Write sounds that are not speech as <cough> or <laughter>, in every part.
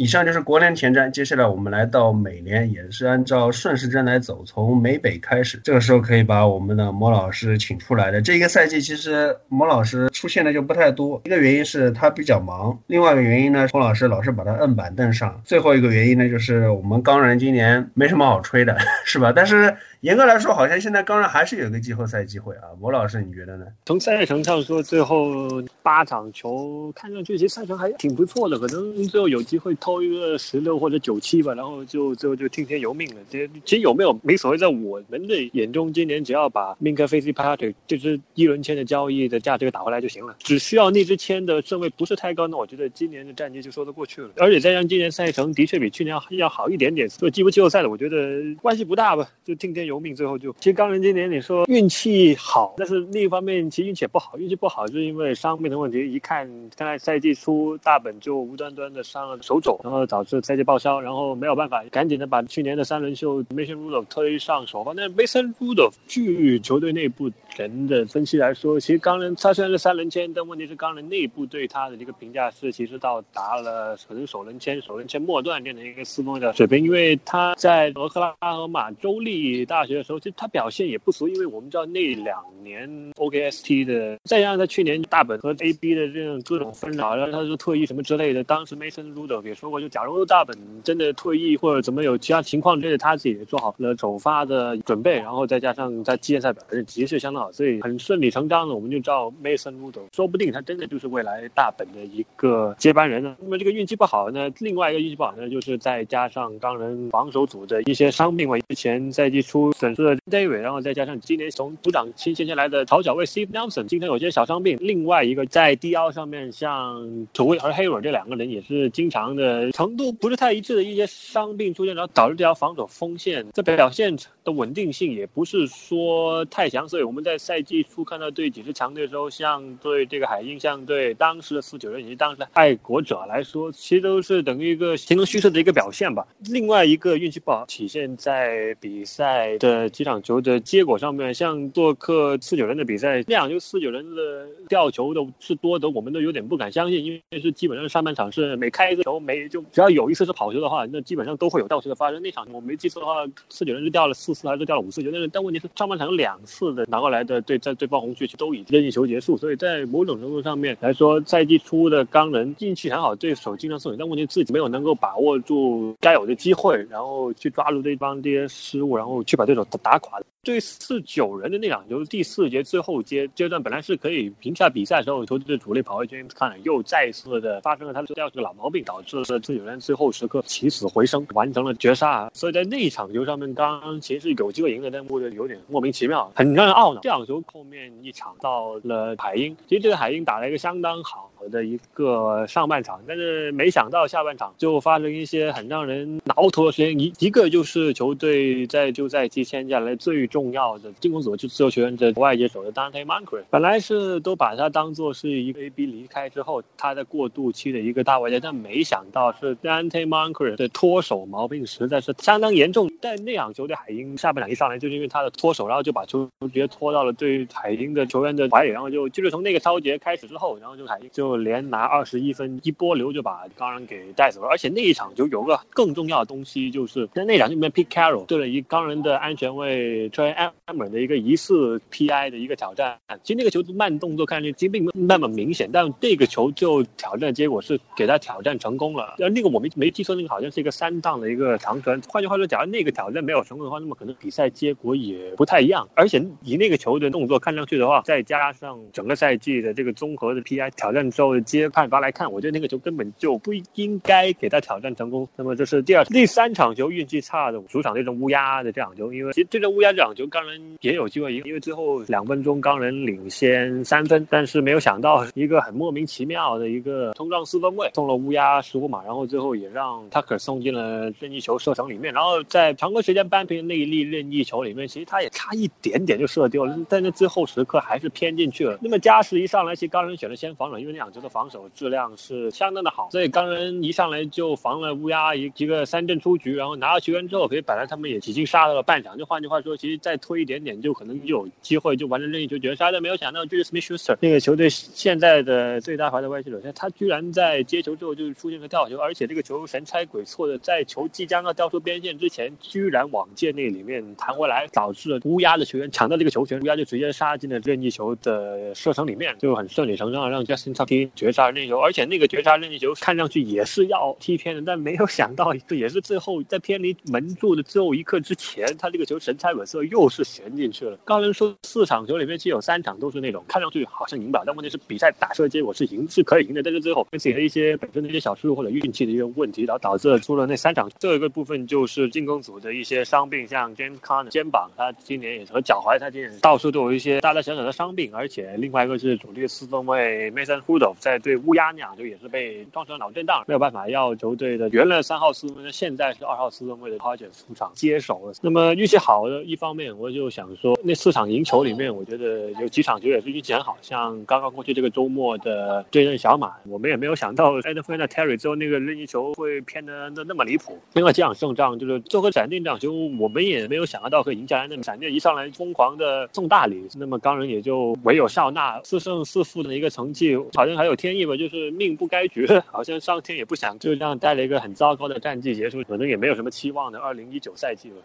以上就是国联前瞻，接下来我们来到美联，也是按照顺时针来走，从美北开始。这个时候可以把我们的莫老师请出来的。这一个赛季其实莫老师出现的就不太多，一个原因是他比较忙，另外一个原因呢，莫老师老是把他摁板凳上，最后一个原因呢，就是我们钢人今年没什么好吹的，<laughs> 是吧？但是。严格来说，好像现在钢人还是有一个季后赛机会啊。罗老师，你觉得呢？从赛程上说，最后八场球看上去其实赛程还挺不错的，可能最后有机会偷一个十六或者九七吧，然后就最后就听天由命了。其实其实有没有没所谓，在我们的眼中，今年只要把 Minka Fitzpatrick 这支一轮签的交易的价值给打回来就行了，只需要那支签的顺位不是太高，那我觉得今年的战绩就说得过去了。而且再加上今年赛程的确比去年要要好一点点，所以季不季后赛的，我觉得关系不大吧，就听天。由命，最后就其实钢人今年你说运气好，但是另一方面其实运气也不好，运气不好就是因为伤病的问题。一看，看来赛季初大本就无端端的伤了手肘，然后导致赛季报销，然后没有办法赶紧的把去年的三轮秀 Mason Rudolph 推上手。反正 Mason Rudolph 据球队内部人的分析来说，其实钢人他虽然是三轮签，但问题是钢人内部对他的一个评价是其实到达了可能首轮签、首轮签末段这样的一个四分的水平，因为他在俄克拉荷马州立大。大学的时候，其实他表现也不俗，因为我们知道那两年 OKST 的，再加上他去年大本和 AB 的这种各种纷扰，然后他就退役什么之类的。当时 Mason Rudor 也说过，就假如大本真的退役或者怎么有其他情况之类的，他自己也做好了首发的准备，然后再加上在季前赛表现的确相当好，所以很顺理成章的，我们就照 Mason Rudor，说不定他真的就是未来大本的一个接班人呢。那么这个运气不好呢，另外一个运气不好呢，就是再加上钢人防守组的一些伤病嘛，之前赛季初。损失了 David，然后再加上今年从组长新签下来的曹脚卫 Steve Nelson，今天有些小伤病。另外一个在 DL 上面，像土卫和 Hayward 这两个人也是经常的程度不是太一致的一些伤病出现，然后导致这条防守锋线这表现的稳定性也不是说太强。所以我们在赛季初看到对几支强队的时候，像对这个海鹰，像对当时的四九人以及当时的爱国者来说，其实都是等于一个形同虚设的一个表现吧。另外一个运气不好体现在比赛。的几场球的结果上面，像做客四九人的比赛，那场球四九人的掉球的是多的，我们都有点不敢相信，因为是基本上上半场是每开一次球，每就只要有一次是跑球的话，那基本上都会有掉球的发生。那场我没记错的话，四九人是掉了四次还是掉了五次球？但是但问题是上半场有两次的拿过来的对在对方红区都已经任意球结束，所以在某种程度上面来说，赛季初的刚能运气很好，对手经常送球，但问题自己没有能够把握住该有的机会，然后去抓住对方这些失误，然后去把对手。打垮对四九人的那场球，第四节最后阶阶段本来是可以赢下比赛的时候，球队的主力跑位 James Conner 又再次的发生了他的掉这个老毛病，导致了四九人最后时刻起死回生，完成了绝杀。所以在那一场球上面，刚刚其实是有机会赢的，但我觉得有点莫名其妙，很让人懊恼。这场球后面一场到了海鹰，其实这个海鹰打了一个相当好的一个上半场，但是没想到下半场就发生一些很让人挠头的事情，一一个就是球队在就在期签下来。最终重要的进攻组就自由球员的外接手的 Dante Moncrief，本来是都把他当做是一个 AB 离开之后他在过渡期的一个大外接，但没想到是 Dante Moncrief 的脱手毛病实在是相当严重。但那场球队海鹰下半场一上来就是因为他的脱手，然后就把球直接拖到了对海鹰的球员的怀里，然后就就是从那个超节开始之后，然后就海鹰就连拿二十一分，一波流就把钢人给带走了。而且那一场就有个更重要的东西，就是在那场里面 Pete Carroll 对了一钢人的安全位。对 t r a Amber 的一个疑似 PI 的一个挑战，其实那个球慢动作看上去并没有那么明显，但这个球就挑战结果是给他挑战成功了。那那个我没没记错，那个好像是一个三档的一个长传。换句话说，假如那个挑战没有成功的话，那么可能比赛结果也不太一样。而且以那个球的动作看上去的话，再加上整个赛季的这个综合的 PI 挑战之后的接判罚来看，我觉得那个球根本就不应该给他挑战成功。那么这是第二、第三场球运气差的主场这种乌鸦的这场球，因为其实这种。乌鸦这场球，钢人也有机会赢，因为最后两分钟钢人领先三分，但是没有想到一个很莫名其妙的一个冲撞四分位送了乌鸦十五码，然后最后也让 Tucker 送进了任意球射程里面，然后在常规时间扳平那一粒任意球里面，其实他也差一点点就射丢了，但在最后时刻还是偏进去了。那么加时一上来，其实钢人选择先防守，因为那场球的防守质量是相当的好，所以钢人一上来就防了乌鸦一一个三振出局，然后拿到球员之后，可以本来他们也已经杀到了半场，就换句话。说其实再推一点点，就可能就有机会就完成任意球绝杀。但没有想到，就是 Smith Schuster 那个球队现在的最大牌的外线手，他居然在接球之后就出现个吊球，而且这个球神差鬼错的，在球即将要掉出边线之前，居然往界内里面弹回来，导致了乌鸦的球员抢到这个球权，乌鸦就直接杀进了任意球的射程里面，就很顺理成章的让 Justin t u c k 绝杀任意球，而且那个绝杀任意球看上去也是要踢偏的，但没有想到，这也是最后在偏离门柱的最后一刻之前，他这个球神差鬼色又是旋进去了。刚人说四场球里面其实有三场都是那种看上去好像赢不了，但问题是比赛打出的结果是赢是可以赢的，但是最后自己的一些本身的一些小失误或者运气的一些问题，然后导致了出了那三场。这个部分就是进攻组的一些伤病，像 James Con 的肩膀，他今年也是和脚踝，他今年到处都有一些大大小小的伤病，而且另外一个是主力四分卫 Mason Hudo 在对乌鸦那样就也是被撞成脑震荡，没有办法要球队的原来三号四分卫，现在是二号四分卫的 h o d g e 出场接手了。那么运气好的一方面，我就想说，那四场赢球里面，我觉得有几场球也是运气很好，像刚刚过去这个周末的对阵小马，我们也没有想到 a d f r e n Terry 之后那个任意球会偏的那那么离谱。另外几场胜仗就是做个闪电这场球，我们也没有想到可以赢下来。那么闪电一上来疯狂的送大礼，那么钢人也就唯有笑纳四胜四负的一个成绩，好像还有天意吧，就是命不该绝，好像上天也不想就这样带了一个很糟糕的战绩结束，可能也没有什么期望的二零一九赛季了。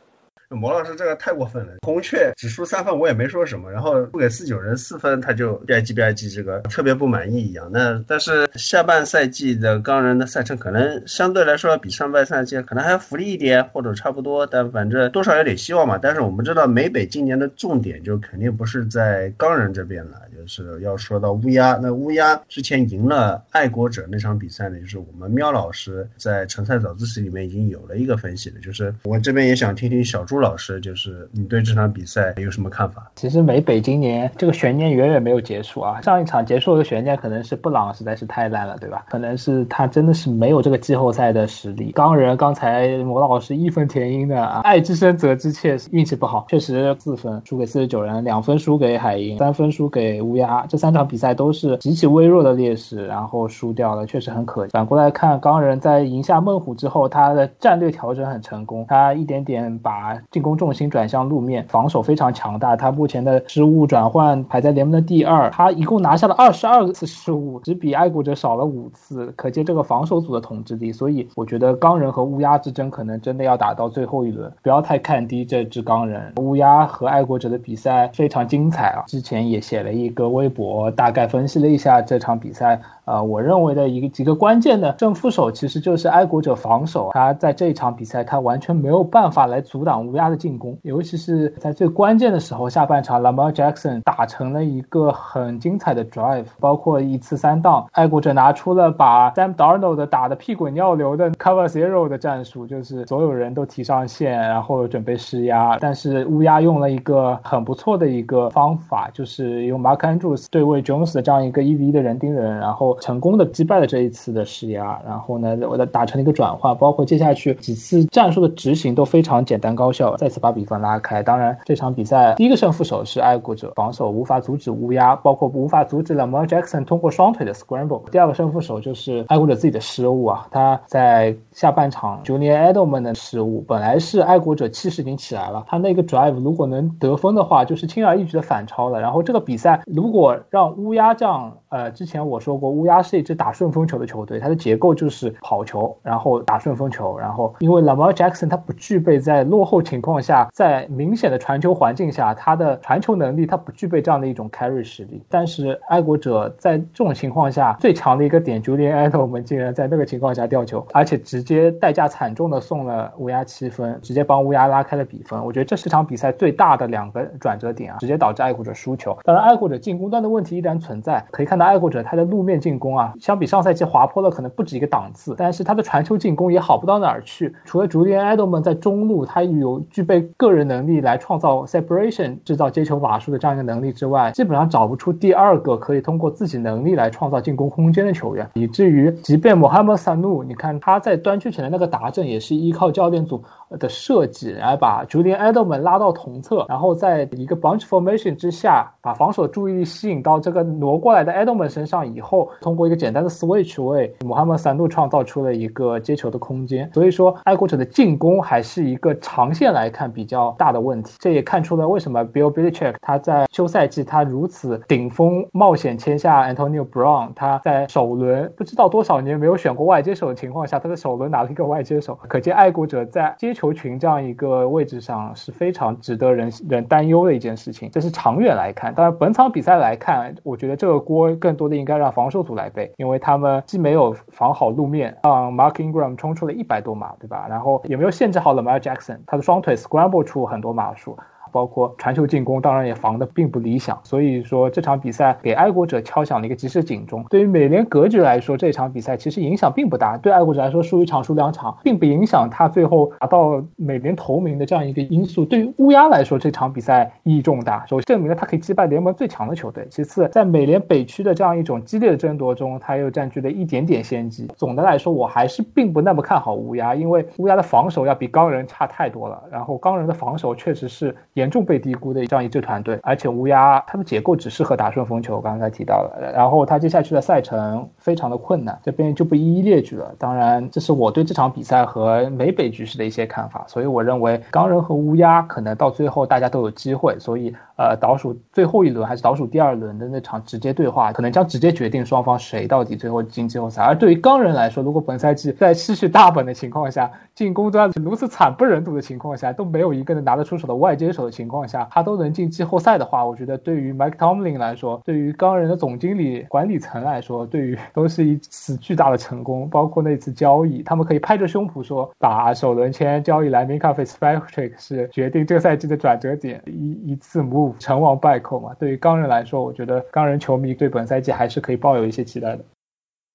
魔老师这个太过分了，红雀只输三分，我也没说什么，然后不给四九人四分，他就吧唧吧唧，这个特别不满意一样。那但是下半赛季的钢人的赛程可能相对来说比上半赛季可能还要福利一点，或者差不多，但反正多少有点希望嘛。但是我们知道美北今年的重点就肯定不是在钢人这边了，是要说到乌鸦。那乌鸦之前赢了爱国者那场比赛呢，就是我们喵老师在成赛早自习里面已经有了一个分析的，就是我这边也想听听小朱。老师，就是你对这场比赛有什么看法？其实美北今年这个悬念远远没有结束啊！上一场结束的悬念可能是布朗实在是太烂了，对吧？可能是他真的是没有这个季后赛的实力。钢人刚才魔老师义愤填膺的啊，爱之深责之切，运气不好，确实四分输给四十九人，两分输给海鹰，三分输给乌乌鸦，这三场比赛都是极其微弱的劣势，然后输掉了，确实很可惜。反过来看，钢人在赢下猛虎之后，他的战略调整很成功，他一点点把。进攻重心转向路面，防守非常强大。他目前的失误转换排在联盟的第二，他一共拿下了二十二次失误，只比爱国者少了五次，可见这个防守组的统治力。所以我觉得钢人和乌鸦之争可能真的要打到最后一轮，不要太看低这支钢人。乌鸦和爱国者的比赛非常精彩啊！之前也写了一个微博，大概分析了一下这场比赛。呃，我认为的一个几个关键的正副手其实就是爱国者防守，他在这一场比赛他完全没有办法来阻挡乌鸦的进攻，尤其是在最关键的时候，下半场 Lamar Jackson 打成了一个很精彩的 drive，包括一次三档，爱国者拿出了把 Sam Darnold 打的屁滚尿流的 Cover Zero 的战术，就是所有人都提上线，然后准备施压，但是乌鸦用了一个很不错的一个方法，就是用 Mark Andrews 对位 Jones 的这样一个一 v 的人盯人，然后。成功的击败了这一次的施压，然后呢，我的打成了一个转换，包括接下去几次战术的执行都非常简单高效，再次把比分拉开。当然，这场比赛第一个胜负手是爱国者防守无法阻止乌鸦，包括无法阻止了 Mar Jackson 通过双腿的 scramble。第二个胜负手就是爱国者自己的失误啊，他在下半场 Julian Edelman 的失误，本来是爱国者气势已经起来了，他那个 drive 如果能得分的话，就是轻而易举的反超了。然后这个比赛如果让乌鸦这样。呃，之前我说过，乌鸦是一支打顺风球的球队，它的结构就是跑球，然后打顺风球，然后因为 Lamar Jackson 他不具备在落后情况下，在明显的传球环境下，他的传球能力他不具备这样的一种 carry 实力。但是爱国者在这种情况下最强的一个点，Julian Edelman 竟然在那个情况下掉球，而且直直接代价惨重的送了乌鸦七分，直接帮乌鸦拉开了比分。我觉得这是场比赛最大的两个转折点啊，直接导致爱国者输球。当然，爱国者进攻端的问题依然存在，可以看到。爱国者他的路面进攻啊，相比上赛季滑坡了可能不止一个档次，但是他的传球进攻也好不到哪儿去。除了 Julian Edelman 在中路，他有具备个人能力来创造 separation，制造接球瓦数的这样一个能力之外，基本上找不出第二个可以通过自己能力来创造进攻空间的球员。以至于即便 Mohamed Sanu，你看他在端区前的那个达阵，也是依靠教练组的设计来把 Julian Edelman 拉到同侧，然后在一个 bunch formation 之下，把防守注意。力吸引到这个挪过来的 Edelman 身上以后，通过一个简单的 switch 为穆罕默三度创造出了一个接球的空间。所以说，爱国者的进攻还是一个长线来看比较大的问题。这也看出了为什么 Bill Belichick 他在休赛季他如此顶峰冒险签下 Antonio Brown，他在首轮不知道多少年没有选过外接手的情况下，他在首轮拿了一个外接手，可见爱国者在接球群这样一个位置上是非常值得人人担忧的一件事情。这是长远来看，当然本场比赛来看，我觉得这个锅更多的应该让防守组来背，因为他们既没有防好路面，让 Mark Ingram 冲出了一百多码，对吧？然后也没有限制好 Lamar Jackson，他的双腿 scramble 出很多码数。包括传球进攻，当然也防的并不理想。所以说这场比赛给爱国者敲响了一个及时警钟。对于美联格局来说，这场比赛其实影响并不大。对爱国者来说，输一场输两场，并不影响他最后达到美联头名的这样一个因素。对于乌鸦来说，这场比赛意义重大，首先证明了他可以击败联盟最强的球队。其次，在美联北区的这样一种激烈的争夺中，他又占据了一点点先机。总的来说，我还是并不那么看好乌鸦，因为乌鸦的防守要比钢人差太多了。然后钢人的防守确实是。严重被低估的这样一支团队，而且乌鸦它的结构只适合打顺风球，刚才提到了。然后它接下去的赛程非常的困难，这边就不一一列举了。当然，这是我对这场比赛和美北局势的一些看法。所以我认为钢人和乌鸦可能到最后大家都有机会。所以呃，倒数最后一轮还是倒数第二轮的那场直接对话，可能将直接决定双方谁到底最后进季后赛。而对于钢人来说，如果本赛季在失去大本的情况下，进攻端如此惨不忍睹的情况下，都没有一个能拿得出手的外接手的。情况下，他都能进季后赛的话，我觉得对于 Mike Tomlin 来说，对于钢人的总经理管理层来说，对于都是一次巨大的成功。包括那次交易，他们可以拍着胸脯说，把首轮签交易来 Minka f i s Patrick 是决定这个赛季的转折点，一一次 move 成王败寇嘛。对于钢人来说，我觉得钢人球迷对本赛季还是可以抱有一些期待的。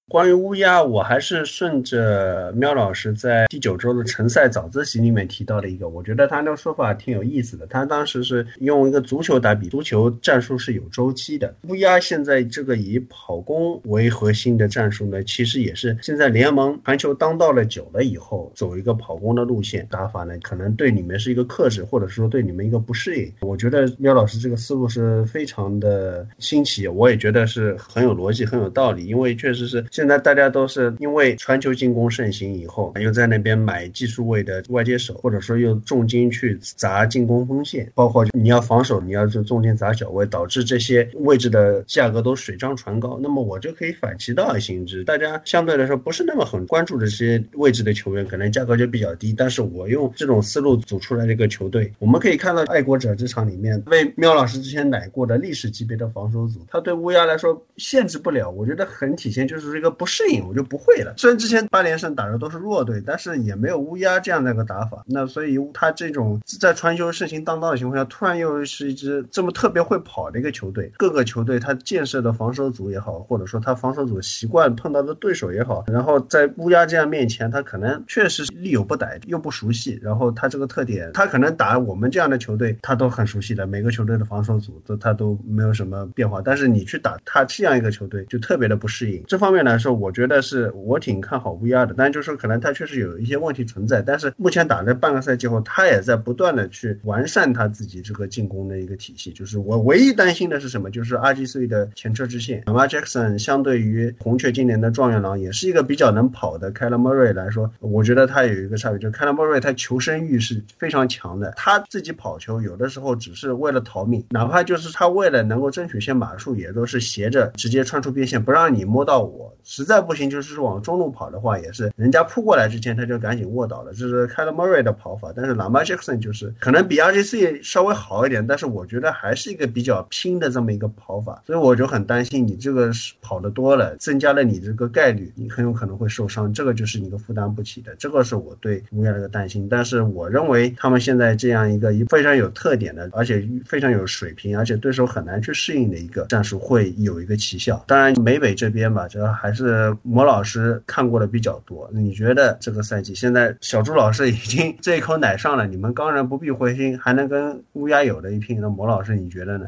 关于乌鸦，我还是顺着喵老师在第九周的晨赛早自习里面提到的一个，我觉得他那个说法挺有意思的。他当时是用一个足球打比，足球战术是有周期的。乌鸦现在这个以跑攻为核心的战术呢，其实也是现在联盟传球当道了久了以后，走一个跑攻的路线打法呢，可能对你们是一个克制，或者说对你们一个不适应。我觉得喵老师这个思路是非常的新奇，我也觉得是很有逻辑、很有道理，因为确实是。现在大家都是因为传球进攻盛行以后，又在那边买技术位的外接手，或者说又重金去砸进攻锋线，包括你要防守，你要就重金砸脚位，导致这些位置的价格都水涨船高。那么我就可以反其道而行之，大家相对来说不是那么很关注这些位置的球员，可能价格就比较低。但是我用这种思路组出来的一个球队，我们可以看到爱国者这场里面为喵老师之前奶过的历史级别的防守组，他对乌鸦来说限制不了。我觉得很体现就是这个。不适应我就不会了。虽然之前八连胜打的都是弱队，但是也没有乌鸦这样的一个打法。那所以他这种在传球盛行当道的情况下，突然又是一支这么特别会跑的一个球队。各个球队他建设的防守组也好，或者说他防守组习惯碰到的对手也好，然后在乌鸦这样面前，他可能确实力有不逮，又不熟悉。然后他这个特点，他可能打我们这样的球队，他都很熟悉的。每个球队的防守组都他都没有什么变化。但是你去打他这样一个球队，就特别的不适应。这方面来说。我觉得是我挺看好 VR 的，但就是可能他确实有一些问题存在。但是目前打了半个赛季后，他也在不断的去完善他自己这个进攻的一个体系。就是我唯一担心的是什么？就是 RG3 的前车之鉴。Lamar Jackson 相对于红雀今年的状元郎，也是一个比较能跑的 k y l e Murray 来说，我觉得他有一个差别，就是 k y l e Murray 他求生欲是非常强的。他自己跑球有的时候只是为了逃命，哪怕就是他为了能够争取一些码数，也都是斜着直接穿出边线，不让你摸到我。实在不行，就是往中路跑的话，也是人家扑过来之前，他就赶紧卧倒了。这是 k y l e Murray 的跑法，但是 Lamar Jackson 就是可能比 RGC 稍微好一点，但是我觉得还是一个比较拼的这么一个跑法，所以我就很担心你这个跑的多了，增加了你这个概率，你很有可能会受伤，这个就是你的负担不起的，这个是我对乌鸦的一个担心。但是我认为他们现在这样一个非常有特点的，而且非常有水平，而且对手很难去适应的一个战术会有一个奇效。当然美北这边吧，这还是是魔老师。看过的比较多，你觉得这个赛季现在小朱老师已经这一口奶上了，你们钢人不必灰心，还能跟乌鸦有的一拼。那魔老师你觉得呢？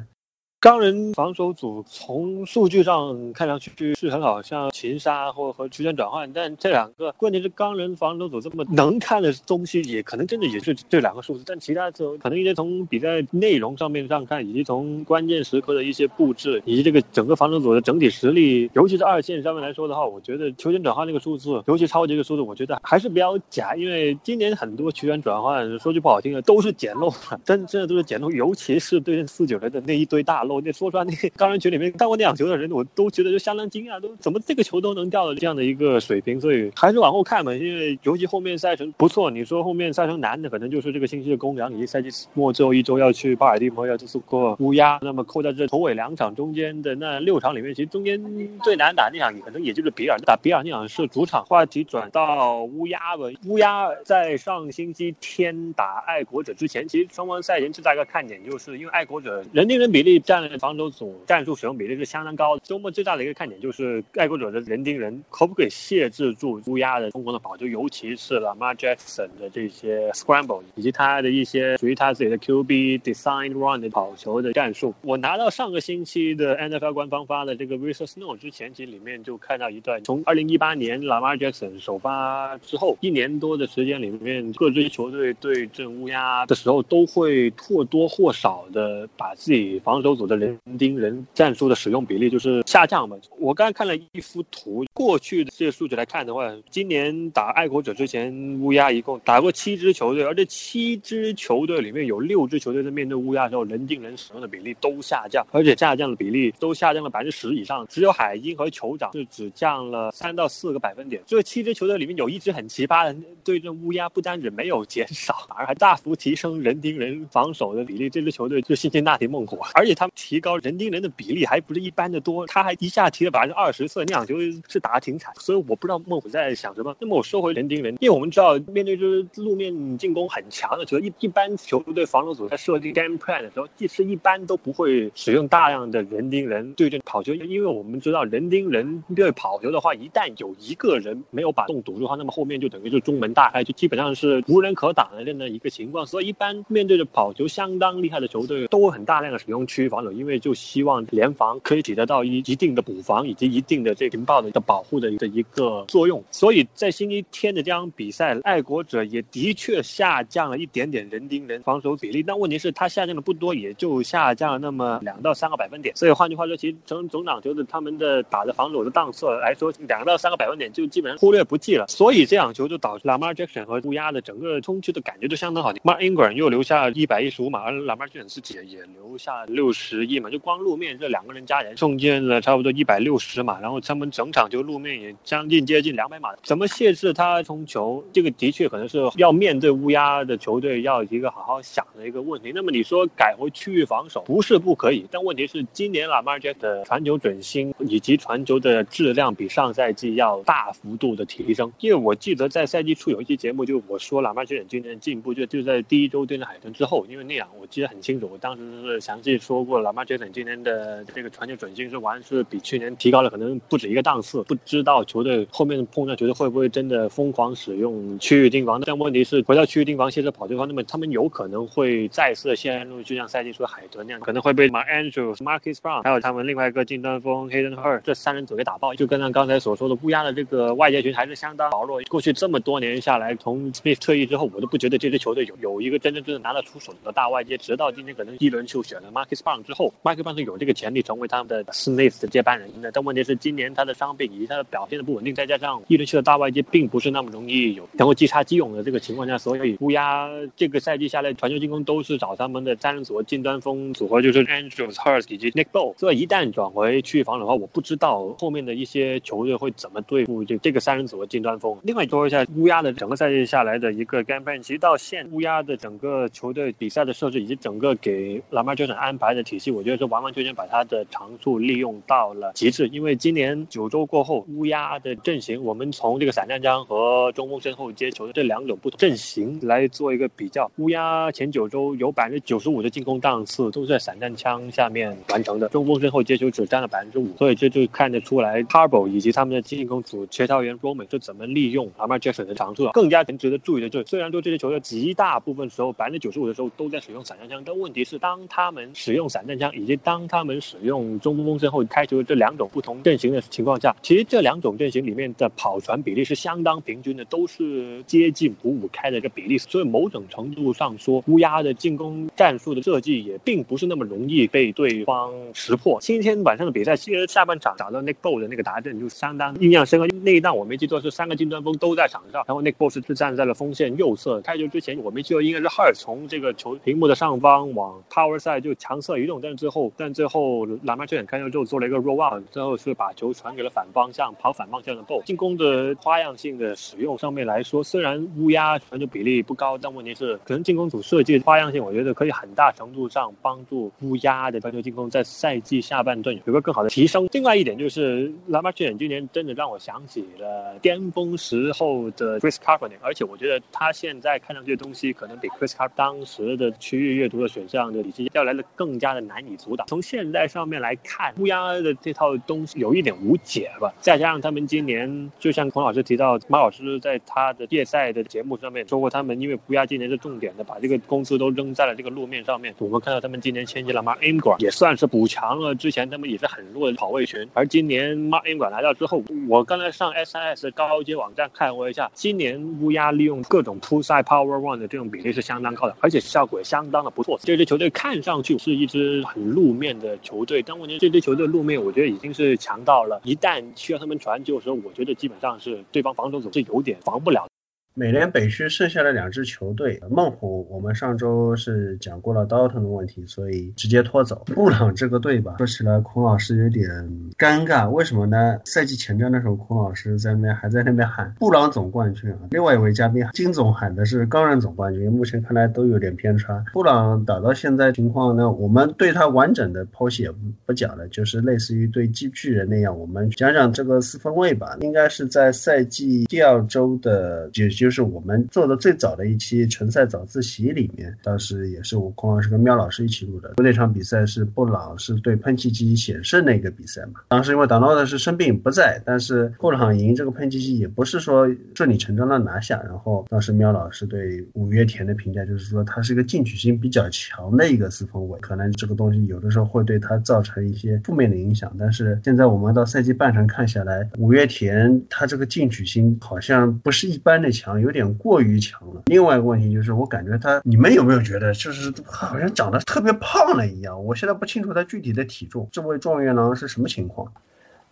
钢人防守组从数据上看上去是很好，像擒杀或和区间转换，但这两个关键是钢人防守组这么能看的东西，也可能真的也是这两个数字，但其他的可能一些从比赛内容上面上看，以及从关键时刻的一些布置，以及这个整个防守组的整体实力，尤其是二线上面来说的话，我觉得球员转换那个数字，尤其超级这个数字，我觉得还是比较假，因为今年很多球员转换，说句不好听的，都是捡漏的，真真的都是捡漏，尤其是对阵四九人的那一堆大漏。我那说出来，那个钢人群里面看过那场球的人，我都觉得就相当惊讶，都怎么这个球都能掉到这样的一个水平？所以还是往后看嘛，因为尤其后面赛程不错。你说后面赛程难的，可能就是这个星期的公羊，以及赛季末最后一周要去巴尔的摩要去过乌鸦。那么扣在这头尾两场中间的那六场里面，其实中间最难打那场，可能也就是比尔打比尔那场是主场。话题转到乌鸦吧，乌鸦在上星期天打爱国者之前，其实双方赛前最大一个看点，就是因为爱国者人盯人比例占。防守组战术使用比例是相当高的。周末最大的一个看点就是爱国者的人盯人可不可以限制住乌鸦的疯狂的跑球，尤其是 Lamar Jackson 的这些 scramble，以及他的一些属于他自己的 QB design run 的跑球的战术。我拿到上个星期的 NFL 官方发的这个 research note 之前，其实里面就看到一段，从2018年 Lamar Jackson 首发之后一年多的时间里面，各支球队对阵乌鸦的时候，都会或多或少的把自己防守组的人盯人战术的使用比例就是下降嘛。我刚才看了一幅图，过去的这些数据来看的话，今年打爱国者之前，乌鸦一共打过七支球队，而这七支球队里面有六支球队在面对乌鸦的时候，人盯人使用的比例都下降，而且下降的比例都下降了百分之十以上。只有海鹰和酋长是只降了三到四个百分点。这七支球队里面有一支很奇葩的，对阵乌鸦不单只没有减少，反而还大幅提升人盯人防守的比例。这支球队是辛辛那提猛虎，而且他们。提高人盯人的比例还不是一般的多，他还一下提了百分之二十四，那场球是打的挺惨，所以我不知道孟虎在想什么。那么我说回人盯人，因为我们知道面对就是路面进攻很强的球，一一般球队防守组在设定 game plan 的时候，其实一般都不会使用大量的人盯人对阵跑球，因为我们知道人盯人对跑球的话，一旦有一个人没有把洞堵住的话，那么后面就等于是中门大开，就基本上是无人可挡的这样的一个情况。所以一般面对着跑球相当厉害的球队，都会很大量的使用区域防守。因为就希望联防可以起得到一一定的补防以及一定的这情报的一个保护的的一个作用，所以在星期天的这场比赛，爱国者也的确下降了一点点人盯人防守比例，但问题是它下降的不多，也就下降了那么两到三个百分点。所以换句话说，其实从总场球的他们的打的防守的档次来说，两到三个百分点就基本上忽略不计了。所以这场球就导致 Lamar Jackson 和乌鸦的整个冲击的感觉都相当好。Mark Ingram 又留下一百一十五码，而 Lamar Jackson 自己也留下六十十一嘛，就光。路面这两个人加起来送进了差不多一百六十码，然后他们整场就路面也将近接近两百码。怎么限制他冲球？这个的确可能是要面对乌鸦的球队要一个好好想的一个问题。那么你说改回区域防守不是不可以，但问题是今年拉马尔杰的传球准心以及传球的质量比上赛季要大幅度的提升。因为我记得在赛季初有一期节目，就我说拉马尔杰今年进步就就在第一周对阵海豚之后，因为那样我记得很清楚，我当时是详细说过拉马杰森今年的这个传球准心是完是比去年提高了可能不止一个档次，不知道球队后面碰撞球队会不会真的疯狂使用区域盯防？但问题是回到区域盯防现在跑对方，那么他们有可能会再次陷入就像赛季初海豚那样，可能会被马 Andrew、Marcus Brown 还有他们另外一个近端锋 Hayden Hurst 这三人组给打爆。就跟上刚才所说的，乌鸦的这个外界群还是相当薄弱。过去这么多年下来，从 Smith 退役之后，我都不觉得这支球队有有一个真真正拿得出手的大外接。直到今天可能一轮就选了 Marcus Brown 之后麦克班是有这个。潜力成为他们的 Smith 的接班人的，但问题是今年他的伤病以及他的表现的不稳定，再加上一轮区的大外接并不是那么容易有能够即插即用的这个情况下，所以乌鸦这个赛季下来传球进攻都是找他们的三人组近端锋组合，就是 Andrews、Hurst 以及 Nick Ball。所以一旦转回去防守的话，我不知道后面的一些球队会怎么对付这这个三人组的近端锋。另外说一下乌鸦的整个赛季下来的一个 game plan，其实到现乌鸦的整个球队比赛的设置以及整个给 Lamar Jackson 安排的体系，我觉得是完完全全把。他的长处利用到了极致，因为今年九周过后，乌鸦的阵型，我们从这个散弹枪和中锋身后接球的这两种不同阵型来做一个比较。乌鸦前九周有百分之九十五的进攻档次都是在散弹枪下面完成的，中锋身后接球只占了百分之五，所以这就看得出来 h a r b o 以及他们的进攻组协调员 Roman 是怎么利用 Lamar Jackson 的长处。更加值得注意的就是，虽然说这些球队极大部分时候百分之九十五的时候都在使用散弹枪，但问题是当他们使用散弹弹枪，以及当他们使用中锋身后开球这两种不同阵型的情况下，其实这两种阵型里面的跑传比例是相当平均的，都是接近五五开的一个比例。所以某种程度上说，乌鸦的进攻战术的设计也并不是那么容易被对方识破。今天晚上的比赛，其实下半场找到 Nick Bol 的那个达阵就相当印象深刻。那一档我没记错是三个金端锋都在场上，然后 Nick Bol 是站在了锋线右侧。开球之前我没记错应该是 Hart 从这个球屏幕的上方往 Power Side 就强侧移动，但是最后但最后蓝马球员开球之后做了一个 Roll Out，最后是把球传给了反方向跑反方向的 b o。进攻的花样性的使用上面来说，虽然乌鸦传球比例不高，但问题是可能进攻组设计的花样性，我觉得可以很大程度上帮助乌鸦的传球进攻在赛季下半段有个更好的提升。另外一点就是蓝马球员今年真的让我想起了巅峰时候的 Chris Carpenter，而且我觉得他现在看上去的东西可能比 Chris c a r p e n 当时的区域阅读的选项的已经要来的更加的难以阻挡。从现在上面来看，乌鸦的这套东西有一点无解吧。再加上他们今年，就像孔老师提到，马老师在他的夜赛的节目上面说过，他们因为乌鸦今年是重点的，把这个公司都扔在了这个路面上面。我们看到他们今年签进了 Mark Ingram，也算是补强了之前他们也是很弱的跑位群。而今年 Mark Ingram 来到之后，我刚才上 SIS 高阶网站看过一下，今年乌鸦利用各种 Two Side Power One 的这种比例是相当高的，而且效果也相当的不错。这支球队看上去是一支很露面的球队，但问题这支球队露面我觉得已经是强到了，一旦需要他们传球的时候，我觉得基本上是对方防守总是有点防不了。美联北区剩下的两支球队，猛虎，我们上周是讲过了 Dota 的问题，所以直接拖走。布朗这个队吧，说起来孔老师有点尴尬，为什么呢？赛季前瞻的时候，孔老师在那边还在那边喊布朗总冠军啊，另外一位嘉宾金总喊的是钢人总冠军，目前看来都有点偏差。布朗打到现在情况呢，我们对他完整的剖析也不不讲了，就是类似于对机巨人那样，我们讲讲这个四分卫吧，应该是在赛季第二周的就。就是我们做的最早的一期纯赛早自习里面，当时也是我孔老师跟喵老师一起录的。那场比赛是布朗是对喷气机险胜的一个比赛嘛？当时因为达诺的是生病不在，但是布朗赢这个喷气机也不是说顺理成章的拿下。然后当时喵老师对五月田的评价就是说他是一个进取心比较强的一个四分卫，可能这个东西有的时候会对他造成一些负面的影响。但是现在我们到赛季半程看下来，五月田他这个进取心好像不是一般的强。有点过于强了。另外一个问题就是，我感觉他，你们有没有觉得，就是好像长得特别胖了一样？我现在不清楚他具体的体重。这位状元郎是什么情况？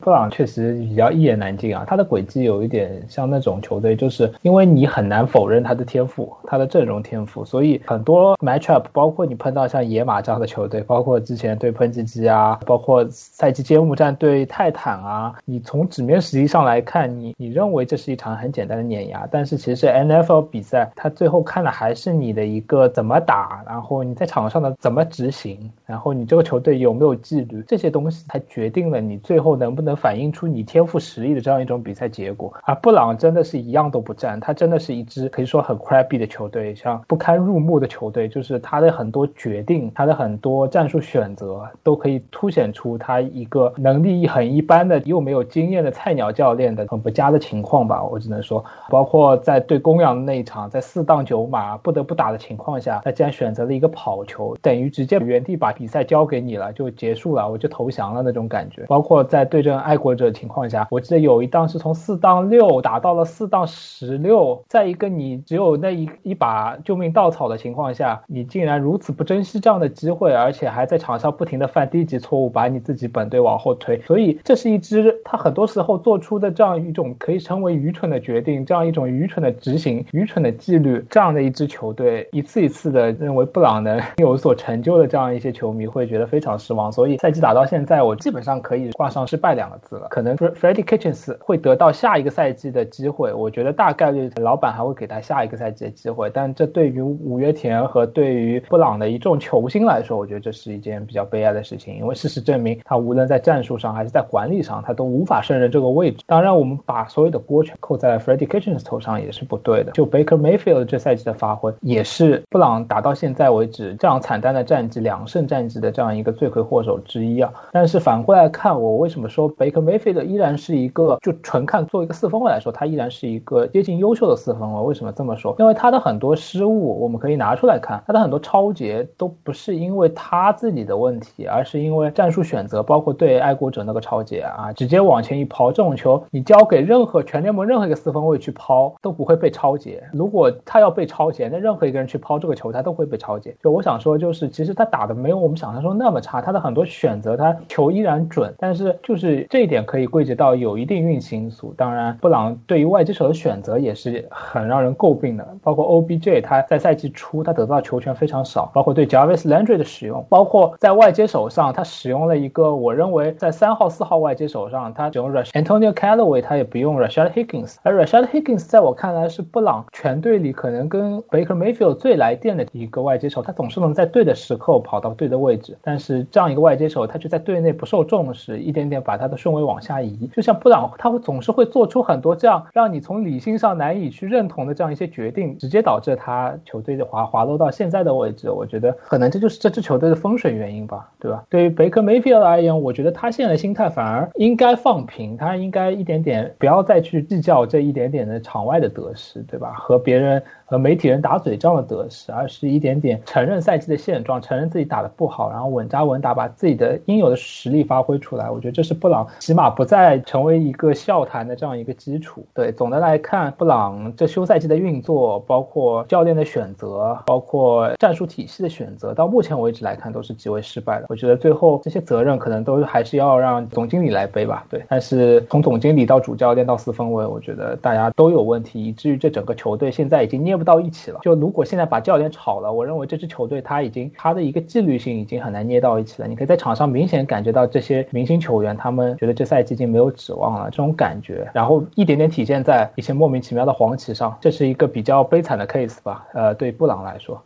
布朗确实比较一言难尽啊，他的轨迹有一点像那种球队，就是因为你很难否认他的天赋，他的阵容天赋，所以很多 matchup，包括你碰到像野马这样的球队，包括之前对喷气机啊，包括赛季揭幕战对泰坦啊，你从纸面实力上来看，你你认为这是一场很简单的碾压，但是其实 NFL 比赛，他最后看的还是你的一个怎么打，然后你在场上的怎么执行，然后你这个球队有没有纪律，这些东西才决定了你最后能不能。能反映出你天赋实力的这样一种比赛结果，而布朗真的是一样都不占，他真的是一支可以说很 crappy 的球队，像不堪入目的球队，就是他的很多决定，他的很多战术选择都可以凸显出他一个能力很一般的又没有经验的菜鸟教练的很不佳的情况吧。我只能说，包括在对公羊的那一场，在四档九码不得不打的情况下，他竟然选择了一个跑球，等于直接原地把比赛交给你了，就结束了，我就投降了那种感觉。包括在对阵。爱国者情况下，我记得有一档是从四档六打到了四档十六，在一个你只有那一一把救命稻草的情况下，你竟然如此不珍惜这样的机会，而且还在场上不停的犯低级错误，把你自己本队往后推。所以这是一支他很多时候做出的这样一种可以称为愚蠢的决定，这样一种愚蠢的执行、愚蠢的纪律，这样的一支球队一次一次的认为布朗能有所成就的这样一些球迷会觉得非常失望。所以赛季打到现在，我基本上可以挂上失败两。字了，可能 Freddie Kitchens 会得到下一个赛季的机会，我觉得大概率老板还会给他下一个赛季的机会，但这对于五月田和对于布朗的一众球星来说，我觉得这是一件比较悲哀的事情，因为事实证明他无论在战术上还是在管理上，他都无法胜任这个位置。当然，我们把所有的锅全扣在 Freddie Kitchens 头上也是不对的。就 Baker Mayfield 这赛季的发挥，也是布朗打到现在为止这样惨淡的战绩两胜战绩的这样一个罪魁祸首之一啊。但是反过来看，我为什么说？Baker Mayfield 依然是一个，就纯看作为一个四分卫来说，他依然是一个接近优秀的四分卫。为什么这么说？因为他的很多失误，我们可以拿出来看，他的很多超节都不是因为他自己的问题，而是因为战术选择，包括对爱国者那个超节啊，直接往前一抛，这种球你交给任何全联盟任何一个四分卫去抛都不会被超节。如果他要被超节，那任何一个人去抛这个球，他都会被超节。就我想说，就是其实他打的没有我们想象中那么差，他的很多选择，他球依然准，但是就是这一点可以归结到有一定运气因素。当然，布朗对于外接手的选择也是很让人诟病的，包括 OBJ 他在赛季初他得到球权非常少，包括对 Jarvis Landry 的使用，包括在外接手上他使用了一个我认为在三号、四号外接手上他使用 Rush Antonio Callaway，他也不用 Rashad Higgins，而 Rashad Higgins 在我看来是布朗全队里可能跟 Baker Mayfield 最来电的一个外接手，他总是能在对的时刻跑到对的位置，但是这样一个外接手，他却在队内不受重视，一点点把他的顺位往下移。就像布朗，他会总是会做出很多这样让你从理性上难以去认同的这样一些决定，直接导致他球队的滑滑落到现在的位置。我觉得可能这就是这支球队的风水原因吧，对吧？对于贝克梅菲尔而言，我觉得他现在的心态反而应该放平，他应该一点点不要再去计较这一点点的场外的得失，对吧？和别人。和媒体人打嘴仗的得失，而是一点点承认赛季的现状，承认自己打的不好，然后稳扎稳打把自己的应有的实力发挥出来。我觉得这是布朗起码不再成为一个笑谈的这样一个基础。对，总的来看，布朗这休赛季的运作，包括教练的选择，包括战术体系的选择，到目前为止来看都是极为失败的。我觉得最后这些责任可能都还是要让总经理来背吧。对，但是从总经理到主教练到四分卫，我觉得大家都有问题，以至于这整个球队现在已经捏。不到一起了。就如果现在把教练炒了，我认为这支球队他已经他的一个纪律性已经很难捏到一起了。你可以在场上明显感觉到这些明星球员他们觉得这赛季已经没有指望了这种感觉，然后一点点体现在一些莫名其妙的黄旗上，这是一个比较悲惨的 case 吧。呃，对布朗来说。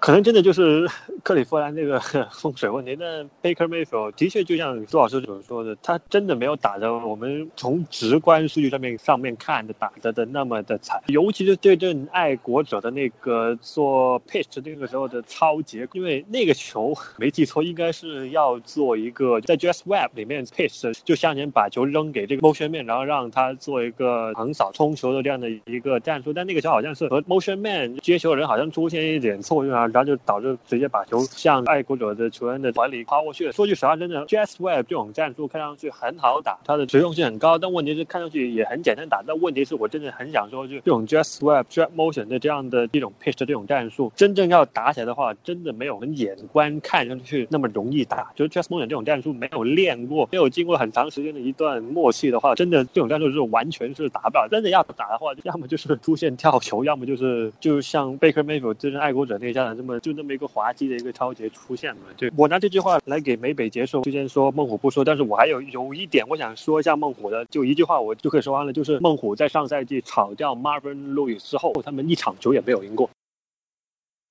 可能真的就是 <laughs> 克利夫兰那个 <laughs> 风水问题。那 Baker Mayfield 的确就像朱老师所说的，他真的没有打的我们从直观数据上面上面看的打的的那么的惨。尤其是对阵爱国者的那个做 pitch 那个时候的超节，因为那个球没记错，应该是要做一个在 Just Web 里面 pitch，就向前把球扔给这个 motion man，然后让他做一个横扫冲球的这样的一个战术。但那个球好像是和 motion man 接球的人好像出现一点错误啊。然后就导致直接把球向爱国者的球员的怀里抛过去。说句实话，真的 j a s Web 这种战术看上去很好打，它的实用性很高，但问题是看上去也很简单打。但问题是我真的很想说，就这种 j a s Web Drag Motion 的这样的一种 pitch 的这种战术，真正要打起来的话，真的没有很眼观看上去那么容易打。就是 j a s Motion 这种战术没有练过，没有经过很长时间的一段默契的话，真的这种战术是完全是打不了。真的要打的话，要么就是出现跳球，要么就是就像 Baker Mayfield 这阵爱国者那家的。这么就那么一个滑稽的一个超节出现嘛，对我拿这句话来给美北结束。之前说孟虎不说，但是我还有有一点我想说一下孟虎的，就一句话我就可以说完了，就是孟虎在上赛季炒掉 Marvin Louis 之后，他们一场球也没有赢过。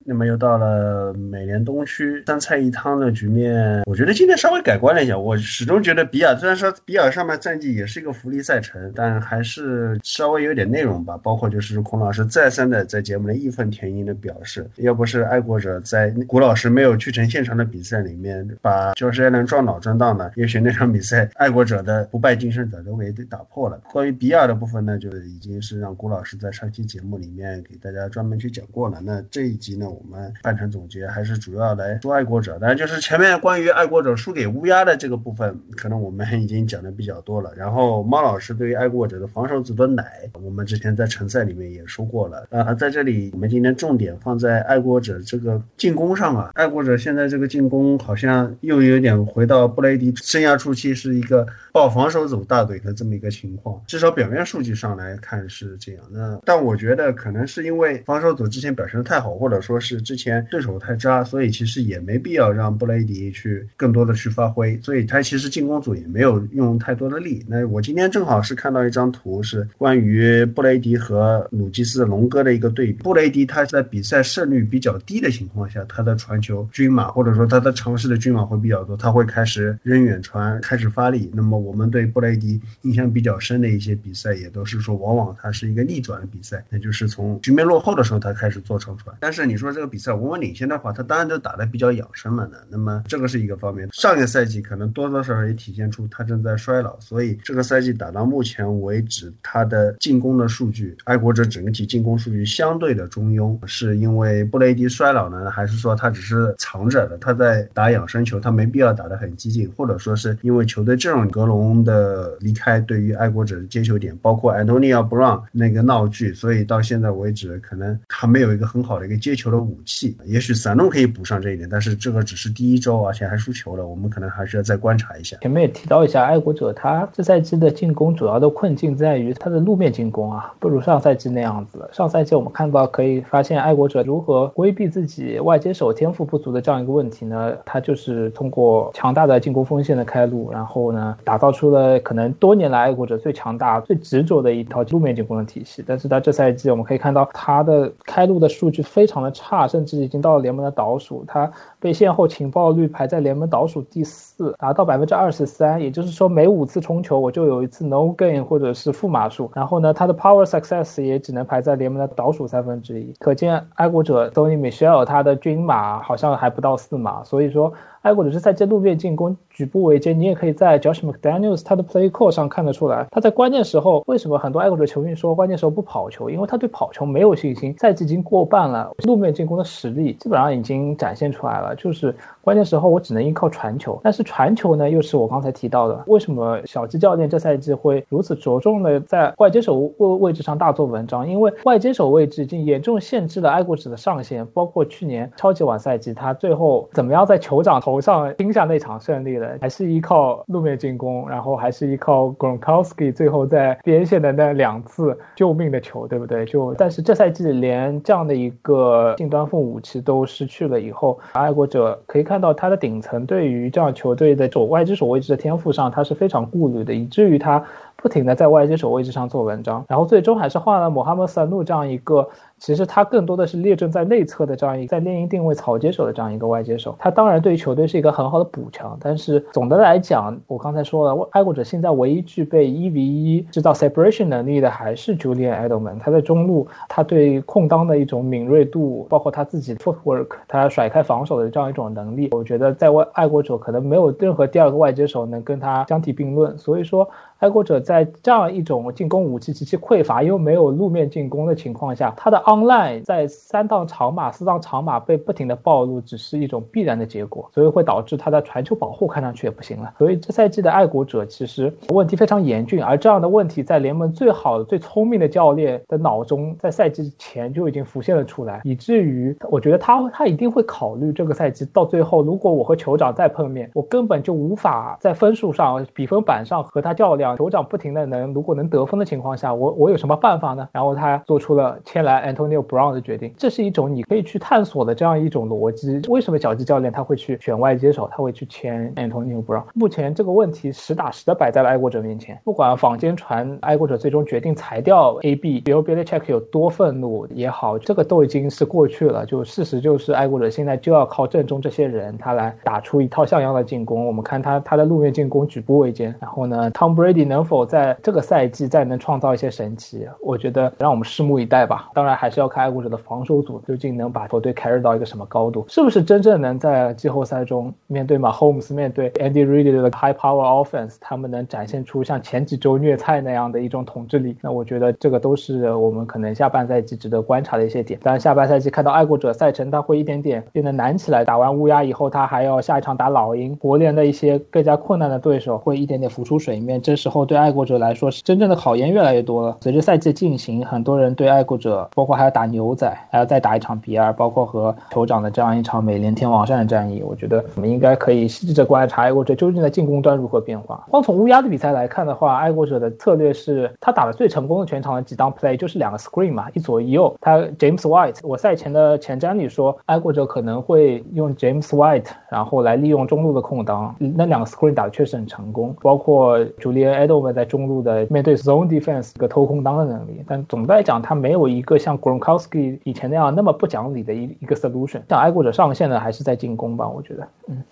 那么又到了美联东区三菜一汤的局面，我觉得今天稍微改观了一下。我始终觉得比尔，虽然说比尔上面战绩也是一个福利赛程，但还是稍微有点内容吧。包括就是孔老师再三的在节目里义愤填膺的表示，要不是爱国者在古老师没有去成现场的比赛里面把乔治艾伦撞脑撞荡呢，也许那场比赛爱国者的不败精神早就给打破了。关于比尔的部分呢，就已经是让古老师在上期节目里面给大家专门去讲过了。那这一集呢？我们半程总结还是主要来说爱国者，当然就是前面关于爱国者输给乌鸦的这个部分，可能我们已经讲的比较多了。然后猫老师对于爱国者的防守组的奶，我们之前在城赛里面也说过了。呃，在这里我们今天重点放在爱国者这个进攻上啊。爱国者现在这个进攻好像又有点回到布雷迪生涯初期是一个抱防守组大腿的这么一个情况，至少表面数据上来看是这样。那但我觉得可能是因为防守组之前表现的太好，或者说是之前对手太渣，所以其实也没必要让布雷迪去更多的去发挥，所以他其实进攻组也没有用太多的力。那我今天正好是看到一张图，是关于布雷迪和鲁基斯龙哥的一个对比。布雷迪他在比赛胜率比较低的情况下，他的传球均码或者说他的尝试的均码会比较多，他会开始扔远传，开始发力。那么我们对布雷迪印象比较深的一些比赛，也都是说往往他是一个逆转的比赛，那就是从局面落后的时候他开始做长传。但是你说。说这个比赛稳稳领先的话，他当然都打得比较养生了呢。那么这个是一个方面。上个赛季可能多多少少也体现出他正在衰老，所以这个赛季打到目前为止，他的进攻的数据，爱国者整体进攻数据相对的中庸，是因为布雷迪衰老呢，还是说他只是藏着的？他在打养生球，他没必要打得很激进，或者说是因为球队阵容格隆的离开，对于爱国者的接球点，包括安东尼奥布朗那个闹剧，所以到现在为止，可能他没有一个很好的一个接球的武器。也许散弄可以补上这一点，但是这个只是第一周，而且还输球了，我们可能还是要再观察一下。前面也提到一下，爱国者他这赛季的进攻主要的困境在于他的路面进攻啊，不如上赛季那样子。上赛季我们看到可以发现，爱国者如何规避自己外接手天赋不足的这样一个问题呢？他就是通过强大的进攻锋线的开路，然后呢，打造出了可能多年来爱国者最强大、最执着的一套路面进攻的体系。但是他这赛季我们可以看到，他的开路的数据非常的差，差甚至已经到了联盟的倒数。他被线后情报率排在联盟倒数第四，达到百分之二十三，也就是说每五次冲球我就有一次 no gain 或者是负码数。然后呢，他的 power success 也只能排在联盟的倒数三分之一。可见爱国者 Tony Michelle 他的均码好像还不到四码，所以说。爱国者是在这路面进攻举步维艰，你也可以在 Josh McDaniels 他的 play call 上看得出来，他在关键时候为什么很多爱国者球员说关键时候不跑球，因为他对跑球没有信心。赛季已经过半了，路面进攻的实力基本上已经展现出来了，就是关键时候我只能依靠传球。但是传球呢，又是我刚才提到的，为什么小鸡教练这赛季会如此着重的在外接手位位置上大做文章？因为外接手位置已经严重限制了爱国者的上限，包括去年超级碗赛季，他最后怎么样在酋长头。头上拼下那场胜利了，还是依靠路面进攻，然后还是依靠 Gronkowski 最后在边线的那两次救命的球，对不对？就但是这赛季连这样的一个近端锋武器都失去了以后，爱国者可以看到他的顶层对于这样球队的左外之手位置的天赋上，他是非常顾虑的，以至于他不停的在外接手位置上做文章，然后最终还是换了穆哈默萨努这样一个。其实他更多的是列阵在内侧的这样一个在猎鹰定位草接手的这样一个外接手，他当然对于球队是一个很好的补强，但是总的来讲，我刚才说了，爱国者现在唯一具备一 v 一制造 separation 能力的还是 Julian Edelman，他在中路他对空当的一种敏锐度，包括他自己 footwork，他甩开防守的这样一种能力，我觉得在外爱国者可能没有任何第二个外接手能跟他相提并论，所以说。爱国者在这样一种进攻武器极其匮乏又没有路面进攻的情况下，他的 online 在三档长码、四档长码被不停的暴露，只是一种必然的结果，所以会导致他的传球保护看上去也不行了。所以这赛季的爱国者其实问题非常严峻，而这样的问题在联盟最好的、最聪明的教练的脑中，在赛季前就已经浮现了出来，以至于我觉得他他一定会考虑这个赛季到最后，如果我和酋长再碰面，我根本就无法在分数上、比分板上和他较量。酋长不停的能，如果能得分的情况下，我我有什么办法呢？然后他做出了签来 Antonio Brown 的决定，这是一种你可以去探索的这样一种逻辑。为什么小鸡教练他会去选外接手，他会去签 Antonio Brown？目前这个问题实打实的摆在了爱国者面前。不管坊间传爱国者最终决定裁掉 AB，Bill Belichick 有多愤怒也好，这个都已经是过去了。就事实就是爱国者现在就要靠正中这些人，他来打出一套像样的进攻。我们看他他的路面进攻举步维艰。然后呢，Tom Brady。你能否在这个赛季再能创造一些神奇？我觉得让我们拭目以待吧。当然还是要看爱国者的防守组究竟能把球队 carry 到一个什么高度，是不是真正能在季后赛中面对马 Holmes、面对 Andy Reid 的 high power offense，他们能展现出像前几周虐菜那样的一种统治力？那我觉得这个都是我们可能下半赛季值得观察的一些点。当然，下半赛季看到爱国者赛程他会一点点变得难起来，打完乌鸦以后，他还要下一场打老鹰，国联的一些更加困难的对手会一点点浮出水面。这是。之后对爱国者来说是真正的考验越来越多了。随着赛季的进行，很多人对爱国者，包括还要打牛仔，还要再打一场比尔，包括和酋长的这样一场美联天王山的战役，我觉得我们应该可以细致的观察爱国者究竟在进攻端如何变化。光从乌鸦的比赛来看的话，爱国者的策略是他打的最成功的全场的几档 play 就是两个 screen 嘛，一左一右。他 James White，我赛前的前瞻里说，爱国者可能会用 James White，然后来利用中路的空档。那两个 screen 打的确实很成功，包括朱利安。Edelman 在中路的面对 zone defense 一个偷空当的能力，但总的来讲，他没有一个像 Gronkowski 以前那样那么不讲理的一一个 solution。像爱国者上线呢，还是在进攻吧？我觉得，嗯。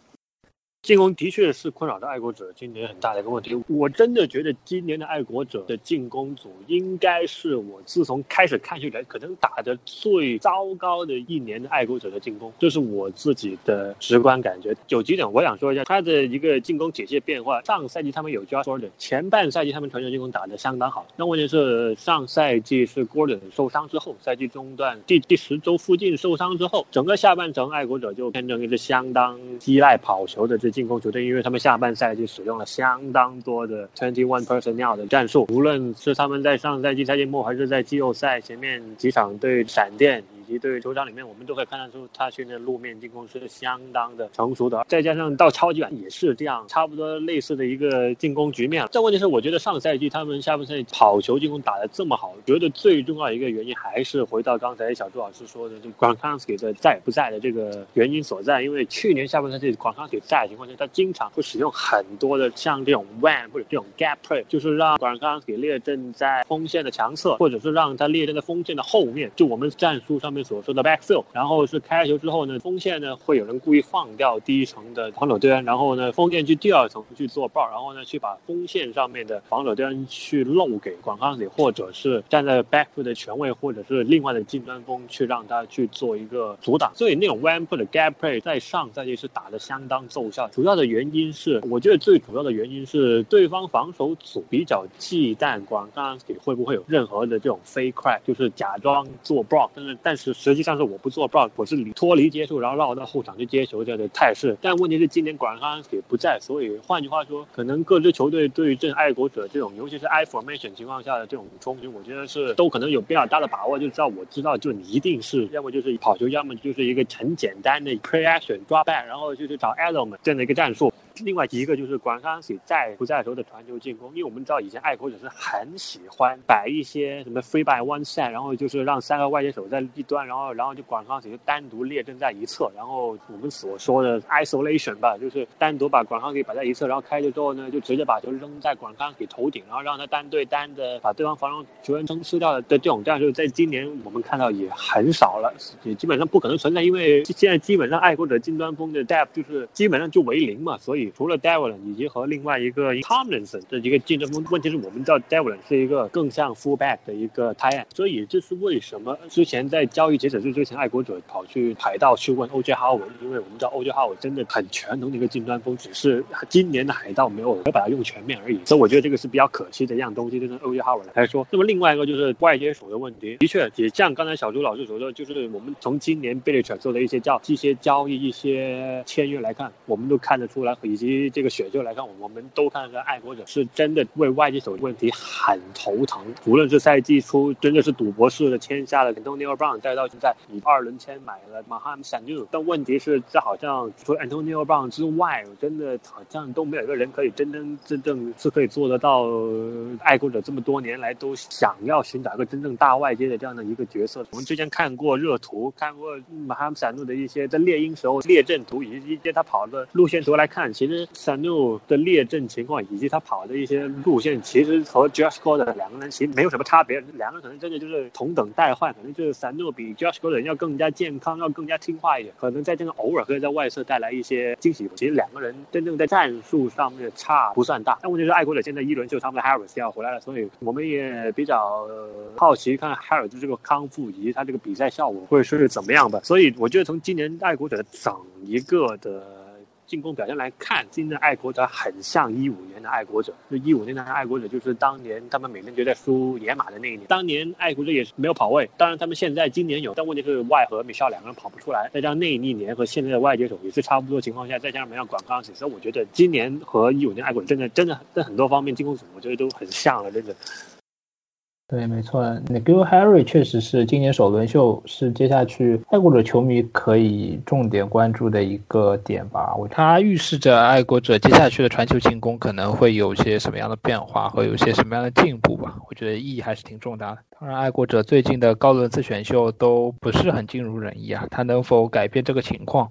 进攻的确是困扰着爱国者今年很大的一个问题。我真的觉得今年的爱国者的进攻组应该是我自从开始看球来可能打的最糟糕的一年的爱国者的进攻，这是我自己的直观感觉。有几点我想说一下，他的一个进攻体系变化。上赛季他们有 Josh Gordon，前半赛季他们传球进攻打得相当好。那问题是上赛季是 Gordon 受伤之后，赛季中段第第十周附近受伤之后，整个下半程爱国者就变成一支相当依赖跑球的这。进攻球队，因为他们下半赛季使用了相当多的 twenty one personnel 的战术，无论是他们在上赛季赛季末，还是在季后赛前面几场对闪电。以及对球场里面，我们都可以看得出，他现在路面进攻是相当的成熟的。再加上到超级碗也是这样，差不多类似的一个进攻局面。这问题是，我觉得上赛季他们下半赛季跑球进攻打得这么好，觉得最重要一个原因还是回到刚才小朱老师说的，就 Gronkowski 的在不在的这个原因所在。因为去年下半赛季 Gronkowski 在的情况下，他经常会使用很多的像这种 one 或者这种 gap play，就是让 Gronkowski 列阵在锋线的强侧，或者是让他列阵在锋线的后面。就我们战术上面所说。的 backfill，然后是开球之后呢，锋线呢会有人故意放掉第一层的防守端，然后呢锋线去第二层去做 b 然后呢去把锋线上面的防守端去漏给广康里，或者是站在 backfield 的权位，或者是另外的近端锋去让他去做一个阻挡。所以那种 one foot gap play 在上赛季是打的相当奏效。主要的原因是，我觉得最主要的原因是对方防守组比较忌惮广康里会不会有任何的这种 fake crack，就是假装做 block，但是但是就实际。上是我不做 block，我是脱离接触，然后绕到后场去接球这样的态势。但问题是今年管康也不在，所以换句话说，可能各支球队对于这爱国者这种，尤其是 I formation 情况下的这种冲击，我觉得是都可能有比较大的把握。就知道我知道，就你一定是要么就是跑球，要么就是一个很简单的 pre action draw back，然后就是找 element 这样的一个战术。另外一个就是管康喜在不在时候的传球进攻，因为我们知道以前爱国者是很喜欢摆一些什么 free by one side，然后就是让三个外接手在一端，然后然后就管康喜就单独列阵在一侧，然后我们所说的 isolation 吧，就是单独把管康给摆在一侧，然后开球之后呢，就直接把球扔在管康给头顶，然后让他单对单的把对方防守球员撑吃掉的这种战术，在今年我们看到也很少了，也基本上不可能存在，因为现在基本上爱国者近端锋的 depth 就是基本上就为零嘛，所以。除了 Devlin 以及和另外一个 Tomlinson 这一个竞争问题是我们知道 Devlin 是一个更像 fullback 的一个 t i e n 所以这是为什么之前在交易截止日之前，爱国者跑去海盗去问 OJ Howard，因为我们知道 OJ Howard 真的很全能的一个近端锋，只是今年的海盗没有没把它用全面而已，所以我觉得这个是比较可惜的一样东西，就是 OJ Howard 来说。那么另外一个就是外接手的问题，的确也像刚才小朱老师所说，就是我们从今年 Billy 做的一些交一些交易、一些签约来看，我们都看得出来，以及这个选秀来看，我们都看出来爱国者是真的为外接手问题很头疼。无论是赛季初真的是赌博式的签下了 Antonio Brown，再到现在以二轮签买了 Maham Sanu，但问题是这好像除了 Antonio Brown 之外，真的好像都没有一个人可以真真正正是可以做得到爱国者这么多年来都想要寻找一个真正大外接的这样的一个角色。我们之前看过热图，看过 Maham Sanu 的一些在猎鹰时候列阵图以及一些他跑的路线图来看，其其实 Sanu。的列阵情况以及他跑的一些路线，其实和 Josh g o r d 两个人其实没有什么差别，两个人可能真的就是同等代换，可能就是三诺比 Josh g o r d 要更加健康，要更加听话一点，可能在这个偶尔可以在外侧带来一些惊喜。其实两个人真正在战术上面差不算大，但问题是爱国者现在一轮就他们的 Harris 要回来了，所以我们也比较好奇看 Harris 这个康复以及他这个比赛效果会是怎么样吧。所以我觉得从今年爱国者整一个的。进攻表现来看，今年的爱国者很像一五年的爱国者。就一五年的爱国者，就是当年他们每年就在输野马的那一年。当年爱国者也是没有跑位，当然他们现在今年有，但问题是外和米少两个人跑不出来。再加上那一年和现在的外接手也是差不多情况下，再加上没有广康，所以我觉得今年和一五年爱国者真的真的在很多方面进攻组，我觉得都很像了，真的。对，没错 n i k o Harry 确实是今年首轮秀，是接下去爱国者球迷可以重点关注的一个点吧。他预示着爱国者接下去的传球进攻可能会有些什么样的变化和有些什么样的进步吧。我觉得意义还是挺重大的。当然，爱国者最近的高轮次选秀都不是很尽如人意啊，他能否改变这个情况，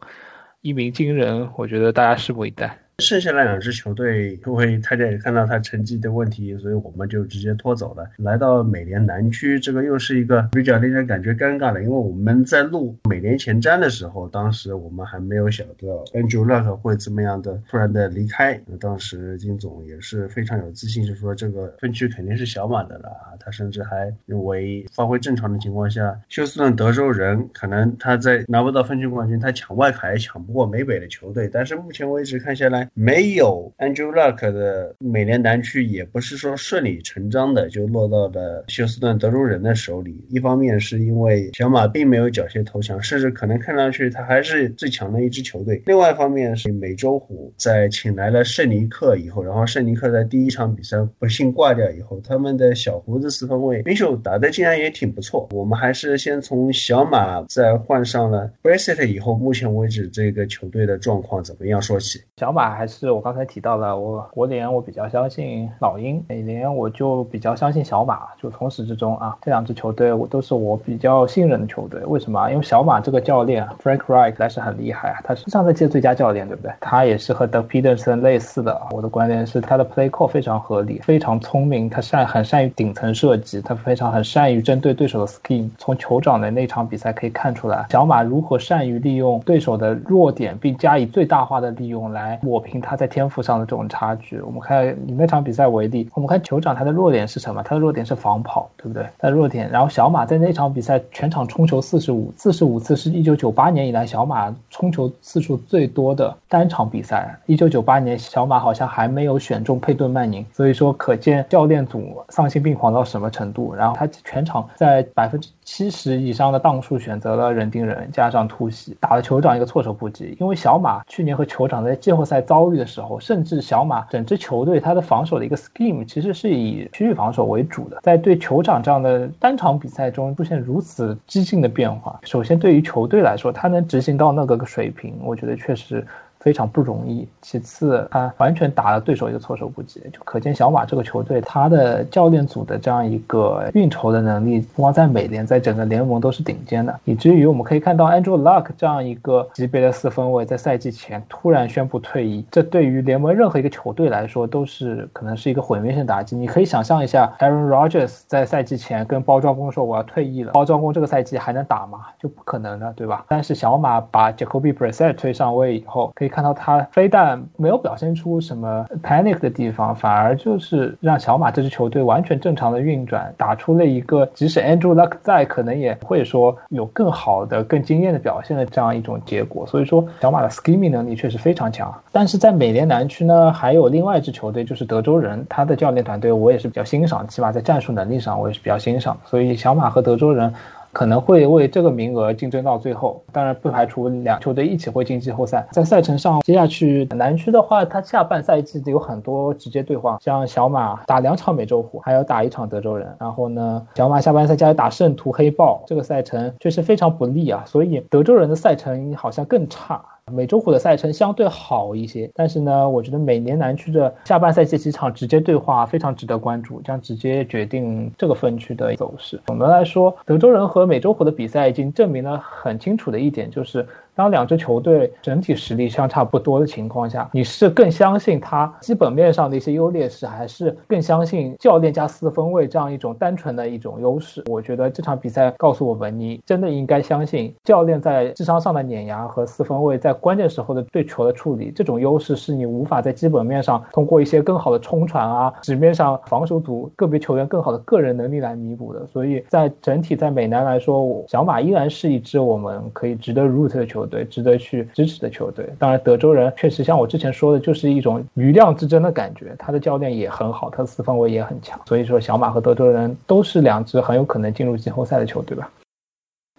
一鸣惊人，我觉得大家拭目以待。剩下的两支球队，因为大家也看到他成绩的问题，所以我们就直接拖走了。来到美联南区，这个又是一个比较令人感觉尴尬的，因为我们在录美联前瞻的时候，当时我们还没有想到 Andrew Luck 会这么样的突然的离开。当时金总也是非常有自信，是说这个分区肯定是小马的了啊。他甚至还认为发挥正常的情况下，休斯顿德州人可能他在拿不到分区冠军，他抢外卡也抢不过美北的球队。但是目前为止看下来，没有 Andrew Luck 的美联南区也不是说顺理成章的就落到了休斯顿德州人的手里。一方面是因为小马并没有缴械投降，甚至可能看上去他还是最强的一支球队。另外一方面是美洲虎在请来了圣尼克以后，然后圣尼克在第一场比赛不幸挂掉以后，他们的小胡子四分卫明秀打的竟然也挺不错。我们还是先从小马在换上了 Brissett 以后，目前为止这个球队的状况怎么样说起？小马还是我刚才提到了，我国联我比较相信老鹰，美联我就比较相信小马。就从始至终啊，这两支球队我都是我比较信任的球队。为什么？因为小马这个教练 Frank Reich 还是很厉害啊，他是上赛季最佳教练，对不对？他也是和 Doug Peterson 类似的。我的观点是，他的 play call 非常合理，非常聪明，他善很善于顶层设计，他非常很善于针对对手的 scheme。从酋长的那场比赛可以看出来，小马如何善于利用对手的弱点，并加以最大化的利用来来抹平他在天赋上的这种差距。我们看以那场比赛为例，我们看酋长他的弱点是什么？他的弱点是防跑，对不对？他的弱点。然后小马在那场比赛全场冲球四十五，四十五次是一九九八年以来小马冲球次数最多的单场比赛。一九九八年小马好像还没有选中佩顿曼宁，所以说可见教练组丧心病狂到什么程度。然后他全场在百分之七十以上的档数选择了人盯人，加上突袭，打了酋长一个措手不及。因为小马去年和酋长在季后赛遭遇的时候，甚至小马整支球队他的防守的一个 scheme 其实是以区域防守为主的，在对酋长这样的单场比赛中出现如此激进的变化，首先对于球队来说，他能执行到那个水平，我觉得确实。非常不容易。其次，他完全打了对手一个措手不及，就可见小马这个球队他的教练组的这样一个运筹的能力，不光在美联，在整个联盟都是顶尖的。以至于我们可以看到 Andrew Luck 这样一个级别的四分卫，在赛季前突然宣布退役，这对于联盟任何一个球队来说都是可能是一个毁灭性打击。你可以想象一下，Aaron Rodgers 在赛季前跟包装工说我要退役了，包装工这个赛季还能打吗？就不可能的，对吧？但是小马把 Jacoby Brissett 推上位以后，可以。看到他非但没有表现出什么 panic 的地方，反而就是让小马这支球队完全正常的运转，打出了一个即使 Andrew Luck 在，可能也会说有更好的、更惊艳的表现的这样一种结果。所以说，小马的 scheming 能力确实非常强。但是在美联南区呢，还有另外一支球队就是德州人，他的教练团队我也是比较欣赏，起码在战术能力上我也是比较欣赏。所以小马和德州人。可能会为这个名额竞争到最后，当然不排除两球队一起会进季后赛。在赛程上，接下去南区的话，它下半赛季有很多直接对话，像小马打两场美洲虎，还要打一场德州人。然后呢，小马下半赛季要打圣徒黑豹，这个赛程确实非常不利啊。所以德州人的赛程好像更差。美洲虎的赛程相对好一些，但是呢，我觉得每年南区的下半赛季几场直接对话非常值得关注，将直接决定这个分区的走势。总的来说，德州人和美洲虎的比赛已经证明了很清楚的一点，就是。当两支球队整体实力相差不多的情况下，你是更相信他基本面上的一些优劣势，还是更相信教练加四分卫这样一种单纯的一种优势？我觉得这场比赛告诉我们，你真的应该相信教练在智商上的碾压和四分卫在关键时候的对球的处理，这种优势是你无法在基本面上通过一些更好的冲传啊，纸面上防守组个别球员更好的个人能力来弥补的。所以在整体在美男来说，小马依然是一支我们可以值得 root 的球。队值得去支持的球队，当然德州人确实像我之前说的，就是一种余量之争的感觉。他的教练也很好，他的四分位也很强，所以说小马和德州人都是两支很有可能进入季后赛的球队吧。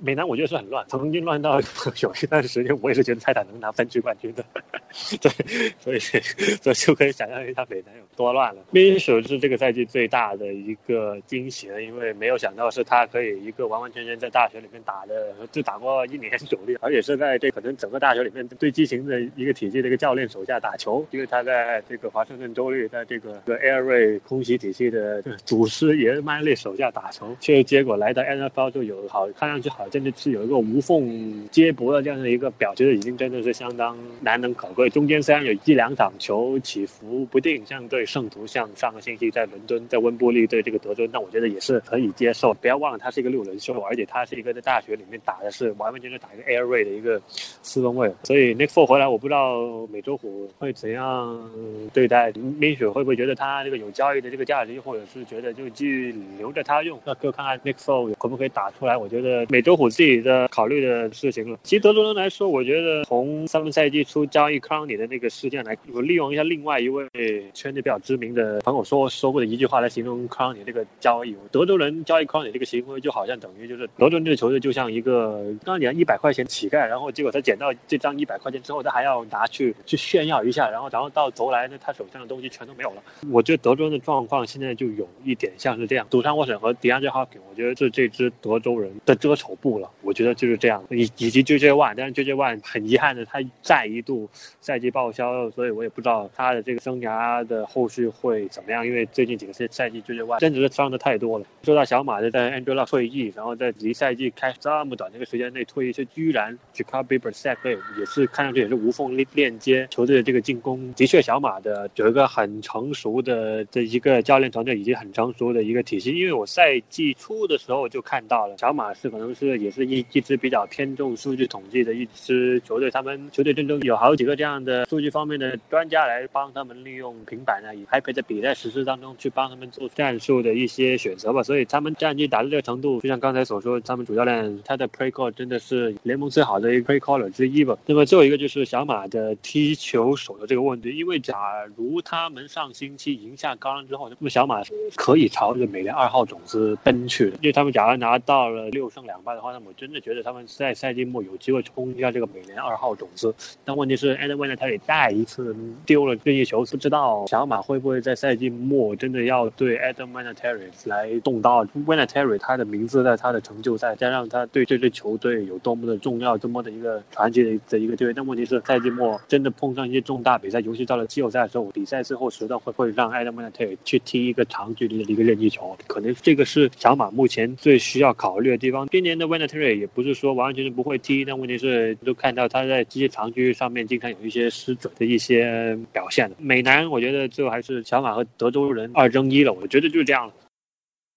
美南我觉得是很乱，曾经乱到有一段时间，我也是觉得泰坦能拿分区冠军的。<laughs> 对，所以所以就可以想象一下美南有多乱了。米手是这个赛季最大的一个惊喜了，因为没有想到是他可以一个完完全全在大学里面打的，就打过一年主力，而且是在这可能整个大学里面最畸形的一个体系的一个教练手下打球，因为他在这个华盛顿州立，在这个 Air Ray 空袭体系的祖师爷麦利手下打球，却结果来到 NFL 就有好看上去好。真的是有一个无缝接驳的这样的一个表，其实已经真的是相当难能可贵。中间虽然有一两场球起伏不定，像对圣徒，像上个星期在伦敦，在温布利对这个德州，但我觉得也是可以接受。不要忘了，他是一个六人秀，而且他是一个在大学里面打的是完完全全打一个 air raid 的一个四分卫。所以 Nick Four 回来，我不知道美洲虎会怎样对待。冰雪会不会觉得他这个有交易的这个价值，或者是觉得就继续留着他用？那就看看 Nick Four 可不可以打出来。我觉得美洲虎自己的考虑的事情了。其实德州人来说，我觉得从上个赛季初交易康尼的那个事件来，我利用一下另外一位圈内比较知名的朋友说说过的一句话来形容康尼这个交易：德州人交易康尼这个行为，就好像等于就是德州人这个球队就像一个刚你一百块钱乞丐，然后结果他捡到这张一百块钱之后，他还要拿去去炫耀一下，然后然后到头来呢，他手上的东西全都没有了。我觉得德州人的状况现在就有一点像是这样，赌上沃森和迪安杰哈肯，我觉得是这支德州人的遮丑不了。我觉得就是这样，以以及 JJ One，但是 JJ One 很遗憾的，他再一度赛季报销，所以我也不知道他的这个生涯的后续会怎么样，因为最近几个赛赛季 JJ One 真的是伤的太多了。说到小马的在 Andrew Luck 退役，然后在离赛季开这么短的一个时间内退役，却居然 Jacoby Brissett 也是看上去也是无缝链链接球队的这个进攻。的确，小马的有一个很成熟的这一个教练团队，以及很成熟的一个体系。因为我赛季初的时候就看到了，小马是可能是也是一一支比较偏重数据统计的一支球队。他们球队阵中有好几个这样的数据方面的专家来帮他们利用平板呢，以 iPad 在比赛实施当中去帮他们做战术的一些选择吧。所以他们战绩达到这个程度，就像刚才所说，他们主教练他的 play call 真的是联盟最好的一个 play caller 之一吧。那么最后一个就是小马的踢球手的这个问题，因为假如他们上星期赢下高兰之后，那么小马可以朝着美联二号种子奔去的。因为他们假如拿到了六胜两败的话，那我真的觉得他们在赛季末有机会冲一下这个美联二号种子。但问题是，Adam Vinatieri 再一次丢了任意球，不知道小马会不会在赛季末真的要对 Adam Vinatieri 来动刀。Vinatieri 他的名字在他的成就在，加上他对这支球队有多么的重要，这么的一个传奇的的一个队。但问题是，赛季末真的碰上一些重大比赛，尤其到了季后赛的时候，比赛最后时段会不会让 Adam Vinatieri 去踢一个长距离的一个任意球？可能这个是小马目前最需要考虑的地方。今年的 Vinatieri 也不是说完完全全不会踢，但问题是都看到他在这些长局上面经常有一些失准的一些表现。美男，我觉得最后还是小马和德州人二争一了。我觉得就是这样了。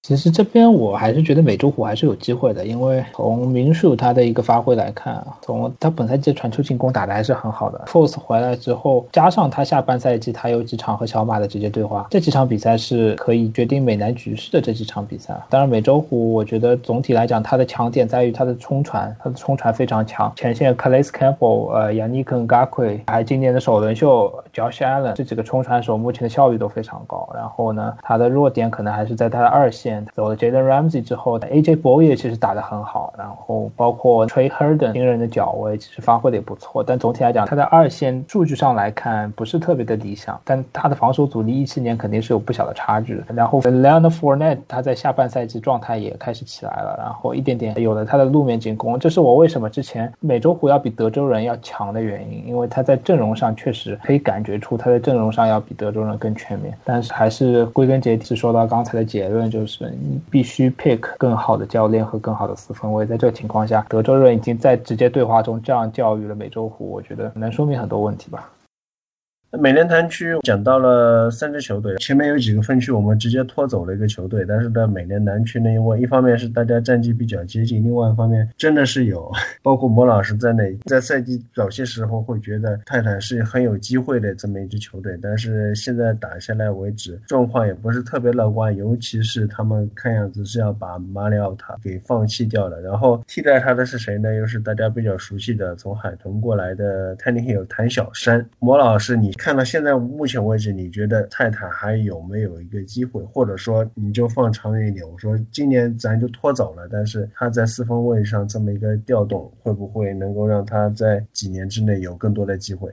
其实这边我还是觉得美洲虎还是有机会的，因为从明树他的一个发挥来看啊，从他本赛季传球进攻打的还是很好的。Force 回来之后，加上他下半赛季他有几场和小马的直接对话，这几场比赛是可以决定美男局势的这几场比赛。当然，美洲虎我觉得总体来讲，他的强点在于他的冲传，他的冲传非常强。前线 Calais Campbell、呃 Yannick Ngakwe，还有今年的首轮秀 Josh Allen 这几个冲传手目前的效率都非常高。然后呢，他的弱点可能还是在他的二线。走了 Jalen Ramsey 之后，AJ b o y 其实打得很好，然后包括 Trey h e r d e n 新人的脚位其实发挥的也不错，但总体来讲，他在二线数据上来看不是特别的理想，但他的防守阻力一七年肯定是有不小的差距。然后 Leonard Fournette 他在下半赛季状态也开始起来了，然后一点点有了他的路面进攻，这是我为什么之前美洲虎要比德州人要强的原因，因为他在阵容上确实可以感觉出他在阵容上要比德州人更全面，但是还是归根结底是说到刚才的结论就是。你必须 pick 更好的教练和更好的四分卫，在这个情况下，德州人已经在直接对话中这样教育了美洲虎，我觉得能说明很多问题吧。那美联坛区讲到了三支球队，前面有几个分区我们直接拖走了一个球队，但是在美联南区呢，因为一方面是大家战绩比较接近，另外一方面真的是有，包括莫老师在内，在赛季早些时候会觉得泰坦是很有机会的这么一支球队，但是现在打下来为止，状况也不是特别乐观，尤其是他们看样子是要把马里奥塔给放弃掉了，然后替代他的是谁呢？又是大家比较熟悉的从海豚过来的 Tanny Hill 谭小山，莫老师你。看到现在目前为止，你觉得泰坦还有没有一个机会？或者说，你就放长远一点，我说今年咱就拖走了，但是他在四分位上这么一个调动，会不会能够让他在几年之内有更多的机会？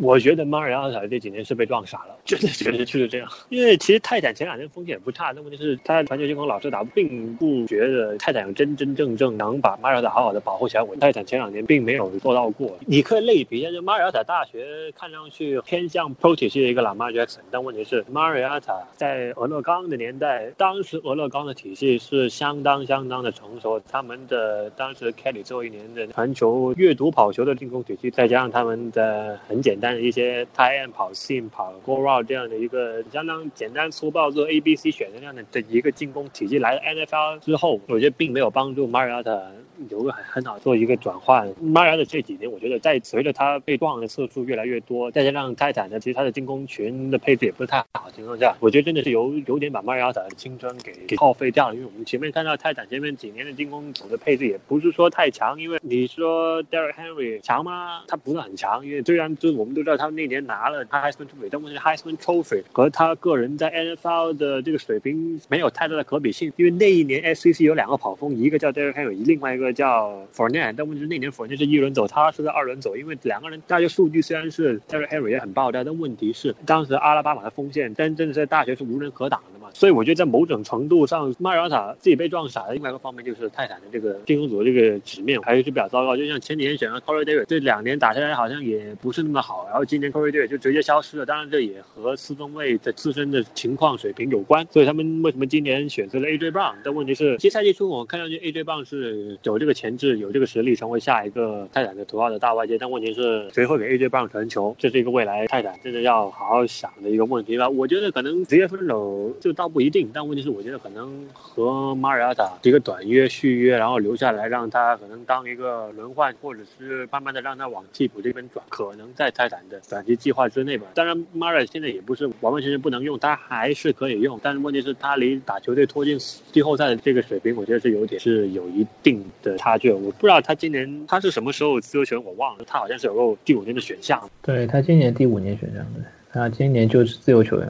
我觉得马里奥塔这几年是被撞傻了，<laughs> 真的觉得就是这样。因为其实泰坦前两年风险也不差，但问题是他传球进攻老是打，并不觉得泰坦有真真正正能把马里奥塔好好的保护起来。我。泰坦前两年并没有做到过。你可以类比一下，就马里奥塔大学看上去偏向 Pro 体系的一个 Lamar Jackson，但问题是马里奥塔在俄勒冈的年代，当时俄勒冈的体系是相当相当的成熟，他们的当时 Kelly 最后一年的传球、阅读跑球的进攻体系，再加上他们的很简单一些 tie end 跑 seam 跑 go route 这样的一个相当简单粗暴做 A B C 选择这样的的一个进攻体系，来了 NFL 之后，我觉得并没有帮助 Mariota 有个很很好做一个转换。mari 的这几年，我觉得在随着他被撞的次数越来越多，再加上泰坦的其实他的进攻群的配置也不是太好的情况下，我觉得真的是有有点把 Maria 的青春给给耗费掉了。因为我们前面看到泰坦前面几年的进攻组的配置也不是说太强，因为你说 Derek Henry 强吗？他不是很强，因为虽然就我们都知道他那年拿了 Heisman Trophy，但问题是 Heisman Trophy 和他个人在 NFL 的这个水平没有太大的可比性，因为那一年 SEC 有两个跑锋，一个叫 Derek Henry，另外一个叫 Fournier，但问题是那年 Fournier 是一轮走，他是在二轮走，因为两个人大学数据虽然是 Terry Henry 也很爆炸，但问题是当时阿拉巴马的锋线真正的在大学是无人可挡的所以我觉得在某种程度上，马尔塔自己被撞傻的另外一个方面就是泰坦的这个进攻组的这个纸面还是比较糟糕，就像前几年选了 Corey David，这两年打下来好像也不是那么好，然后今年 Corey David 就直接消失了，当然这也和四中卫的自身的情况水平有关，所以他们为什么今年选择了 AJ 布朗但问题是，其实赛季初我看上去 AJ 布朗是有这个潜质，有这个实力成为下一个泰坦的头号的大外接，但问题是谁会给 AJ 布朗传球？这是一个未来泰坦真的要好好想的一个问题吧。我觉得可能职业分手就倒不一定，但问题是我觉得可能和马尔塔一个短约续约，然后留下来让他可能当一个轮换，或者是慢慢的让他往替补这边转，可能在泰坦的短期计划之内吧。当然，马尔现在也不是完完全全不能用，他还是可以用，但是问题是，他离打球队拖进季后赛的这个水平，我觉得是有点是有一定的差距。我不知道他今年他是什么时候自由球员，我忘了，他好像是有个第五年的选项。对他今年第五年选项的，他今年就是自由球员。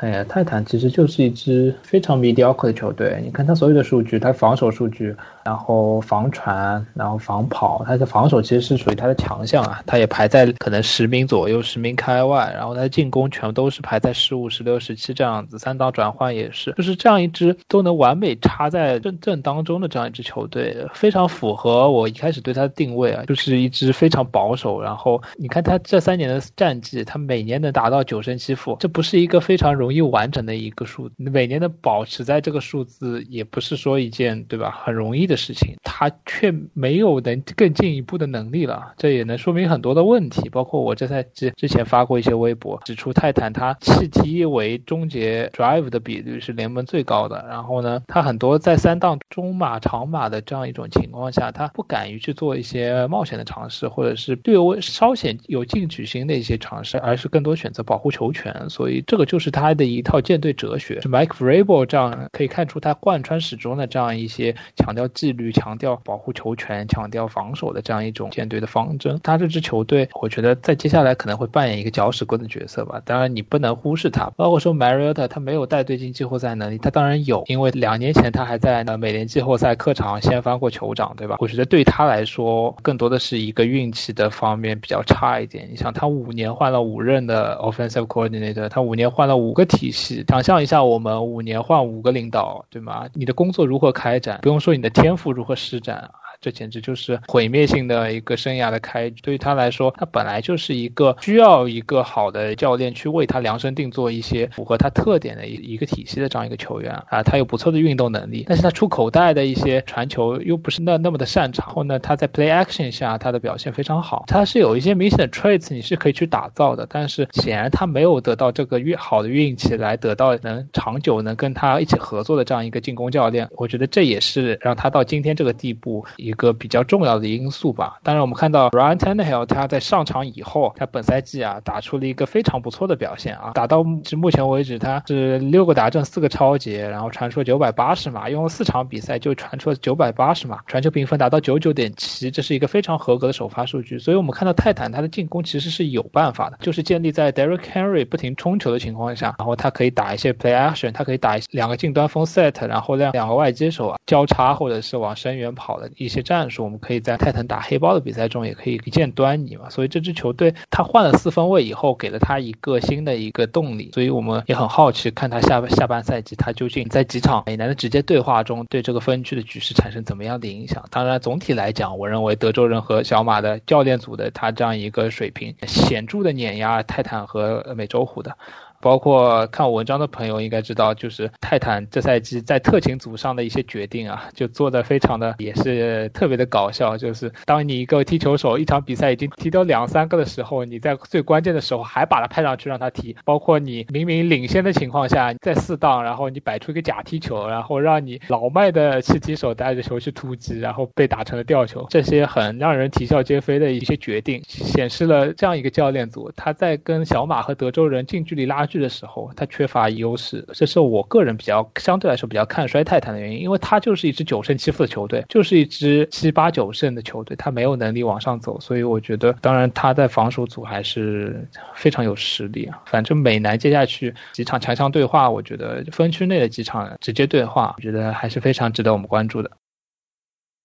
哎呀，泰坦其实就是一支非常 mediocre 的球队。你看他所有的数据，他防守数据，然后防传，然后防跑，他的防守其实是属于他的强项啊。他也排在可能十名左右，十名开外。然后他的进攻全部都是排在十五、十六、十七这样子，三档转换也是，就是这样一支都能完美插在正正当中的这样一支球队，非常符合我一开始对他的定位啊，就是一支非常保守。然后你看他这三年的战绩，他每年能达到九胜七负，这不是一个非常容。易完整的一个数，每年的保持在这个数字也不是说一件对吧很容易的事情，他却没有能更进一步的能力了，这也能说明很多的问题。包括我这赛之之前发过一些微博，指出泰坦他弃 T 为终结 drive 的比率是联盟最高的，然后呢，他很多在三档中马长马的这样一种情况下，他不敢于去做一些冒险的尝试，或者是略微稍显有进取心的一些尝试，而是更多选择保护球权，所以这个就是他。的一套舰队哲学，Mike Vrabel 这样可以看出他贯穿始终的这样一些强调技纪律、强调保护球权、强调防守的这样一种舰队的方针。他这支球队，我觉得在接下来可能会扮演一个搅屎棍的角色吧。当然，你不能忽视他。包括说 Mariota，他没有带队进季后赛能力，他当然有，因为两年前他还在呃美联季后赛客场先翻过酋长，对吧？我觉得对他来说，更多的是一个运气的方面比较差一点。你想，他五年换了五任的 offensive coordinator，他五年换了五个。体系，想象一下，我们五年换五个领导，对吗？你的工作如何开展？不用说你的天天赋如何施展啊。这简直就是毁灭性的一个生涯的开局。对于他来说，他本来就是一个需要一个好的教练去为他量身定做一些符合他特点的一一个体系的这样一个球员啊。他有不错的运动能力，但是他出口袋的一些传球又不是那那么的擅长。然后呢，他在 play action 下他的表现非常好。他是有一些明显的 traits 你是可以去打造的，但是显然他没有得到这个运好的运气来得到能长久能跟他一起合作的这样一个进攻教练。我觉得这也是让他到今天这个地步。一个比较重要的因素吧。当然，我们看到 Ryan Tannehill 他在上场以后，他本赛季啊打出了一个非常不错的表现啊。打到至目前为止，他是六个达阵，四个超节，然后传出九百八十码，用了四场比赛就传出了九百八十码，传球评分达到九九点七，这是一个非常合格的首发数据。所以我们看到泰坦他的进攻其实是有办法的，就是建立在 Derek Henry 不停冲球的情况下，然后他可以打一些 play action，他可以打两个近端锋 set，然后让两个外接手啊交叉或者是往深远跑的一些。战术，我们可以在泰坦打黑豹的比赛中也可以一见端倪嘛。所以这支球队他换了四分卫以后，给了他一个新的一个动力，所以我们也很好奇看他下下半赛季他究竟在几场美男的直接对话中对这个分区的局势产生怎么样的影响。当然，总体来讲，我认为德州人和小马的教练组的他这样一个水平，显著的碾压泰坦和美洲虎的。包括看我文章的朋友应该知道，就是泰坦这赛季在特勤组上的一些决定啊，就做的非常的也是特别的搞笑。就是当你一个踢球手一场比赛已经踢掉两三个的时候，你在最关键的时候还把他派上去让他踢。包括你明明领先的情况下，在四档，然后你摆出一个假踢球，然后让你老迈的气踢手带着球去突击，然后被打成了吊球。这些很让人啼笑皆非的一些决定，显示了这样一个教练组他在跟小马和德州人近距离拉。剧的时候，他缺乏优势，这是我个人比较相对来说比较看衰泰坦的原因，因为他就是一支九胜七负的球队，就是一支七八九胜的球队，他没有能力往上走，所以我觉得，当然他在防守组还是非常有实力啊。反正美南接下去几场强强对话，我觉得分区内的几场直接对话，我觉得还是非常值得我们关注的。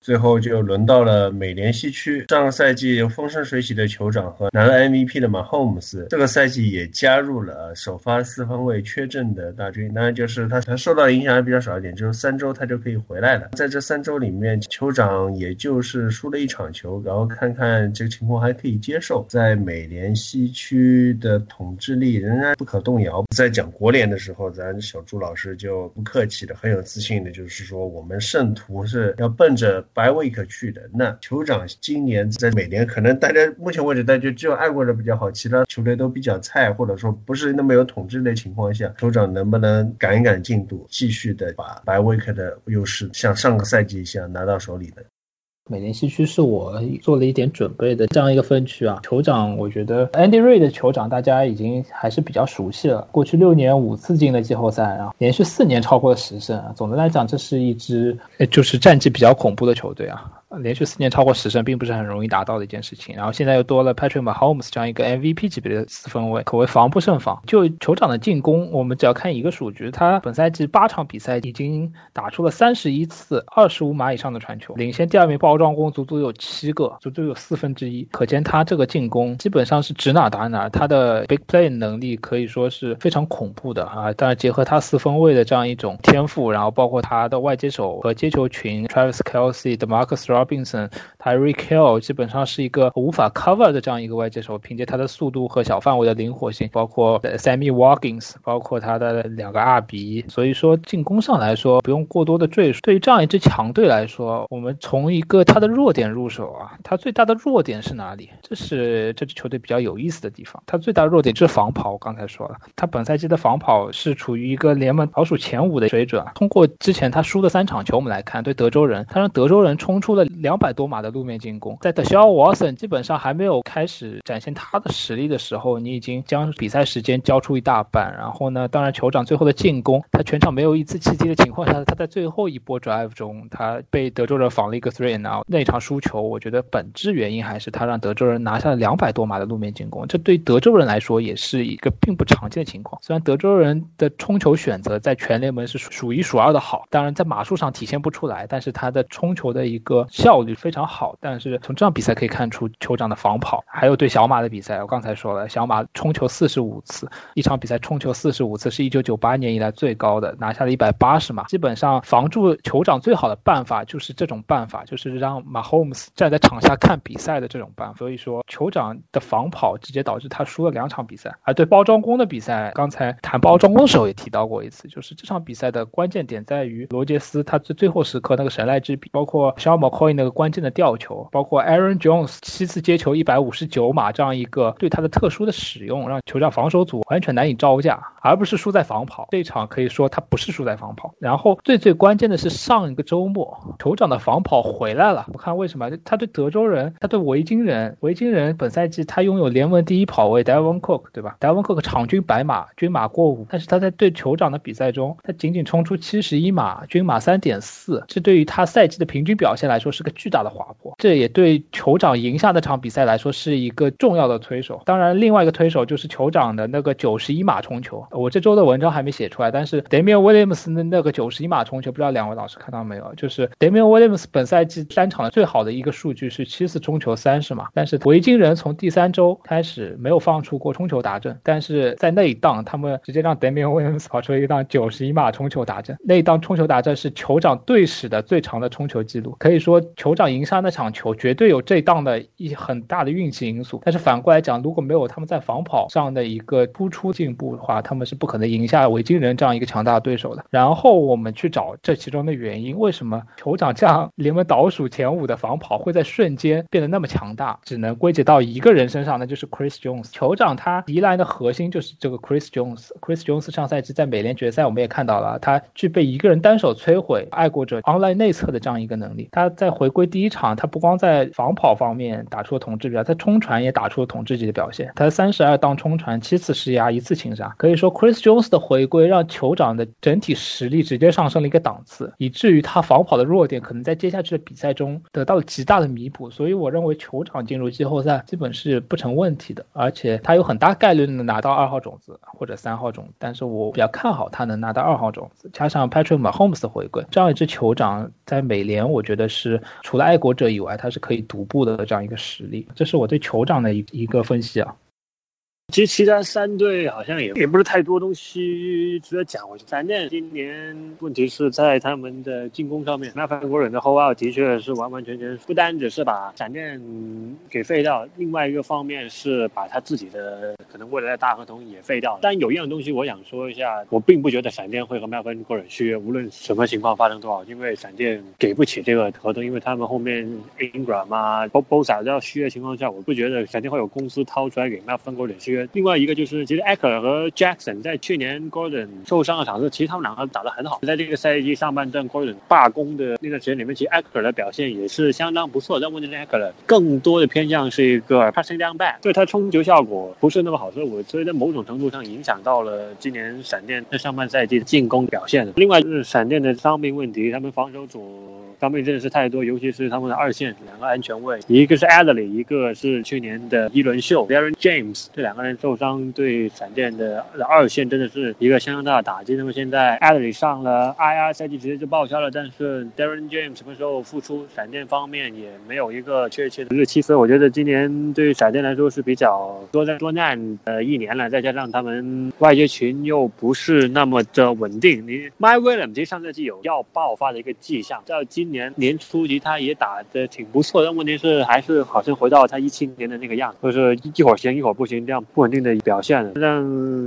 最后就轮到了美联西区，上个赛季风生水起的酋长和拿了 MVP 的马霍姆斯，这个赛季也加入了首发四分卫缺阵的大军。当然，就是他他受到影响还比较少一点，就是三周他就可以回来了。在这三周里面，酋长也就是输了一场球，然后看看这个情况还可以接受。在美联西区的统治力仍然不可动摇。在讲国联的时候，咱小朱老师就不客气的、很有自信的，就是说我们圣徒是要奔着。白威克去的那酋长今年在美联，可能大家目前为止大家只有爱国者比较好，其他球队都比较菜，或者说不是那么有统治的情况下，酋长能不能赶一赶进度，继续的把白威克的优势像上个赛季一样拿到手里呢？美联西区是我做了一点准备的这样一个分区啊。酋长，我觉得 Andy Reid 的酋长大家已经还是比较熟悉了，过去六年五次进了季后赛，然后连续四年超过了十胜啊。总的来讲，这是一支就是战绩比较恐怖的球队啊。连续四年超过十胜，并不是很容易达到的一件事情。然后现在又多了 Patrick Mahomes 这样一个 MVP 级别的四分卫，可谓防不胜防。就酋长的进攻，我们只要看一个数据，他本赛季八场比赛已经打出了三十一次二十五码以上的传球，领先第二名包装工足足有七个，足足有四分之一。可见他这个进攻基本上是指哪打哪，他的 big play 能力可以说是非常恐怖的啊！当然结合他四分卫的这样一种天赋，然后包括他的外接手和接球群，Travis Kelsey 的 Marcus Rob。Robinson、Tyreek Hill 基本上是一个无法 cover 的这样一个外接手，凭借他的速度和小范围的灵活性，包括 Sammy Watkins，包括他的两个二比，所以说进攻上来说不用过多的赘述。对于这样一支强队来说，我们从一个他的弱点入手啊，他最大的弱点是哪里？这是这支球队比较有意思的地方。他最大的弱点就是防跑，我刚才说了，他本赛季的防跑是处于一个联盟跑数前五的水准。通过之前他输的三场球，我们来看，对德州人，他让德州人冲出了。两百多码的路面进攻，在德肖·沃森基本上还没有开始展现他的实力的时候，你已经将比赛时间交出一大半。然后呢，当然酋长最后的进攻，他全场没有一次契机的情况下，他在最后一波 drive 中，他被德州人防了一个 three and out。那场输球，我觉得本质原因还是他让德州人拿下了两百多码的路面进攻，这对德州人来说也是一个并不常见的情况。虽然德州人的冲球选择在全联盟是数一数二的好，当然在码数上体现不出来，但是他的冲球的一个。效率非常好，但是从这场比赛可以看出酋长的防跑，还有对小马的比赛，我刚才说了，小马冲球四十五次，一场比赛冲球四十五次，是一九九八年以来最高的，拿下了一百八十码。基本上防住酋长最好的办法就是这种办法，就是让马 Holmes 站在场下看比赛的这种办法。所以说，酋长的防跑直接导致他输了两场比赛。而对包装工的比赛，刚才谈包装工的时候也提到过一次，就是这场比赛的关键点在于罗杰斯他最最后时刻那个神来之笔，包括小马 Coin。那个关键的吊球，包括 Aaron Jones 七次接球一百五十九码这样一个对他的特殊的使用，让酋长防守组完全难以招架，而不是输在防跑。这场可以说他不是输在防跑。然后最最关键的是上一个周末，酋长的防跑回来了。我看为什么？他对德州人，他对维京人，维京人本赛季他拥有联盟第一跑位 Devon Cook，对吧？Devon Cook 场均百码，均码过五，但是他在对酋长的比赛中，他仅仅冲出七十一码，均码三点四，这对于他赛季的平均表现来说。是个巨大的滑坡，这也对酋长赢下那场比赛来说是一个重要的推手。当然，另外一个推手就是酋长的那个九十一码冲球。我这周的文章还没写出来，但是 Damian Williams 的那个九十一码冲球，不知道两位老师看到没有？就是 Damian Williams 本赛季单场的最好的一个数据是七次冲球三十码，但是维京人从第三周开始没有放出过冲球达阵，但是在那一档他们直接让 Damian Williams 跑出了一档九十一码冲球达阵，那一档冲球达阵是酋长队史的最长的冲球记录，可以说酋长赢下那场球绝对有这档的一很大的运气因素。但是反过来讲，如果没有他们在防跑上的一个突出进步的话，他们是不可能赢下维京人这样一个强大的对手的。然后我们去找这其中的原因，为什么酋长这样联盟倒数前五的防跑会在瞬间变得那么强大？只能归结到一个人身上，那就是 Chris Jones。酋长他迪兰的核心就是这个 Chris Jones。Chris Jones 上赛季在美联决赛我们也看到了，他具备一个人单手摧毁爱国者 online 内侧的这样一个能力。他在回归第一场，他不光在防跑方面打出了统治表，在冲传也打出了统治级的表现。他三十二档冲传，七次施压，一次擒杀。可以说，Chris Jones 的回归让酋长的整体实力直接上升了一个档次，以至于他防跑的弱点可能在接下去的比赛中得到了极大的弥补。所以，我认为酋长进入季后赛基本是不成问题的，而且他有很大概率能拿到二号种子或者三号种子。但是我比较看好他能拿到二号种子，加上 Patrick Mahomes 的回归，这样一支酋长在美联，我觉得是除了爱国者以外，他是可以独步的这样一个实力。这是我对酋长的一一个分析啊。其实其他三队好像也也不是太多东西值得讲。我觉得闪电今年问题是在他们的进攻上面，那范国人的后奥的确是完完全全不单只是把闪电给废掉，另外一个方面是把他自己的可能未来的大合同也废掉了。但有一样东西我想说一下，我并不觉得闪电会和麦芬国人续约，无论什么情况发生多少，因为闪电给不起这个合同，因为他们后面 Ingram 啊、Bosa 都要续约情况下，我不觉得闪电会有公司掏出来给麦芬国人续约。另外一个就是，其实 Eckler 和 Jackson 在去年 Gordon 受伤的场次，其实他们两个打得很好。在这个赛季上半段 Gordon 罢工的那段时间里面，其实 Eckler 的表现也是相当不错。但问题是 Eckler 更多的偏向是一个 passing down back，对他冲球效果不是那么好，所以我所以在某种程度上影响到了今年闪电在上半赛季进攻表现。另外就是闪电的伤病问题，他们防守组。伤病真的是太多，尤其是他们的二线两个安全卫，一个是 Adley，一个是去年的一轮秀 Darren James，这两个人受伤对闪电的二线真的是一个相当大的打击。那么现在 Adley 上了 IR 赛季直接就报销了，但是 Darren James 什么时候复出，闪电方面也没有一个确切的日期，所以我觉得今年对于闪电来说是比较多灾多难的一年了。再加上他们外接群又不是那么的稳定，你 My William 其实上赛季有要爆发的一个迹象，到今。年年初级他也打的挺不错，但问题是还是好像回到他一七年的那个样子，就是一会儿行一会儿不行，这样不稳定的表现。让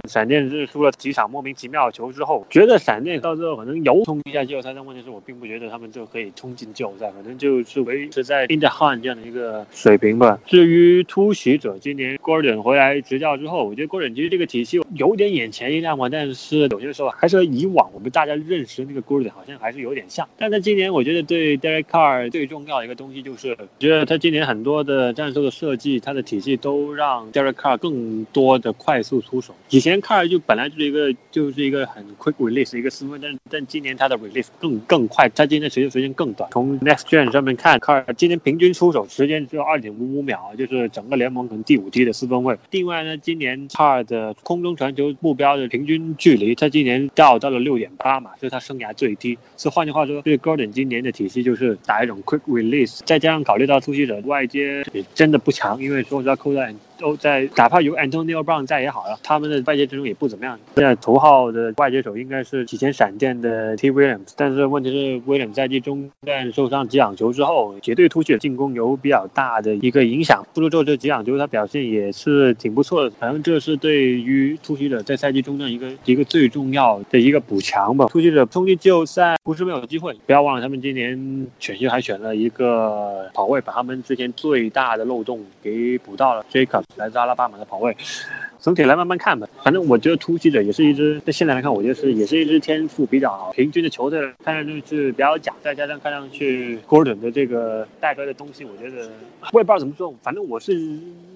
闪电是输了几场莫名其妙的球之后，觉得闪电到最后可能有冲一下季后赛，但问题是我并不觉得他们就可以冲进季后赛，可能就是维持在 In the Hunt 这样的一个水平吧。至于突袭者，今年 Gordon 回来执教之后，我觉得 Gordon 其实这个体系有点眼前一亮嘛，但是有些时候还是和以往我们大家认识的那个 Gordon 好像还是有点像。但在今年，我觉得对。Derek Carr 最重要的一个东西就是，我觉得他今年很多的战术的设计，他的体系都让 Derek Carr 更多的快速出手。以前 Carr 就本来就是一个就是一个很 quick release 一个四分，但但今年他的 release 更更快，他今天持续时间更短。从 Next Gen 上面看，Carr 今年平均出手时间只有二点五五秒，就是整个联盟可能第五低的四分位。另外呢，今年 Carr 的空中传球目标的平均距离，他今年掉到了六点八码，是他生涯最低。所以换句话说，对 Gordon 今年的体。系就是打一种 quick release，再加上考虑到突袭者外接也真的不强，因为说实话，扣在。都在，哪怕有 Antonio Brown 在也好了，他们的外接阵容也不怎么样。现在头号的外接手应该是提前闪电的 T Williams，但是问题是 Williams 赛季中段受伤几场球之后，绝对突袭进攻有比较大的一个影响。复出之后这几场球他表现也是挺不错的，反正这是对于突袭者在赛季中段一个一个最重要的一个补强吧。突袭者冲击季后赛不是没有机会，不要忘了他们今年选秀还选了一个跑位，把他们之前最大的漏洞给补到了。Jacob 来自阿拉巴马的跑位。总体来慢慢看吧。反正我觉得突袭者也是一支，在现在来看，我觉得是也是一支天赋比较平均的球队，看上去是比较假，再加上看上去 Gordon 的这个带出来的东西，我觉得我也不知道怎么说，反正我是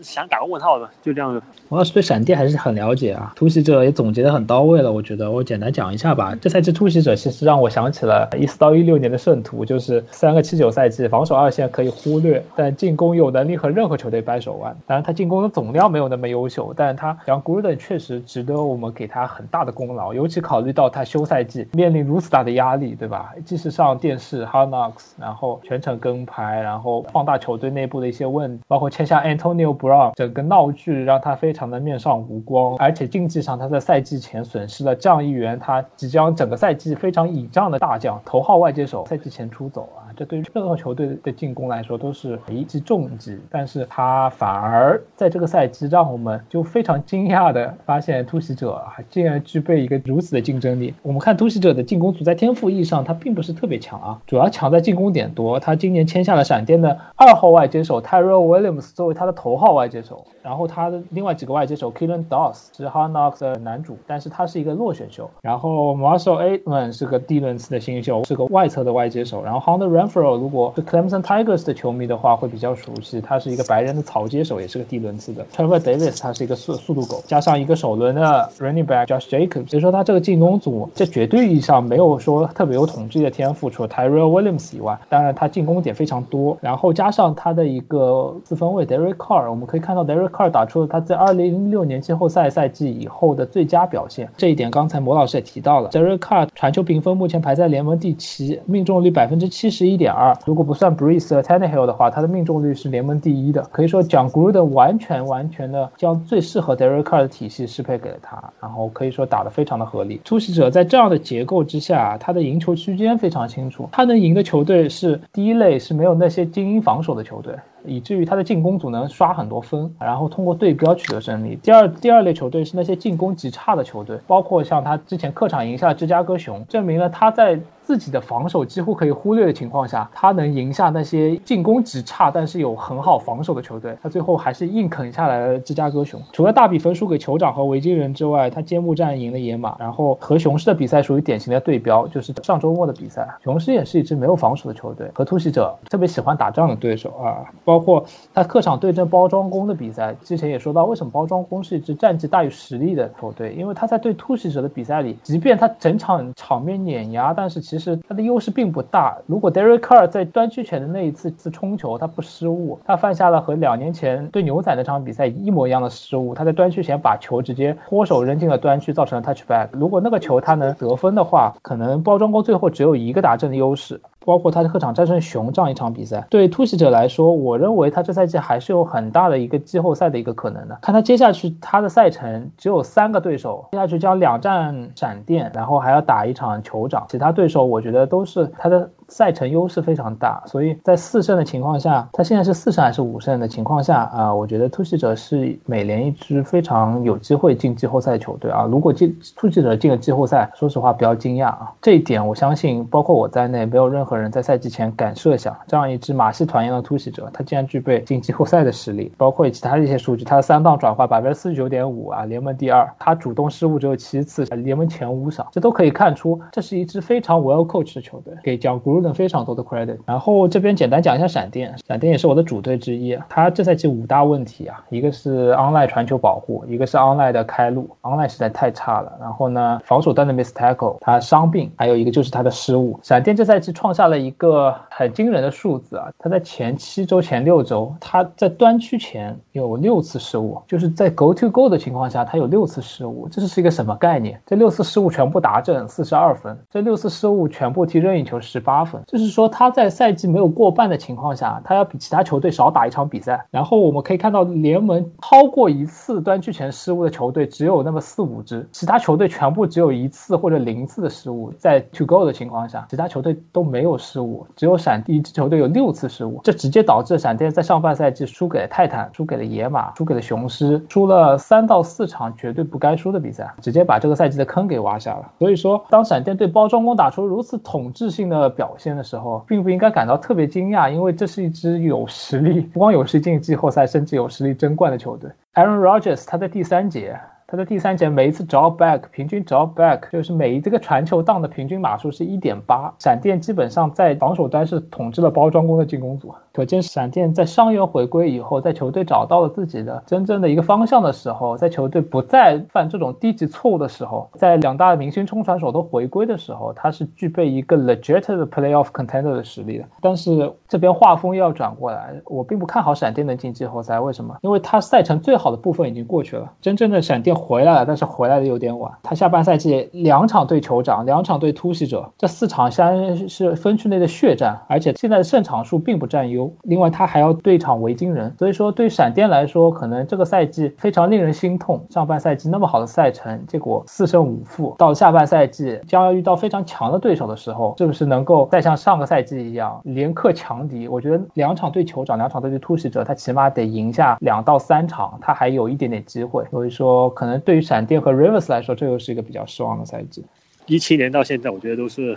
想打个问号的，就这样子。我要是对闪电还是很了解啊，突袭者也总结的很到位了，我觉得我简单讲一下吧。这赛季突袭者其实让我想起了一四到一六年的圣徒，就是三个七九赛季，防守二线可以忽略，但进攻有能力和任何球队掰手腕。当然他进攻的总量没有那么优秀，但他像 Gordon 确实值得我们给他很大的功劳，尤其考虑到他休赛季面临如此大的压力，对吧？即使上电视 Hard Knocks，然后全程跟拍，然后放大球队内部的一些问题，包括签下 Antonio Brown，整个闹剧让他非常的面上无光，而且竞技上他在赛季前损失了这样一员他即将整个赛季非常倚仗的大将头号外接手，赛季前出走啊，这对于任何球队的进攻来说都是一记重击，但是他反而在这个赛季让我们就非常惊讶的发现突袭者还竟然具备一个如此的竞争力。我们看突袭者的进攻组在天赋意义上他并不是特别强啊，主要强在进攻点多。他今年签下了闪电的二号外接手 Tyrell Williams 作为他的头号外接手，然后他的另外几个外接手 Killen Doss 是 Hard Knocks 的男主，但是他是一个落选秀。然后 Marshall Aitman 是个第轮次的新秀，是个外侧的外接手。然后 Hunter Renf 如果是 Clemson Tigers 的球迷的话会比较熟悉，他是一个白人的草接手，也是个第轮次的。Trevor Davis 他是一个速速度狗，加上一个首轮的 Running Back Josh Jacobs，所以说他这个进攻组在绝对意义上没有说特别有统治的天赋，除了 Tyrell Williams 以外，当然他进攻点非常多。然后加上他的一个四分卫 Derek Carr，我们可以看到 Derek Carr 打出了他在2006年季后赛赛季以后的最佳表现。这一点刚才魔老师也提到了，Derek Carr 传球评分目前排在联盟第七，命中率百分之七十一点二。如果不算 Breeze 和 Tannehill 的话，他的命中率是联盟第一的。可以说讲 Gruden 完全完全的将最适合 Derek Carr 的体系适配给了他，然后可以说打得非常的合理。突袭者在这样的结构之下，他的赢球区间非常清楚，他能赢的球队是第一类是没有那些精英防守的球队。以至于他的进攻组能刷很多分，然后通过对标取得胜利。第二第二类球队是那些进攻极差的球队，包括像他之前客场赢下芝加哥熊，证明了他在自己的防守几乎可以忽略的情况下，他能赢下那些进攻极差但是有很好防守的球队。他最后还是硬啃下来了芝加哥熊。除了大比分输给酋长和维京人之外，他揭幕战赢了野马，然后和雄狮的比赛属于典型的对标，就是上周末的比赛。雄狮也是一支没有防守的球队，和突袭者特别喜欢打仗的对手啊。包括他客场对阵包装工的比赛，之前也说到，为什么包装工是一支战绩大于实力的球队？因为他在对突袭者的比赛里，即便他整场场面碾压，但是其实他的优势并不大。如果 Derek Carr 在端区前的那一次次冲球他不失误，他犯下了和两年前对牛仔那场比赛一模一样的失误，他在端区前把球直接脱手扔进了端区，造成了 touchback。如果那个球他能得分的话，可能包装工最后只有一个达阵的优势。包括他的客场战胜熊这样一场比赛，对突袭者来说，我认为他这赛季还是有很大的一个季后赛的一个可能的。看他接下去他的赛程只有三个对手，接下去将两战闪电，然后还要打一场酋长，其他对手我觉得都是他的赛程优势非常大，所以在四胜的情况下，他现在是四胜还是五胜的情况下啊，我觉得突袭者是美联一支非常有机会进季后赛球队啊。如果进突袭者进了季后赛，说实话不要惊讶啊，这一点我相信包括我在内没有任何。人在赛季前敢设想，这样一支马戏团一样的突袭者，他竟然具备进季后赛的实力，包括其他的一些数据，他的三档转化百分之四十九点五啊，联盟第二，他主动失误只有七次，联盟前五少，这都可以看出这是一支非常 well coach 的球队，给 John 非常多的 credit。然后这边简单讲一下闪电，闪电也是我的主队之一，他这赛季五大问题啊，一个是 online 传球保护，一个是 online 的开路，online 实在太差了，然后呢，防守端的 miss tackle，他伤病，还有一个就是他的失误。闪电这赛季创下了一个很惊人的数字啊！他在前七周、前六周，他在端区前有六次失误，就是在 go to go 的情况下，他有六次失误，这是一个什么概念？这六次失误全部达阵，四十二分；这六次失误全部踢任意球，十八分。就是说他在赛季没有过半的情况下，他要比其他球队少打一场比赛。然后我们可以看到，联盟超过一次端区前失误的球队只有那么四五支，其他球队全部只有一次或者零次的失误。在 to go 的情况下，其他球队都没有失误，只有闪一支球队有六次失误，这直接导致闪电在上半赛季输给了泰坦，输给了野马，输给了雄狮，输了三到四场绝对不该输的比赛，直接把这个赛季的坑给挖下了。所以说，当闪电对包装工打出如此统治性的表先的时候，并不应该感到特别惊讶，因为这是一支有实力，不光有实力进季后赛，甚至有实力争冠的球队。Aaron Rodgers 他在第三节。他的第三节每一次 drop back 平均 drop back 就是每一这个传球档的平均码数是一点八。闪电基本上在防守端是统治了包装工的进攻组，可见闪电在伤员回归以后，在球队找到了自己的真正的一个方向的时候，在球队不再犯这种低级错误的时候，在两大明星冲传手都回归的时候，他是具备一个 legit 的 playoff contender 的实力的。但是这边画风又要转过来，我并不看好闪电能进季后赛。为什么？因为他赛程最好的部分已经过去了，真正的闪电。回来了，但是回来的有点晚。他下半赛季两场对酋长，两场对突袭者，这四场相是分区内的血战，而且现在的胜场数并不占优。另外，他还要对场维京人，所以说对闪电来说，可能这个赛季非常令人心痛。上半赛季那么好的赛程，结果四胜五负，到下半赛季将要遇到非常强的对手的时候，是不是能够再像上个赛季一样连克强敌？我觉得两场对酋长，两场对突袭者，他起码得赢下两到三场，他还有一点点机会。所以说，可能。对于闪电和 Rivers 来说，这又是一个比较失望的赛季。一七年到现在，我觉得都是，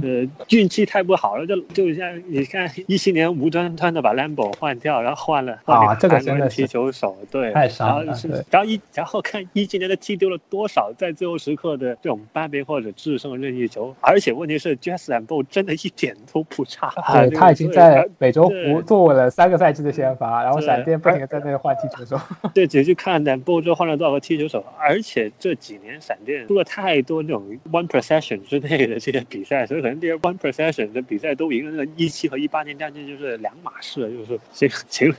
呃，运气太不好了。就就像你看，一七年无端端的把 Lambo 换掉，然后换了啊，这个真的踢球手，对，太伤了。然后一然后看一七年的踢丢了多少在最后时刻的这种扳平或者制胜任意球，而且问题是 Jesse Lambo 真的一点都不差。对，他已经在美洲湖坐稳了三个赛季的先发，然后闪电不停的在那换踢球手。对，只去看 Lambo 这换了多少个踢球手，而且这几年闪电出了太多。那种 one possession 之内的这些比赛，所以可能这些 one possession 的比赛都赢了。那一七和一八年战绩就是两码事，就是行行。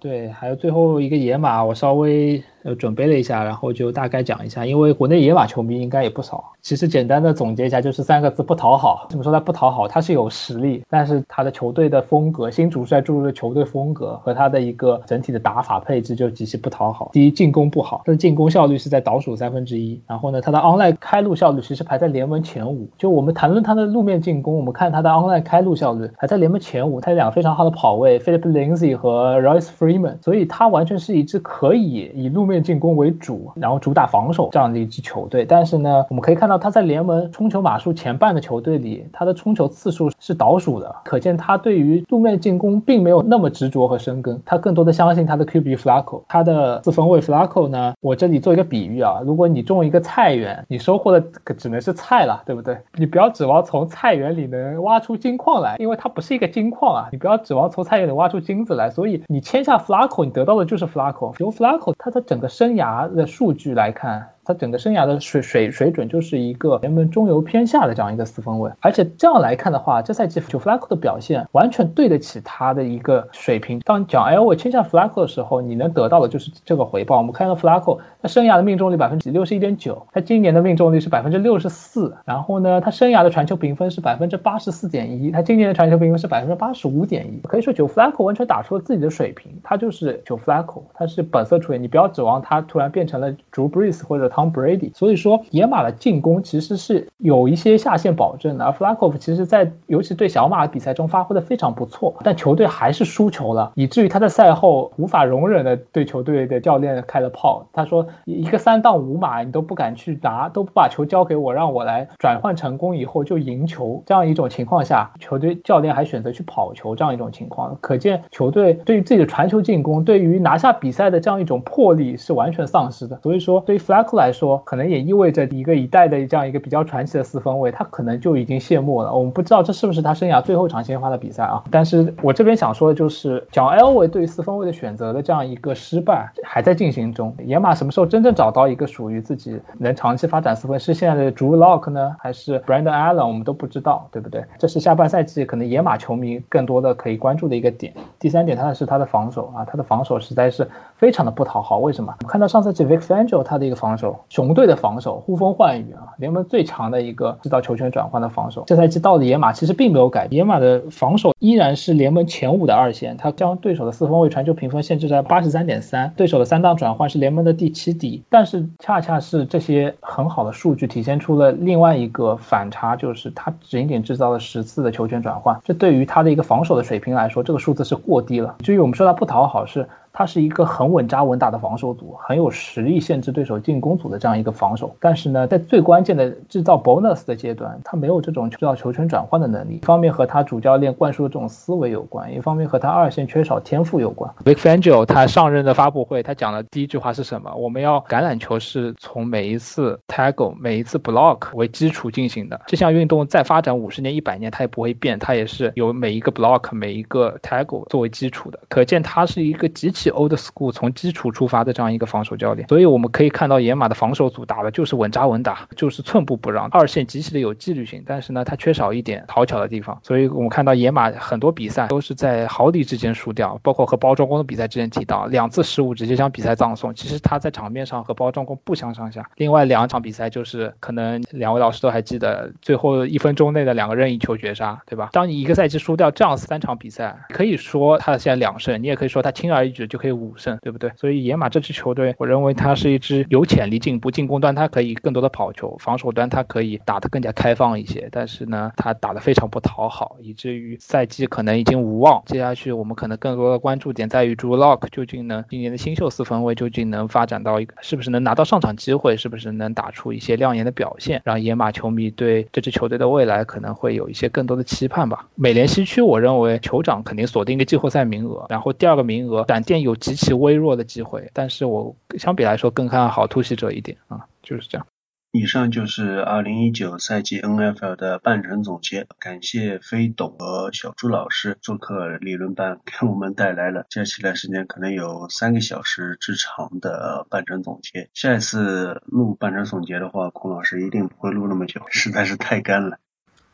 对，还有最后一个野马，我稍微。呃，准备了一下，然后就大概讲一下，因为国内野马球迷应该也不少。其实简单的总结一下，就是三个字：不讨好。怎么说他不讨好？他是有实力，但是他的球队的风格，新主帅注入的球队风格和他的一个整体的打法配置就极其不讨好。第一，进攻不好，他的进攻效率是在倒数三分之一。然后呢，他的 online 开路效率其实排在联盟前五。就我们谈论他的路面进攻，我们看他的 online 开路效率还在联盟前五。他有两个非常好的跑位，Philip Lindsay 和 Royce Freeman，所以他完全是一支可以以路面面进攻为主，然后主打防守这样的一支球队，但是呢，我们可以看到他在联盟冲球码数前半的球队里，他的冲球次数是倒数的，可见他对于路面进攻并没有那么执着和深耕，他更多的相信他的 QB Flacco，他的四分卫 Flacco 呢，我这里做一个比喻啊，如果你种一个菜园，你收获的可只能是菜了，对不对？你不要指望从菜园里能挖出金矿来，因为它不是一个金矿啊，你不要指望从菜园里挖出金子来，所以你签下 Flacco，你得到的就是 Flacco，由 Flacco 他的整的生涯。的数据来看。他整个生涯的水水水准就是一个联盟中游偏下的这样一个四分卫，而且这样来看的话，这赛季就 Flacco 的表现完全对得起他的一个水平。当讲 L 位签下 Flacco 的时候，你能得到的就是这个回报。我们看到 Flacco 他生涯的命中率百分之六十一点九，他今年的命中率是百分之六十四，然后呢，他生涯的传球评分是百分之八十四点一，他今年的传球评分是百分之八十五点一，可以说九 Flacco 完全打出了自己的水平，他就是九 Flacco，他是本色出演，你不要指望他突然变成了 Drew Brees 或者。Tom Brady，所以说野马的进攻其实是有一些下限保证的，而 Flacco 其实在尤其对小马的比赛中发挥的非常不错，但球队还是输球了，以至于他在赛后无法容忍的对球队的教练开了炮。他说一个三到五码你都不敢去拿，都不把球交给我，让我来转换成功以后就赢球。这样一种情况下，球队教练还选择去跑球，这样一种情况，可见球队对于自己的传球进攻，对于拿下比赛的这样一种魄力是完全丧失的。所以说对于 Flacco 来说，可能也意味着一个一代的这样一个比较传奇的四分卫，他可能就已经谢幕了。我们不知道这是不是他生涯最后一场先发的比赛啊？但是我这边想说的就是，讲 L 位对于四分卫的选择的这样一个失败还在进行中。野马什么时候真正找到一个属于自己能长期发展四分，是现在的 Drew Lock 呢，还是 Brandon Allen？我们都不知道，对不对？这是下半赛季可能野马球迷更多的可以关注的一个点。第三点，他的是他的防守啊，他的防守实在是非常的不讨好。为什么？我们看到上赛季 Vic Fangio 他的一个防守雄。队的防守呼风唤雨啊，联盟最强的一个制造球权转换的防守。这赛季到了野马，其实并没有改，野马的防守依然是联盟前五的二线。他将对手的四分卫传球评分限制在八十三点三，对手的三档转换是联盟的第七底。但是恰恰是这些很好的数据体现出了另外一个反差，就是他仅仅制造了十次的球权转换，这对于他的一个防守的水平来说，这个数字是过低了。至于我们说他不讨好是。他是一个很稳扎稳打的防守组，很有实力限制对手进攻组的这样一个防守。但是呢，在最关键的制造 bonus 的阶段，他没有这种制造球权转换的能力。一方面和他主教练灌输的这种思维有关，一方面和他二线缺少天赋有关。Vic Fangio 他上任的发布会，他讲的第一句话是什么？我们要橄榄球是从每一次 tackle、每一次 block 为基础进行的。这项运动再发展五十年、一百年，它也不会变，它也是有每一个 block、每一个 tackle 作为基础的。可见他是一个极其 old school、从基础出发的这样一个防守教练。所以我们可以看到，野马的防守组打的就是稳扎稳打，就是寸步不让。二线极其的有纪律性，但是呢，它缺少一点讨巧的地方。所以我们看到野马很多比赛都是在毫厘之间输掉，包括和包装工的比赛之前提到两次失误直接将比赛葬送。其实他在场面上和包装工不相上下。另外两场比赛就是可能两位老师都还记得，最后一分钟内的两个任意球绝杀，对吧？当你一个赛季输掉这样三场比赛，可以说他现在两胜，你也可以说他轻而易举就可以五胜，对不对？所以野马这支球队，我认为它是一支有潜力进步，进攻端它可以更多的跑球，防守端它可以打得更加开放一些。但是呢，他打得非常不讨好，以至于赛季可能已经无望。接下去我们可能更多的关注点在于 Drew Lock 究竟能今年的新秀四分卫究竟能发展到一个是不是能拿到上场机会，是不是能打出一些亮眼的表现，让野马球迷对这支球队的未来可能会有一些更多的期盼吧。美联西区，我认为酋长肯定锁定一个季后赛名额，然后第二个名额闪电有极其微弱的机会，但是我相比来说更看好突袭者一点啊，就是这样。以上就是二零一九赛季 NFL 的半程总结，感谢飞董和小朱老师做客理论班，给我们带来了加起来时间可能有三个小时之长的半程总结。下一次录半程总结的话，孔老师一定不会录那么久，实在是太干了。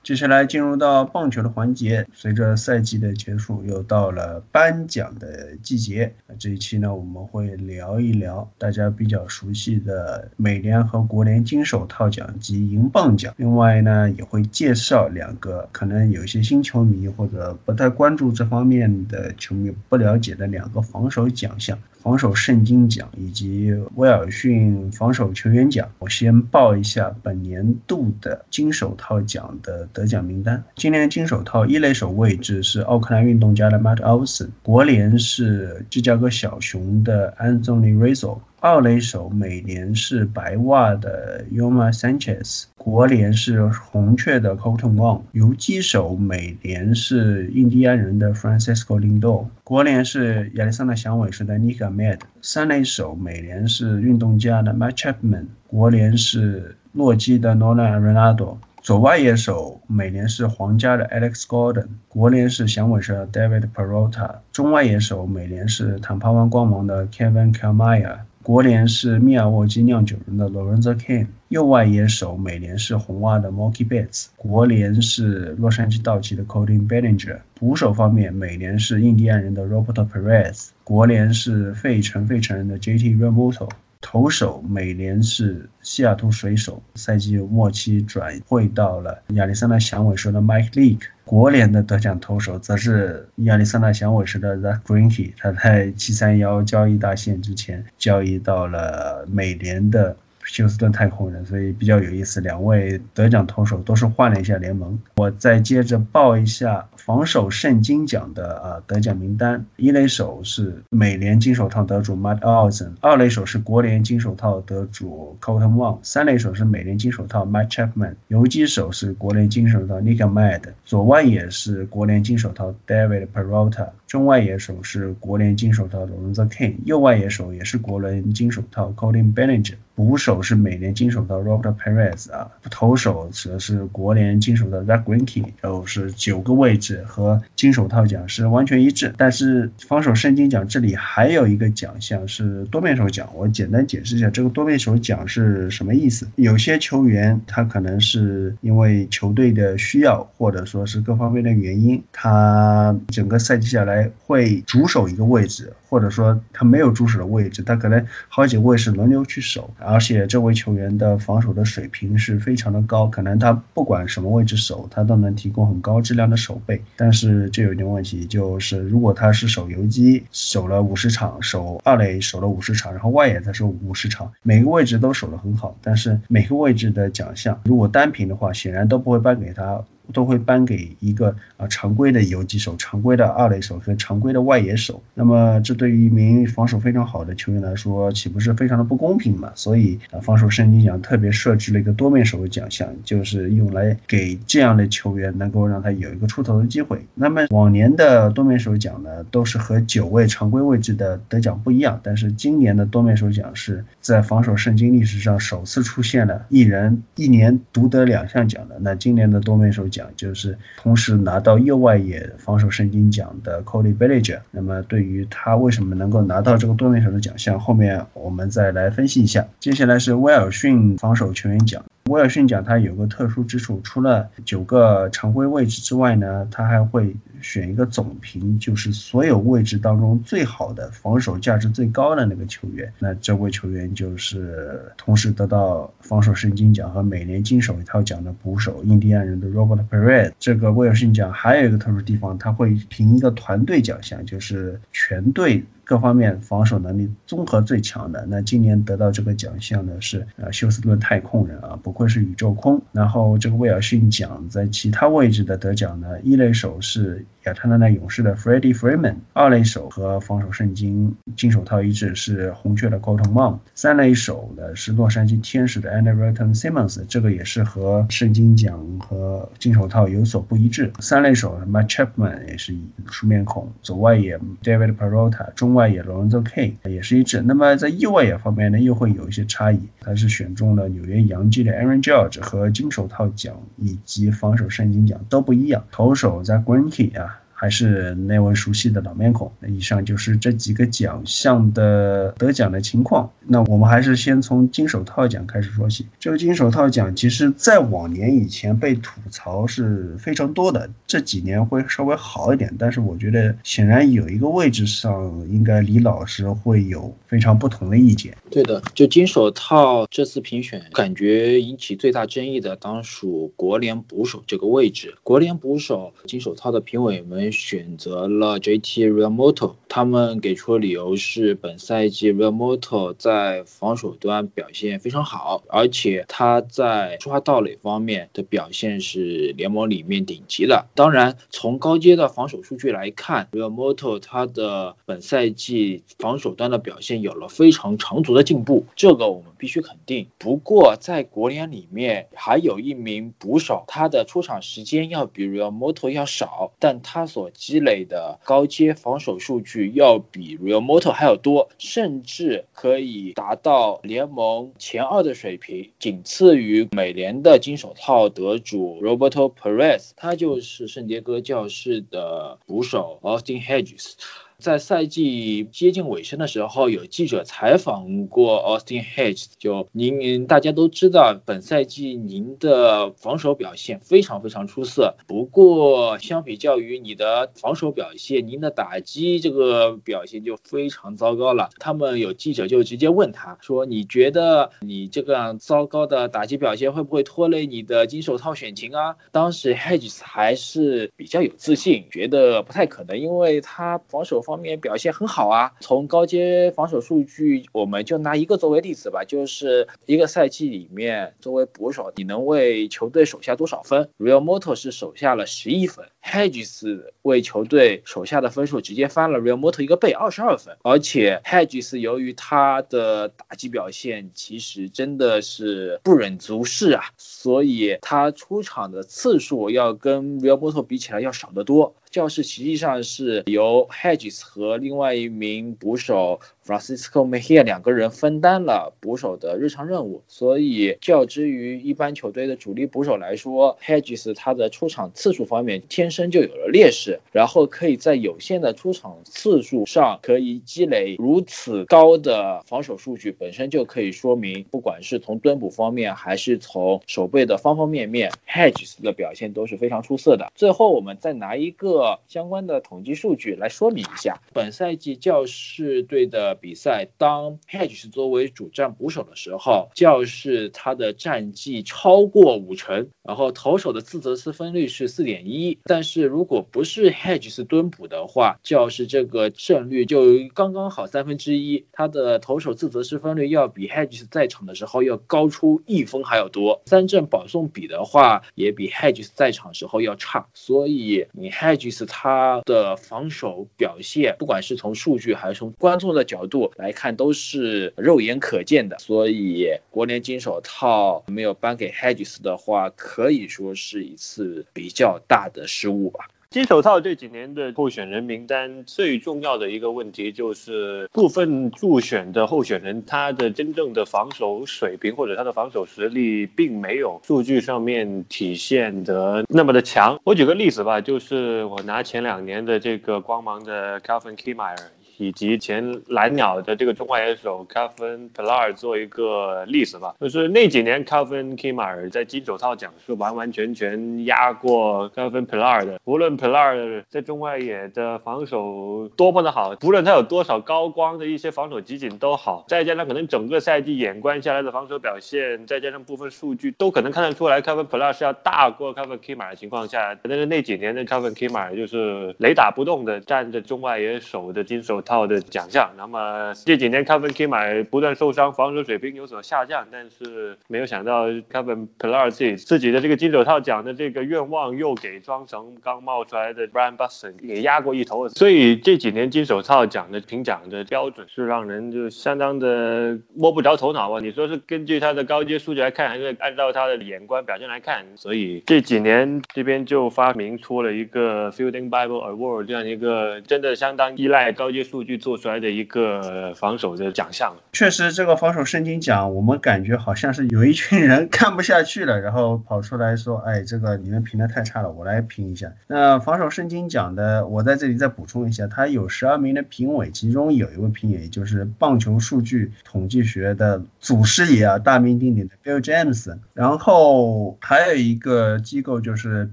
接下来进入到棒球的环节，随着赛季的结束，又到了颁奖的季节。这一期呢，我们会聊一聊大家比较熟悉的美联和国联金手套奖及银棒奖。另外呢，也会介绍两个可能有一些新球迷或者不太关注这方面的球迷不了解的两个防守奖项。防守圣经奖以及威尔逊防守球员奖，我先报一下本年度的金手套奖的得奖名单。今年金手套一类手位置是奥克兰运动家的 Matt Olson，国联是芝加哥小熊的 Anthony Rizzo。二垒手美联是白袜的 Yoma Sanchez，国联是红雀的 Colton Wong，游击手美联是印第安人的 Francisco Lindor，国联是亚利桑那响尾蛇的 Nick Ahmed，三垒手美联是运动家的 Matt Chapman，国联是洛基的 Nolan Arenado，左外野手美联是皇家的 Alex Gordon，国联是响尾蛇 David Peralta，中外野手美联是坦帕湾光芒的 Kevin Kiermaier。国联是密尔沃基酿酒人的 Lorenzo Cain，右外野手美联是红袜的 Mookie Betts，国联是洛杉矶道奇的 Cody Bellinger。捕手方面，美联是印第安人的 Roberto Perez，国联是费城费城人的 JT Realmuto。投手美联是西雅图水手，赛季末期转会到了亚历山大响尾蛇的 Mike Leake。国联的得奖投手则是亚历山大响尾蛇的 Zach Greinke，他在七三幺交易大限之前交易到了美联的。休斯顿太空人，所以比较有意思。两位得奖投手都是换了一下联盟。我再接着报一下防守圣经奖的啊得奖名单：一垒手是美联金手套得主 Matt Olson，二垒手是国联金手套得主 Colton Wong，三垒手是美联金手套 Matt Chapman，游击手是国联金手套 Nick Mad，左外野是国联金手套 David Peralta，中外野手是国联金手套 Lorenzo Cain，右外野手也是国联金手套 Colin Bellinger。捕手是美联金手套 Robert Perez 啊，投手则是国联金手套 Zach Greinke，就是九个位置和金手套奖是完全一致。但是防守圣经奖这里还有一个奖项是多面手奖，我简单解释一下这个多面手奖是什么意思。有些球员他可能是因为球队的需要，或者说是各方面的原因，他整个赛季下来会主守一个位置，或者说他没有主守的位置，他可能好几个位置轮流去守。而且这位球员的防守的水平是非常的高，可能他不管什么位置守，他都能提供很高质量的守备。但是这有一点问题，就是如果他是守游击，守了五十场，守二垒守了五十场，然后外野再守五十场，每个位置都守得很好，但是每个位置的奖项如果单凭的话，显然都不会颁给他。都会颁给一个啊常规的游击手、常规的二垒手和常规的外野手。那么这对于一名防守非常好的球员来说，岂不是非常的不公平嘛？所以啊，防守圣经奖特别设置了一个多面手的奖项，就是用来给这样的球员能够让他有一个出头的机会。那么往年的多面手奖呢，都是和九位常规位置的得奖不一样，但是今年的多面手奖是在防守圣经历史上首次出现了一人一年独得两项奖的。那今年的多面手奖奖就是同时拿到右外野防守圣经奖的 Cody b e l l i g e r。那么对于他为什么能够拿到这个多面手的奖项，后面我们再来分析一下。接下来是威尔逊防守球员奖。威尔逊奖它有个特殊之处，除了九个常规位置之外呢，它还会选一个总评，就是所有位置当中最好的防守价值最高的那个球员。那这位球员就是同时得到防守圣经奖和每年金手套奖的捕手印第安人的 Robert Perez。这个威尔逊奖还有一个特殊地方，他会评一个团队奖项，就是全队。各方面防守能力综合最强的，那今年得到这个奖项的是呃休斯顿太空人啊，不愧是宇宙空。然后这个威尔逊奖在其他位置的得奖呢，一垒手是。亚特兰大勇士的 Freddie Freeman，二垒手和防守圣经金手套一致是红雀的 Colton m o n 三垒手呢是洛杉矶天使的 Andy Roten Simmons，这个也是和圣经奖和金手套有所不一致。三垒手 m a t Chapman 也是熟面孔，左外野 David Peralta，中外野 Lorenzo K 也是一致。那么在右外野方面呢，又会有一些差异，他是选中了纽约洋基的 Aaron Judge 和金手套奖以及防守圣经奖都不一样。投手在 Greinke 啊。还是那位熟悉的老面孔。那以上就是这几个奖项的得奖的情况。那我们还是先从金手套奖开始说起。这个金手套奖，其实在往年以前被吐槽是非常多的，这几年会稍微好一点。但是我觉得，显然有一个位置上，应该李老师会有非常不同的意见。对的，就金手套这次评选，感觉引起最大争议的当属国联捕手这个位置。国联捕手金手套的评委们。选择了 JT Realmoto，他们给出的理由是本赛季 Realmoto 在防守端表现非常好，而且他在出发盗垒方面的表现是联盟里面顶级的。当然，从高阶的防守数据来看，Realmoto 他的本赛季防守端的表现有了非常长足的进步，这个我们必须肯定。不过，在国联里面还有一名捕手，他的出场时间要比 Realmoto 要少，但他所所积累的高阶防守数据要比 Real Moto 还要多，甚至可以达到联盟前二的水平，仅次于美联的金手套得主 Roberto Perez，他就是圣迭戈教士的捕手 Austin Hedges。在赛季接近尾声的时候，有记者采访过 Austin Hedges，就您大家都知道，本赛季您的防守表现非常非常出色。不过，相比较于你的防守表现，您的打击这个表现就非常糟糕了。他们有记者就直接问他说：“你觉得你这个糟糕的打击表现会不会拖累你的金手套选情啊？”当时 Hedges 还是比较有自信，觉得不太可能，因为他防守。方面表现很好啊！从高阶防守数据，我们就拿一个作为例子吧，就是一个赛季里面，作为捕手，你能为球队守下多少分？Real Moto 是守下了十一分，Hedges 为球队守下的分数直接翻了 Real Moto 一个倍，二十二分。而且 Hedges 由于他的打击表现其实真的是不忍足视啊，所以他出场的次数要跟 Real Moto 比起来要少得多。教室实际上是由 Hedges 和另外一名捕手。Francisco Mejia 两个人分担了捕手的日常任务，所以较之于一般球队的主力捕手来说，Hedges 他的出场次数方面天生就有了劣势，然后可以在有限的出场次数上可以积累如此高的防守数据，本身就可以说明，不管是从蹲捕方面还是从守备的方方面面，Hedges 的表现都是非常出色的。最后，我们再拿一个相关的统计数据来说明一下，本赛季教士队的。比赛，当 Hedges 作为主战捕手的时候，教士他的战绩超过五成，然后投手的自责失分率是四点一，但是如果不是 Hedges 蹲捕的话，教士这个胜率就刚刚好三分之一，他的投手自责失分率要比 Hedges 在场的时候要高出一分还要多，三振保送比的话也比 Hedges 在场时候要差，所以你 Hedges 他的防守表现，不管是从数据还是从观众的角度度来看，都是肉眼可见的。所以国联金手套没有颁给 Hedges 的话，可以说是一次比较大的失误吧。金手套这几年的候选人名单最重要的一个问题就是部分入选的候选人，他的真正的防守水平或者他的防守实力并没有数据上面体现的那么的强。我举个例子吧，就是我拿前两年的这个光芒的 Calvin k i m e y e r。以及前蓝鸟的这个中外野手 Kevin p l a r 做一个例子吧，就是那几年 Kevin Kimar 在金手套奖是完完全全压过 Kevin p l a r 的。无论 p l a r 在中外野的防守多么的好，无论他有多少高光的一些防守集锦都好，再加上可能整个赛季眼观下来的防守表现，再加上部分数据都可能看得出来 Kevin Pillar 是要大过 Kevin Kimar 的情况下，但是那几年的 Kevin Kimar 就是雷打不动的站着中外野手的金手。套的奖项，那么这几年 Kevin k i m a 不断受伤，防守水平有所下降，但是没有想到 Kevin Pillar 自己自己的这个金手套奖的这个愿望又给装成刚冒出来的 Brian Busson 给压过一头，所以这几年金手套奖的评奖的标准是让人就相当的摸不着头脑吧？你说是根据他的高阶数据来看，还是按照他的眼观表现来看？所以这几年这边就发明出了一个 Fielding Bible Award 这样一个真的相当依赖高阶数。数据做出来的一个防守的奖项，确实，这个防守圣经奖，我们感觉好像是有一群人看不下去了，然后跑出来说：“哎，这个你们评的太差了，我来评一下。”那防守圣经奖的，我在这里再补充一下，它有十二名的评委，其中有一位评委就是棒球数据统计学的祖师爷啊，大名鼎鼎的 Bill James。然后还有一个机构就是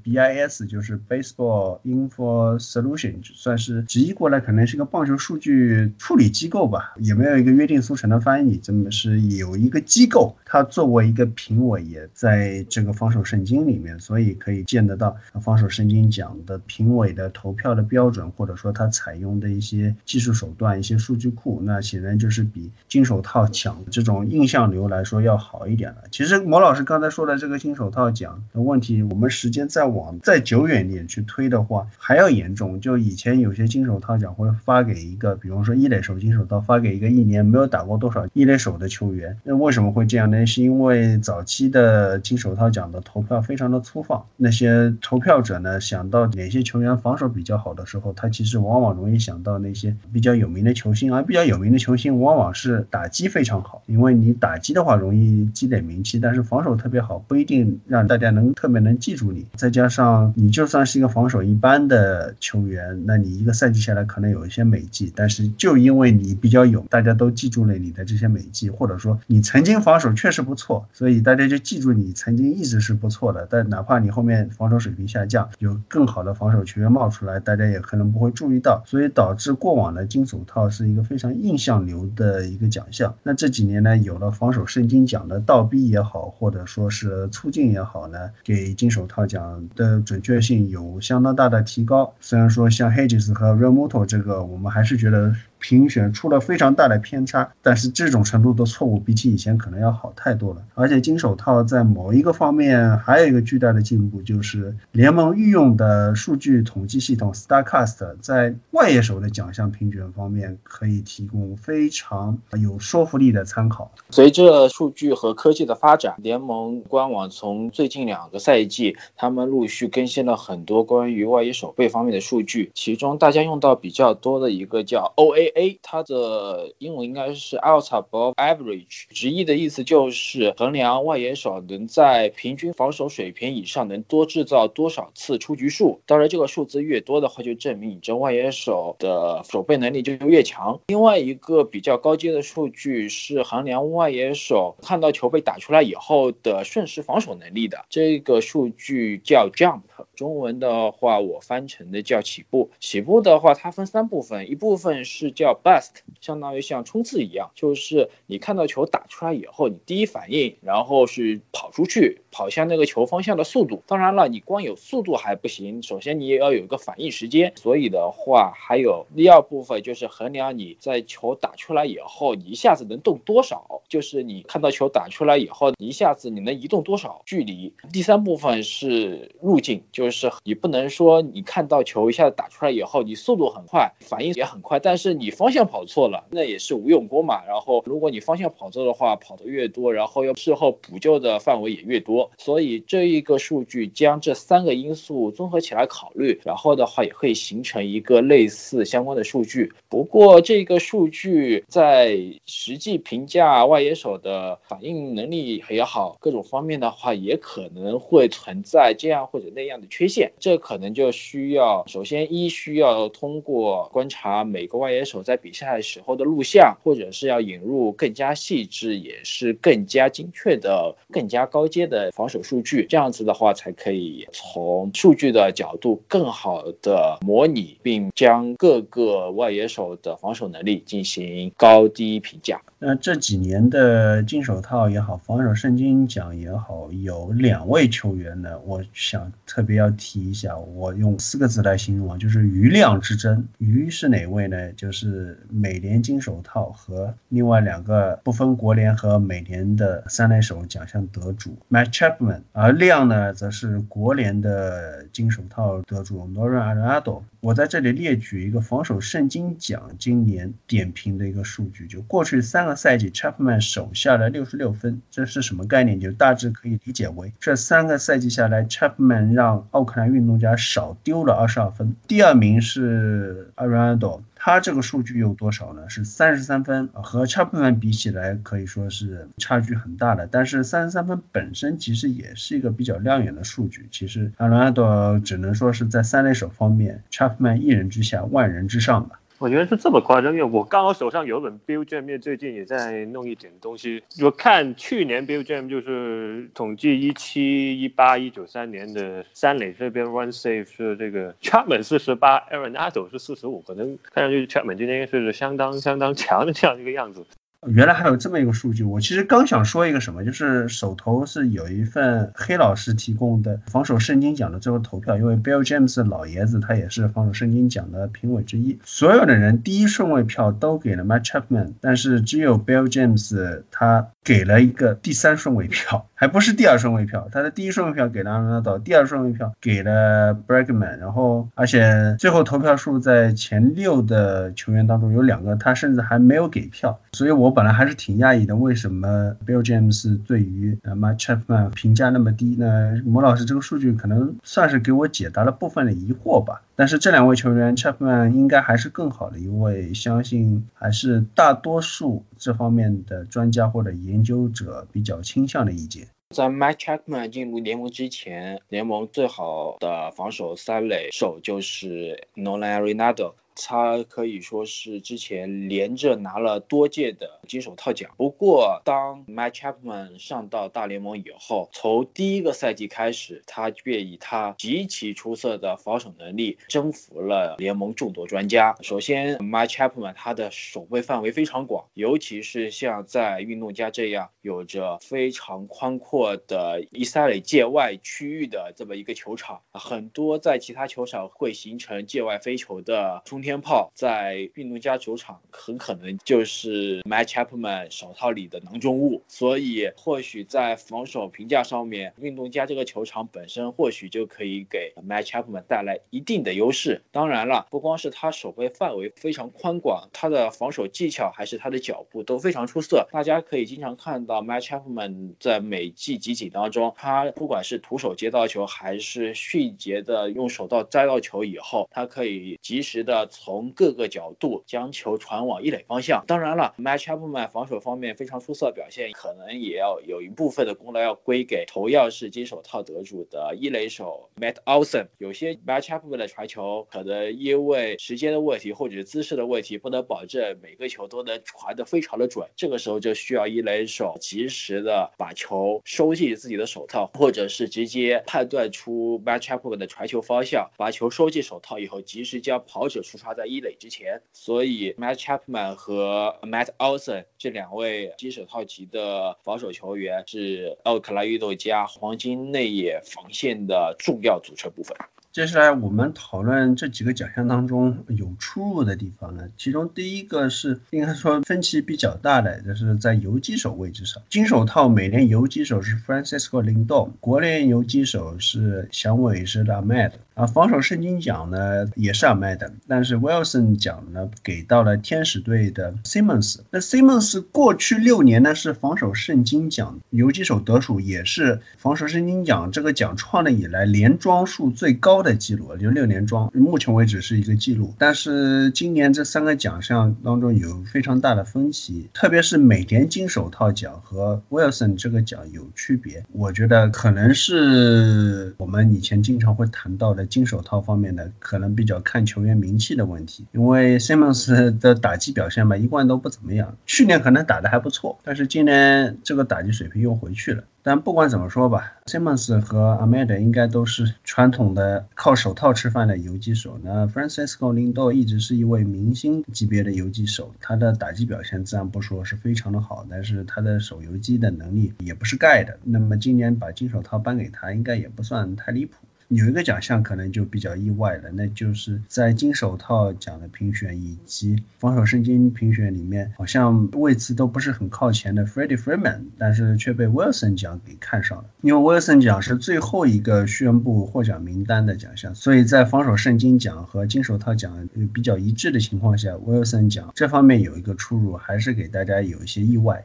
BIS，就是 Baseball Info Solution，算是直译过来可能是个棒球数。数据处理机构吧，也没有一个约定俗成的翻译？这么是有一个机构，它作为一个评委，也在这个防守圣经里面，所以可以见得到防守圣经奖的评委的投票的标准，或者说他采用的一些技术手段、一些数据库，那显然就是比金手套奖这种印象流来说要好一点了。其实毛老师刚才说的这个金手套奖的问题，我们时间再往再久远点去推的话，还要严重。就以前有些金手套奖会发给一个。比方说一垒手金手套发给一个一年没有打过多少一垒手的球员，那为什么会这样呢？是因为早期的金手套奖的投票非常的粗放，那些投票者呢想到哪些球员防守比较好的时候，他其实往往容易想到那些比较有名的球星，而比较有名的球星往往是打击非常好，因为你打击的话容易积累名气，但是防守特别好不一定让大家能特别能记住你。再加上你就算是一个防守一般的球员，那你一个赛季下来可能有一些美但是就因为你比较勇，大家都记住了你的这些美技，或者说你曾经防守确实不错，所以大家就记住你曾经一直是不错的。但哪怕你后面防守水平下降，有更好的防守球员冒出来，大家也可能不会注意到，所以导致过往的金手套是一个非常印象流的一个奖项。那这几年呢，有了防守圣经奖的倒逼也好，或者说是促进也好呢，给金手套奖的准确性有相当大的提高。虽然说像 Hedges 和 Remoto 这个，我们还是觉得。评选出了非常大的偏差，但是这种程度的错误比起以前可能要好太多了。而且金手套在某一个方面还有一个巨大的进步，就是联盟御用的数据统计系统 Starcast 在外野手的奖项评选方面可以提供非常有说服力的参考。随着数据和科技的发展，联盟官网从最近两个赛季，他们陆续更新了很多关于外野手背方面的数据，其中大家用到比较多的一个叫 OA。A 它的英文应该是 out above average，直译的意思就是衡量外野手能在平均防守水平以上能多制造多少次出局数。当然，这个数字越多的话，就证明你这外野手的守备能力就越强。另外一个比较高阶的数据是衡量外野手看到球被打出来以后的瞬时防守能力的，这个数据叫 jump，中文的话我翻成的叫起步。起步的话，它分三部分，一部分是叫 bust，相当于像冲刺一样，就是你看到球打出来以后，你第一反应，然后是跑出去，跑向那个球方向的速度。当然了，你光有速度还不行，首先你也要有一个反应时间。所以的话，还有第二部分就是衡量你在球打出来以后，你一下子能动多少，就是你看到球打出来以后，你一下子你能移动多少距离。第三部分是路径，就是你不能说你看到球一下子打出来以后，你速度很快，反应也很快，但是你你方向跑错了，那也是无用功嘛。然后如果你方向跑错的话，跑得越多，然后要事后补救的范围也越多。所以这一个数据将这三个因素综合起来考虑，然后的话也可以形成一个类似相关的数据。不过这个数据在实际评价外野手的反应能力也好，各种方面的话，也可能会存在这样或者那样的缺陷。这可能就需要首先一需要通过观察每个外野手在比赛时候的录像，或者是要引入更加细致也是更加精确的、更加高阶的防守数据。这样子的话，才可以从数据的角度更好的模拟，并将各个外野手的防守能力进行高低评价。那这几年的金手套也好，防守圣经奖也好，有两位球员呢，我想特别要提一下。我用四个字来形容啊，就是余量之争。余是哪位呢？就是是美联金手套和另外两个不分国联和美联的三垒手奖项得主 Matt Chapman，而亮呢，则是国联的金手套得主 Nora Arado。我在这里列举一个防守圣经奖今年点评的一个数据，就过去三个赛季，Chapman 手下的六十六分，这是什么概念？就大致可以理解为这三个赛季下来，Chapman 让奥克兰运动家少丢了二十二分。第二名是 Arado 他这个数据有多少呢？是三十三分，和 Chapman 比起来可以说是差距很大的。但是三十三分本身其实也是一个比较亮眼的数据。其实阿隆阿多只能说是在三垒手方面，Chapman 一人之下，万人之上吧。我觉得是这么夸张，因为我刚好手上有本 Bill Jam，最近也在弄一点东西。我看去年 Bill Jam 就是统计一七、一八、一九三年的三垒这边 Run Safe 是这个 Chapman 四十八，Aaron Addo 是四十五，可能看上去 Chapman 今天是相当相当强的这样一个样子。原来还有这么一个数据，我其实刚想说一个什么，就是手头是有一份黑老师提供的防守圣经奖的最后投票，因为 Bill James 老爷子他也是防守圣经奖的评委之一，所有的人第一顺位票都给了 Matt Chapman，但是只有 Bill James 他给了一个第三顺位票。<laughs> 还不是第二顺位票，他的第一顺位票给了阿伦纳多，第二顺位票给了 Bregman，然后而且最后投票数在前六的球员当中有两个，他甚至还没有给票，所以我本来还是挺讶异的，为什么 Bill James 对于 Mike Chapman 评价那么低呢？莫老师这个数据可能算是给我解答了部分的疑惑吧。但是这两位球员，Chapman 应该还是更好的一位，相信还是大多数这方面的专家或者研究者比较倾向的意见。在 Mike Chapman 进入联盟之前，联盟最好的防守三垒手就是 Nolan Arenado。他可以说是之前连着拿了多届的金手套奖。不过，当 Mike Chapman 上到大联盟以后，从第一个赛季开始，他便以他极其出色的防守能力征服了联盟众多专家。首先，Mike Chapman 他的守备范围非常广，尤其是像在运动家这样有着非常宽阔的伊塞垒界外区域的这么一个球场，很多在其他球场会形成界外飞球的冲。天炮在运动家球场很可能就是 Mike Chapman 手套里的囊中物，所以或许在防守评价上面，运动家这个球场本身或许就可以给 Mike Chapman 带来一定的优势。当然了，不光是他守备范围非常宽广，他的防守技巧还是他的脚步都非常出色。大家可以经常看到 Mike Chapman 在每季集锦当中，他不管是徒手接到球，还是迅捷的用手套摘到球以后，他可以及时的。从各个角度将球传往一垒方向。当然了，Match Upman 防守方面非常出色表现，可能也要有一部分的功劳要归给同样是金手套得主的一垒手 Matt Olson。有些 Match Upman 的传球可能因为时间的问题或者姿势的问题，不能保证每个球都能传得非常的准。这个时候就需要一垒手及时的把球收进自己的手套，或者是直接判断出 Match Upman 的传球方向，把球收进手套以后，及时将跑者出。他在一垒之前，所以 Matt Chapman 和 Matt Olson 这两位金手套级的防守球员是奥克莱运加黄金内野防线的重要组成部分。接下来我们讨论这几个奖项当中有出入的地方呢，其中第一个是应该说分歧比较大的，就是在游击手位置上，金手套每年游击手是 Francisco Lindor，国联游击手是响尾蛇的 Ahmed。啊，防守圣经奖呢也是 Ahmed，但是 Wilson 奖呢给到了天使队的 Simmons。那 Simmons 过去六年呢是防守圣经奖游击手得数，也是防守圣经奖这个奖创立以来连庄数最高的记录，就六连庄，目前为止是一个记录。但是今年这三个奖项当中有非常大的分歧，特别是美联金手套奖和 Wilson 这个奖有区别。我觉得可能是我们以前经常会谈到的。金手套方面的可能比较看球员名气的问题，因为 Simmons 的打击表现吧，一贯都不怎么样。去年可能打得还不错，但是今年这个打击水平又回去了。但不管怎么说吧，Simmons 和 Ahmed 应该都是传统的靠手套吃饭的游击手。那 Francisco Lindor 一直是一位明星级别的游击手，他的打击表现自然不说是非常的好，但是他的手游击的能力也不是盖的。那么今年把金手套颁给他，应该也不算太离谱。有一个奖项可能就比较意外了，那就是在金手套奖的评选以及防守圣经评选里面，好像位置都不是很靠前的 Freddie Freeman，但是却被 Wilson 奖给看上了。因为 Wilson 奖是最后一个宣布获奖名单的奖项，所以在防守圣经奖和金手套奖比较一致的情况下，Wilson 奖这方面有一个出入，还是给大家有一些意外。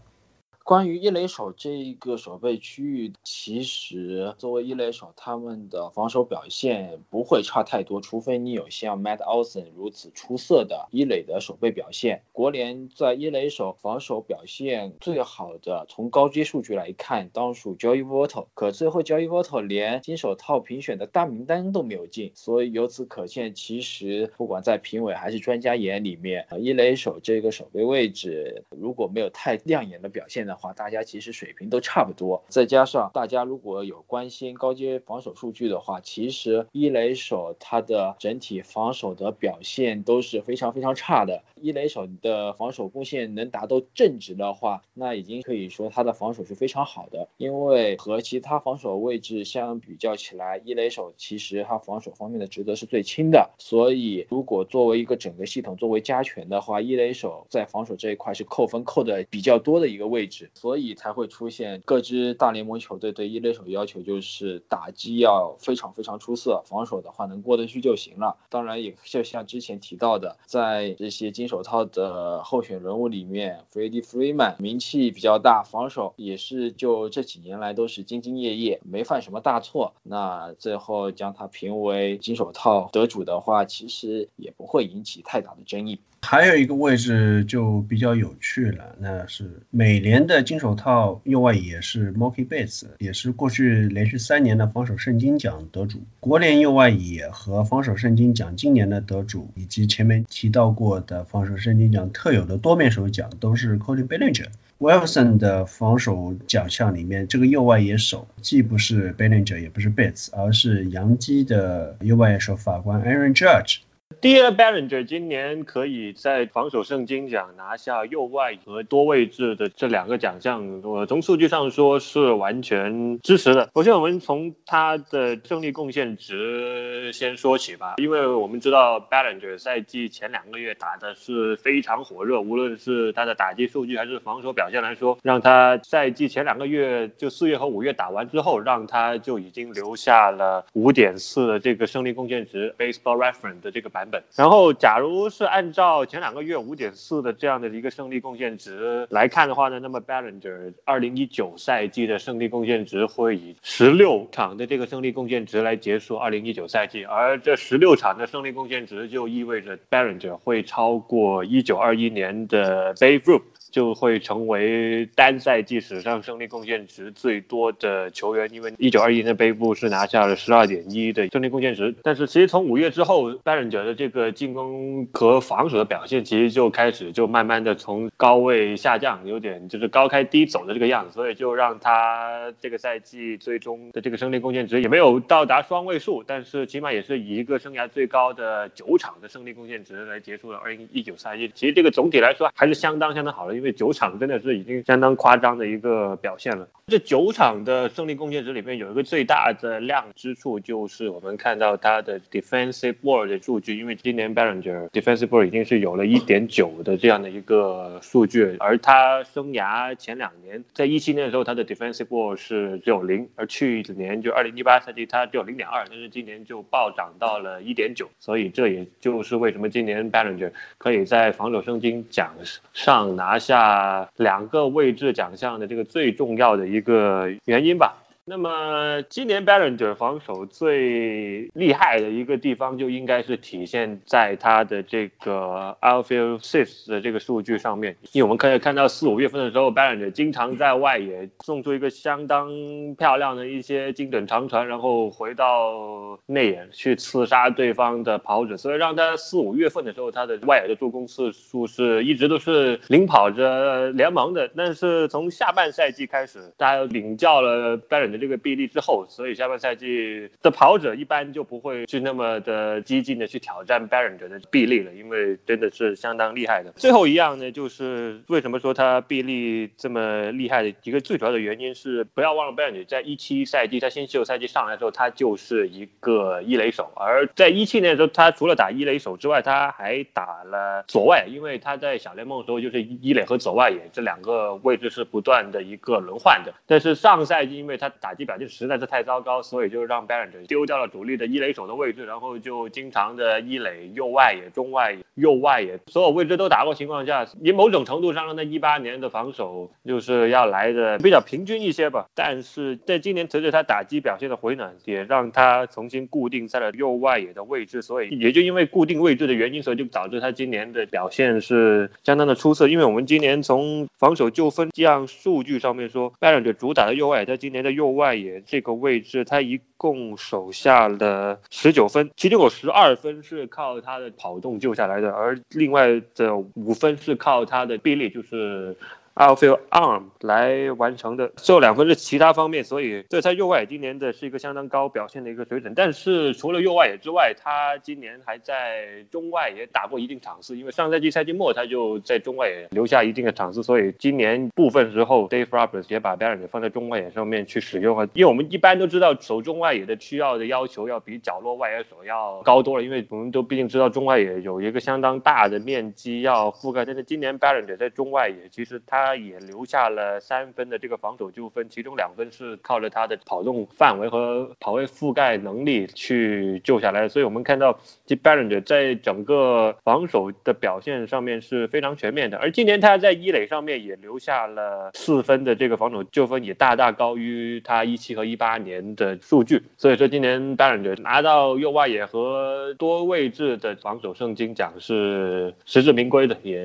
关于一垒手这一个守备区域，其实作为一垒手，他们的防守表现不会差太多，除非你有像 Matt Olson 如此出色的一垒的守备表现。国联在一垒手防守表现最好的，从高阶数据来看，当属 Joey Votto，可最后 Joey Votto 连金手套评选的大名单都没有进，所以由此可见，其实不管在评委还是专家眼里面，一垒手这个守备位置如果没有太亮眼的表现的。话大家其实水平都差不多，再加上大家如果有关心高阶防守数据的话，其实一垒手他的整体防守的表现都是非常非常差的。一垒手的防守贡献能达到正值的话，那已经可以说他的防守是非常好的。因为和其他防守位置相比较起来，一垒手其实他防守方面的职责是最轻的。所以如果作为一个整个系统作为加权的话，一垒手在防守这一块是扣分扣的比较多的一个位置。所以才会出现各支大联盟球队对一垒手要求就是打击要非常非常出色，防守的话能过得去就行了。当然，也就像之前提到的，在这些金手套的候选人物里面，Freddie Freeman 名气比较大，防守也是就这几年来都是兢兢业业，没犯什么大错。那最后将他评为金手套得主的话，其实也不会引起太大的争议。还有一个位置就比较有趣了，那是美联的金手套右外野是 Mookie Betts，也是过去连续三年的防守圣经奖得主。国联右外野和防守圣经奖今年的得主，以及前面提到过的防守圣经奖特有的多面手奖，都是 Cody Bellinger。Wilson 的防守奖项里面，这个右外野手既不是 Bellinger，也不是 Betts，而是洋基的右外野手法官 Aaron Judge。第二 Ballinger 今年可以在防守圣经奖拿下右外和多位置的这两个奖项，我从数据上说是完全支持的。首先，我们从他的胜利贡献值先说起吧，因为我们知道 Ballinger 赛季前两个月打的是非常火热，无论是他的打击数据还是防守表现来说，让他赛季前两个月就四月和五月打完之后，让他就已经留下了五点四的这个胜利贡献值，Baseball Reference 的这个版。版本然后，假如是按照前两个月五点四的这样的一个胜利贡献值来看的话呢，那么 Ballinger 二零一九赛季的胜利贡献值会以十六场的这个胜利贡献值来结束二零一九赛季，而这十六场的胜利贡献值就意味着 Ballinger 会超过一九二一年的 Babe Ruth。就会成为单赛季史上胜利贡献值最多的球员，因为一九二一年的背部是拿下了十二点一的胜利贡献值。但是其实从五月之后，拜仁者的这个进攻和防守的表现，其实就开始就慢慢的从高位下降，有点就是高开低走的这个样子，所以就让他这个赛季最终的这个胜利贡献值也没有到达双位数，但是起码也是以一个生涯最高的九场的胜利贡献值来结束了二零一九赛季。其实这个总体来说还是相当相当好的。因为九场真的是已经相当夸张的一个表现了。这九场的胜利贡献值里面有一个最大的亮之处，就是我们看到他的 defensive board 的数据。因为今年 Ballinger defensive board 已经是有了一点九的这样的一个数据，而他生涯前两年，在一七年的时候，他的 defensive board 是只有零，而去年就二零一八赛季他只有零点二，但是今年就暴涨到了一点九。所以这也就是为什么今年 Ballinger 可以在防守圣经奖上拿下。下两个位置奖项的这个最重要的一个原因吧。那么今年 Ballinger 防守最厉害的一个地方，就应该是体现在他的这个 outfield six 的这个数据上面。因为我们可以看到四五月份的时候，Ballinger 经常在外野送出一个相当漂亮的一些精准长传，然后回到内野去刺杀对方的跑者，所以让他四五月份的时候，他的外野的助攻次数是一直都是领跑着联盟的。但是从下半赛季开始，他领教了 Ballinger。这个臂力之后，所以下半赛季的跑者一般就不会去那么的激进的去挑战 b a r o n 的臂力了，因为真的是相当厉害的。最后一样呢，就是为什么说他臂力这么厉害的一个最主要的原因是，不要忘了 b a r o n 在一七赛季他新秀赛季上来的时候，他就是一个一垒手，而在一七年的时候，他除了打一垒手之外，他还打了左外，因为他在小联盟的时候就是一垒和左外野这两个位置是不断的一个轮换的。但是上赛季因为他打打击表现实在是太糟糕，所以就让 Ballinger 丢掉了主力的一垒手的位置，然后就经常的一垒右外野、中外野、右外野所有位置都打过情况下，以某种程度上让他一八年的防守就是要来的比较平均一些吧。但是在今年随着他打击表现的回暖，也让他重新固定在了右外野的位置，所以也就因为固定位置的原因，所以就导致他今年的表现是相当的出色。因为我们今年从防守纠纷这样数据上面说，Ballinger 主打的右外野，他今年的右外野这个位置，他一共守下了十九分，其中有十二分是靠他的跑动救下来的，而另外的五分是靠他的臂力，就是。Outfield arm 来完成的，最后两分是其他方面，所以对他右外野今年的是一个相当高表现的一个水准。但是除了右外野之外，他今年还在中外也打过一定场次，因为上赛季赛季末他就在中外野留下一定的场次，所以今年部分时候 Dave Roberts 也把 Ballinger 放在中外野上面去使用啊。因为我们一般都知道守中外野的需要的要求要比角落外野手要高多了，因为我们都毕竟知道中外野有一个相当大的面积要覆盖，但是今年 Ballinger 在中外野其实他。他也留下了三分的这个防守纠纷，其中两分是靠着他的跑动范围和跑位覆盖能力去救下来的。所以我们看到 b a l l i n g e r 在整个防守的表现上面是非常全面的。而今年他在一垒上面也留下了四分的这个防守纠纷，也大大高于他一七和一八年的数据。所以说今年 b a l l i n g e 拿到右外野和多位置的防守圣经奖是实至名归的，也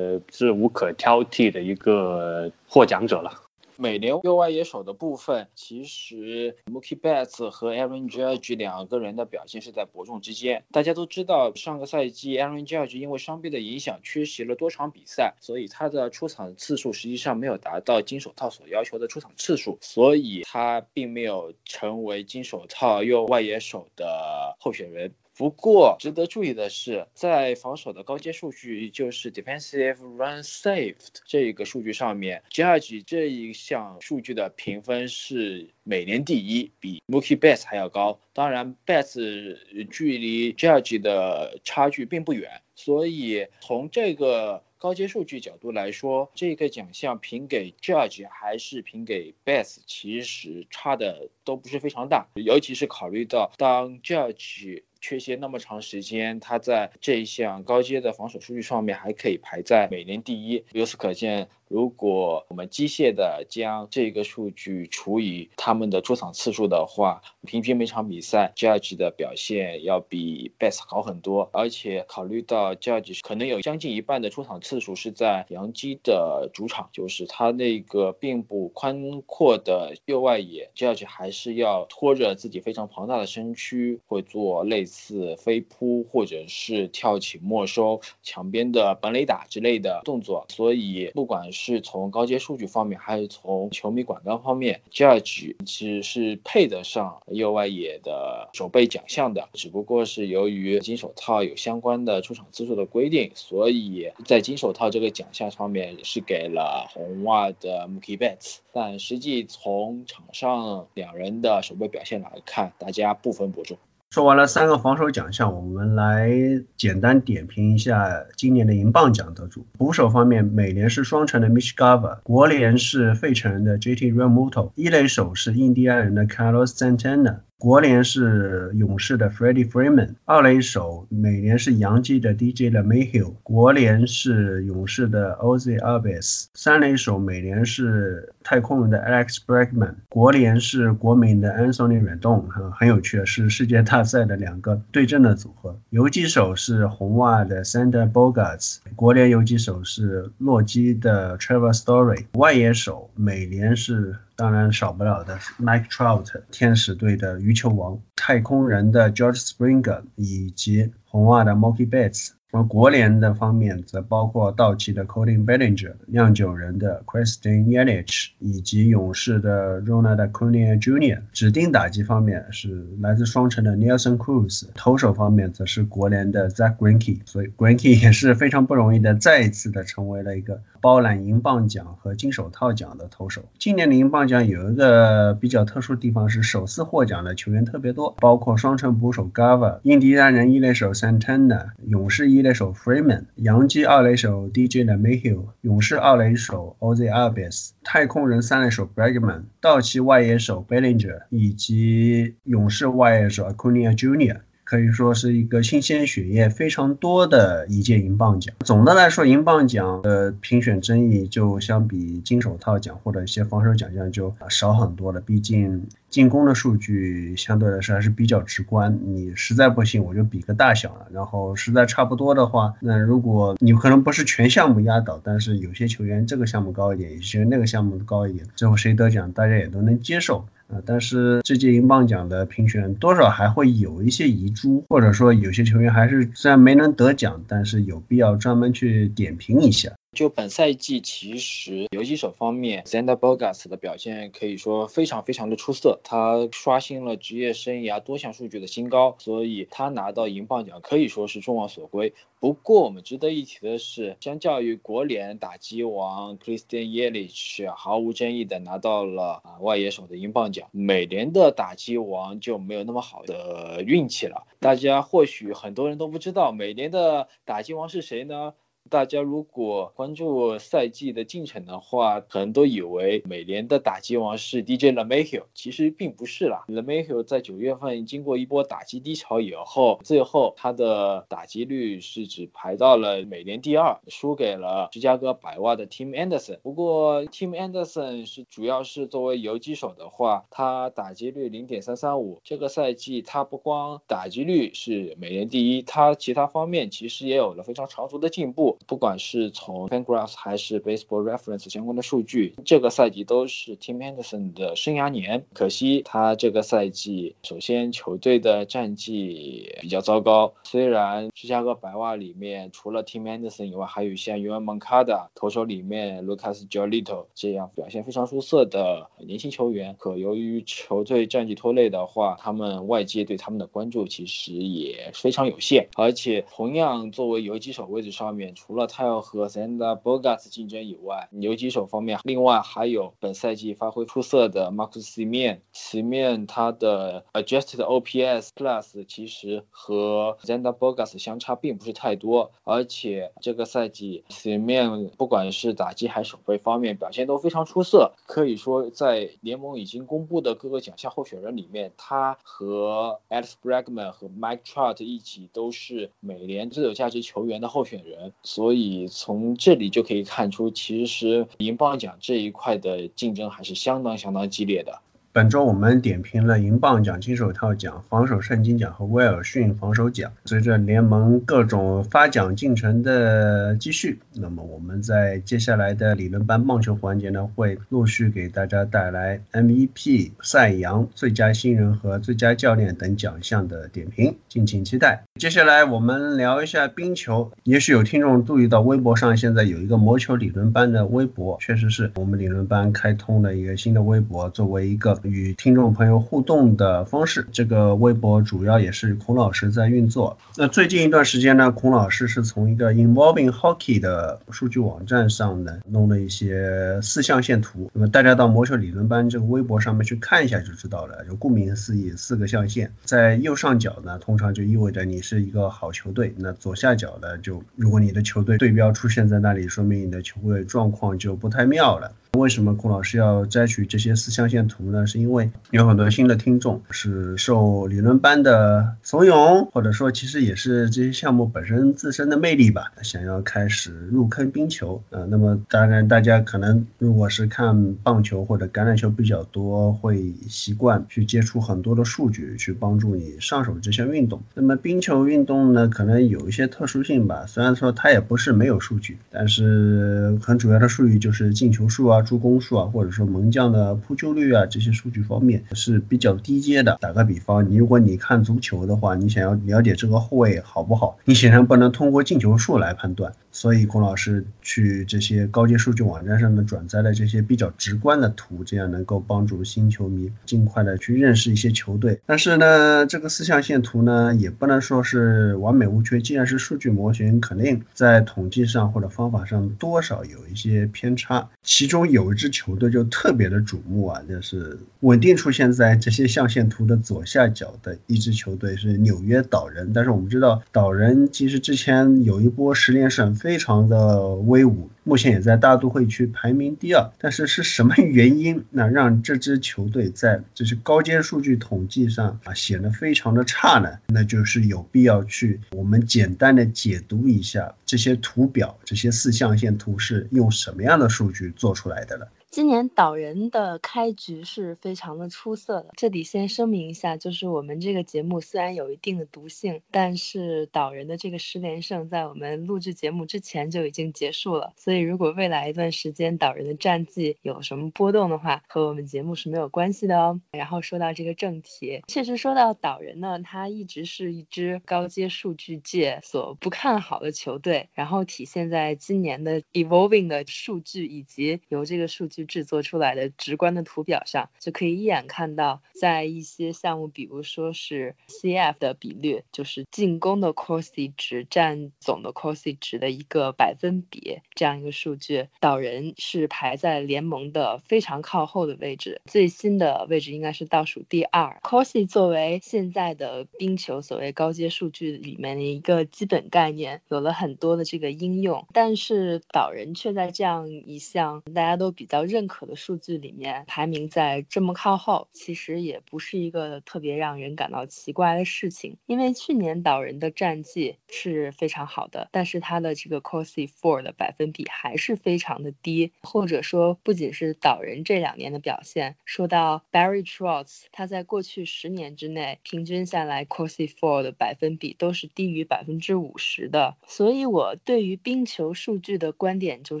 是无可挑剔的一个。呃，获奖者了。美联右外野手的部分，其实 Mookie Betts 和 Aaron Judge 两个人的表现是在伯仲之间。大家都知道，上个赛季 Aaron Judge 因为伤病的影响缺席了多场比赛，所以他的出场次数实际上没有达到金手套所要求的出场次数，所以他并没有成为金手套右外野手的候选人。不过，值得注意的是，在防守的高阶数据，就是 defensive run saved 这个数据上面，Judge 这一项数据的评分是每年第一，比 Mookie Betts 还要高。当然，Betts 距离 Judge 的差距并不远，所以从这个高阶数据角度来说，这个奖项评给 Judge 还是评给 Betts，其实差的都不是非常大。尤其是考虑到当 Judge 缺席那么长时间，他在这一项高阶的防守数据上面还可以排在每年第一。由此可见。如果我们机械的将这个数据除以他们的出场次数的话，平均每场比赛 Judge 的表现要比 Best 好很多。而且考虑到 Judge 可能有将近一半的出场次数是在杨基的主场，就是他那个并不宽阔的右外野，Judge 还是要拖着自己非常庞大的身躯，会做类似飞扑或者是跳起没收墙边的本垒打之类的动作。所以不管是是从高阶数据方面，还是从球迷广告方面，Judge 其实是配得上右外野的守备奖项的。只不过是由于金手套有相关的出场次数的规定，所以在金手套这个奖项上面是给了红袜的 Mookie Betts。但实际从场上两人的守备表现来看，大家不分伯仲。说完了三个防守奖项，我们来简单点评一下今年的银棒奖得主。捕手方面，美联是双城的 Mitch Gava，国联是费城的 JT Realmuto，一垒手是印第安人的 Carlos Santana。国联是勇士的 Freddie Freeman，二垒手美联是洋基的 DJ LeMahieu，国联是勇士的 Oz Albis，三垒手美联是太空人的 Alex Bregman，国联是国民的 Anthony Rendon，很，很有趣，是世界大赛的两个对阵的组合。游击手是红袜的 Sander Bogarts，国联游击手是洛基的 Trevor Story，外野手美联是。当然少不了的 Mike Trout，天使队的鱼球王，太空人的 George Springer，以及红袜的 Mookie Betts。而国联的方面则包括道奇的 Cody Bellinger、酿酒人的 Christian Yelich 以及勇士的 Ronald Acuna Jr. 指定打击方面是来自双城的 Nelson Cruz，投手方面则是国联的 Zach Greinke。所以 Greinke 也是非常不容易的，再一次的成为了一个包揽银棒奖和金手套奖的投手。今年的银棒奖有一个比较特殊的地方是首次获奖的球员特别多，包括双城捕手 Gava、印第安人一垒手 Santana、勇士一。一垒手 Freeman，洋基二垒手 DJ 的 Mayhew，勇士二垒手 Oz Albies，太空人三垒手 Bregman，道奇外野手 Bellinger，以及勇士外野手 Acuna Jr。可以说是一个新鲜血液非常多的一届银棒奖。总的来说，银棒奖的评选争议就相比金手套奖或者一些防守奖项就少很多了。毕竟进攻的数据相对来说还是比较直观。你实在不行，我就比个大小了。然后实在差不多的话，那如果你可能不是全项目压倒，但是有些球员这个项目高一点，有些那个项目高一点，最后谁得奖，大家也都能接受。但是这届英镑奖的评选多少还会有一些遗珠，或者说有些球员还是虽然没能得奖，但是有必要专门去点评一下。就本赛季，其实游击手方面，Zander Bogas 的表现可以说非常非常的出色，他刷新了职业生涯多项数据的新高，所以他拿到银棒奖可以说是众望所归。不过我们值得一提的是，相较于国联打击王 Christian Yelich 毫无争议的拿到了啊外野手的银棒奖，美联的打击王就没有那么好的运气了。大家或许很多人都不知道，美联的打击王是谁呢？大家如果关注赛季的进程的话，可能都以为美联的打击王是 DJ LeMahieu，其实并不是啦。LeMahieu 在九月份经过一波打击低潮以后，最后他的打击率是只排到了美联第二，输给了芝加哥百万的 Tim Anderson。不过 Tim Anderson 是主要是作为游击手的话，他打击率零点三三五。这个赛季他不光打击率是美联第一，他其他方面其实也有了非常长足的进步。不管是从 Fangraphs 还是 Baseball Reference 相关的数据，这个赛季都是 Tim Anderson 的生涯年。可惜他这个赛季，首先球队的战绩比较糟糕。虽然芝加哥白袜里面除了 Tim Anderson 以外，还有像 Yuan Moncada 投手里面 Lucas Giolito 这样表现非常出色的年轻球员，可由于球队战绩拖累的话，他们外界对他们的关注其实也非常有限。而且同样作为游击手位置上面。除了他要和 Zander Bogarts 竞争以外，游击手方面，另外还有本赛季发挥出色的 Marcus Semien。Semien 他的 Adjusted OPS Plus 其实和 Zander Bogarts 相差并不是太多，而且这个赛季 Semien 不管是打击还是守备方面表现都非常出色，可以说在联盟已经公布的各个奖项候选人里面，他和 Alex Bregman 和 Mike Trout 一起都是美联最有价值球员的候选人，所以从这里就可以看出，其实银棒奖这一块的竞争还是相当相当激烈的。本周我们点评了银棒奖、金手套奖、防守圣经奖和威尔逊防守奖。随着联盟各种发奖进程的继续，那么我们在接下来的理论班棒球环节呢，会陆续给大家带来 MVP、赛扬、最佳新人和最佳教练等奖项的点评，敬请期待。接下来我们聊一下冰球。也许有听众注意到微博上现在有一个魔球理论班的微博，确实是我们理论班开通了一个新的微博，作为一个。与听众朋友互动的方式，这个微博主要也是孔老师在运作。那最近一段时间呢，孔老师是从一个 Involving Hockey 的数据网站上呢弄了一些四象限图。那么大家到魔球理论班这个微博上面去看一下就知道了。就顾名思义，四个象限，在右上角呢，通常就意味着你是一个好球队；那左下角呢，就如果你的球队对标出现在那里，说明你的球队状况就不太妙了。为什么孔老师要摘取这些四象限图呢？是因为有很多新的听众是受理论班的怂恿，或者说其实也是这些项目本身自身的魅力吧，想要开始入坑冰球。呃，那么当然大家可能如果是看棒球或者橄榄球比较多，会习惯去接触很多的数据去帮助你上手这项运动。那么冰球运动呢，可能有一些特殊性吧，虽然说它也不是没有数据，但是很主要的数据就是进球数啊。助攻数啊，或者说门将的扑救率啊，这些数据方面是比较低阶的。打个比方，你如果你看足球的话，你想要了解这个后卫好不好，你显然不能通过进球数来判断。所以孔老师去这些高阶数据网站上呢，转载了这些比较直观的图，这样能够帮助新球迷尽快的去认识一些球队。但是呢，这个四象限图呢，也不能说是完美无缺。既然是数据模型，肯定在统计上或者方法上多少有一些偏差。其中有一支球队就特别的瞩目啊，就是稳定出现在这些象限图的左下角的一支球队是纽约岛人。但是我们知道，岛人其实之前有一波十连胜。非常的威武，目前也在大都会区排名第二。但是是什么原因，那让这支球队在这些高阶数据统计上啊显得非常的差呢？那就是有必要去我们简单的解读一下这些图表，这些四象限图是用什么样的数据做出来的了。今年岛人的开局是非常的出色的。这里先声明一下，就是我们这个节目虽然有一定的毒性，但是岛人的这个十连胜在我们录制节目之前就已经结束了。所以如果未来一段时间岛人的战绩有什么波动的话，和我们节目是没有关系的哦。然后说到这个正题，确实说到岛人呢，他一直是一支高阶数据界所不看好的球队，然后体现在今年的 evolving 的数据以及由这个数据。制作出来的直观的图表上，就可以一眼看到，在一些项目，比如说是 CF 的比率，就是进攻的 Corsi 值占总的 Corsi 值的一个百分比，这样一个数据，导人是排在联盟的非常靠后的位置，最新的位置应该是倒数第二。Corsi 作为现在的冰球所谓高阶数据里面的一个基本概念，有了很多的这个应用，但是导人却在这样一项大家都比较。认可的数据里面排名在这么靠后，其实也不是一个特别让人感到奇怪的事情。因为去年岛人的战绩是非常好的，但是他的这个 Corsi Four 的百分比还是非常的低。或者说，不仅是岛人这两年的表现，说到 Barry Trotz，他在过去十年之内平均下来 Corsi Four 的百分比都是低于百分之五十的。所以我对于冰球数据的观点就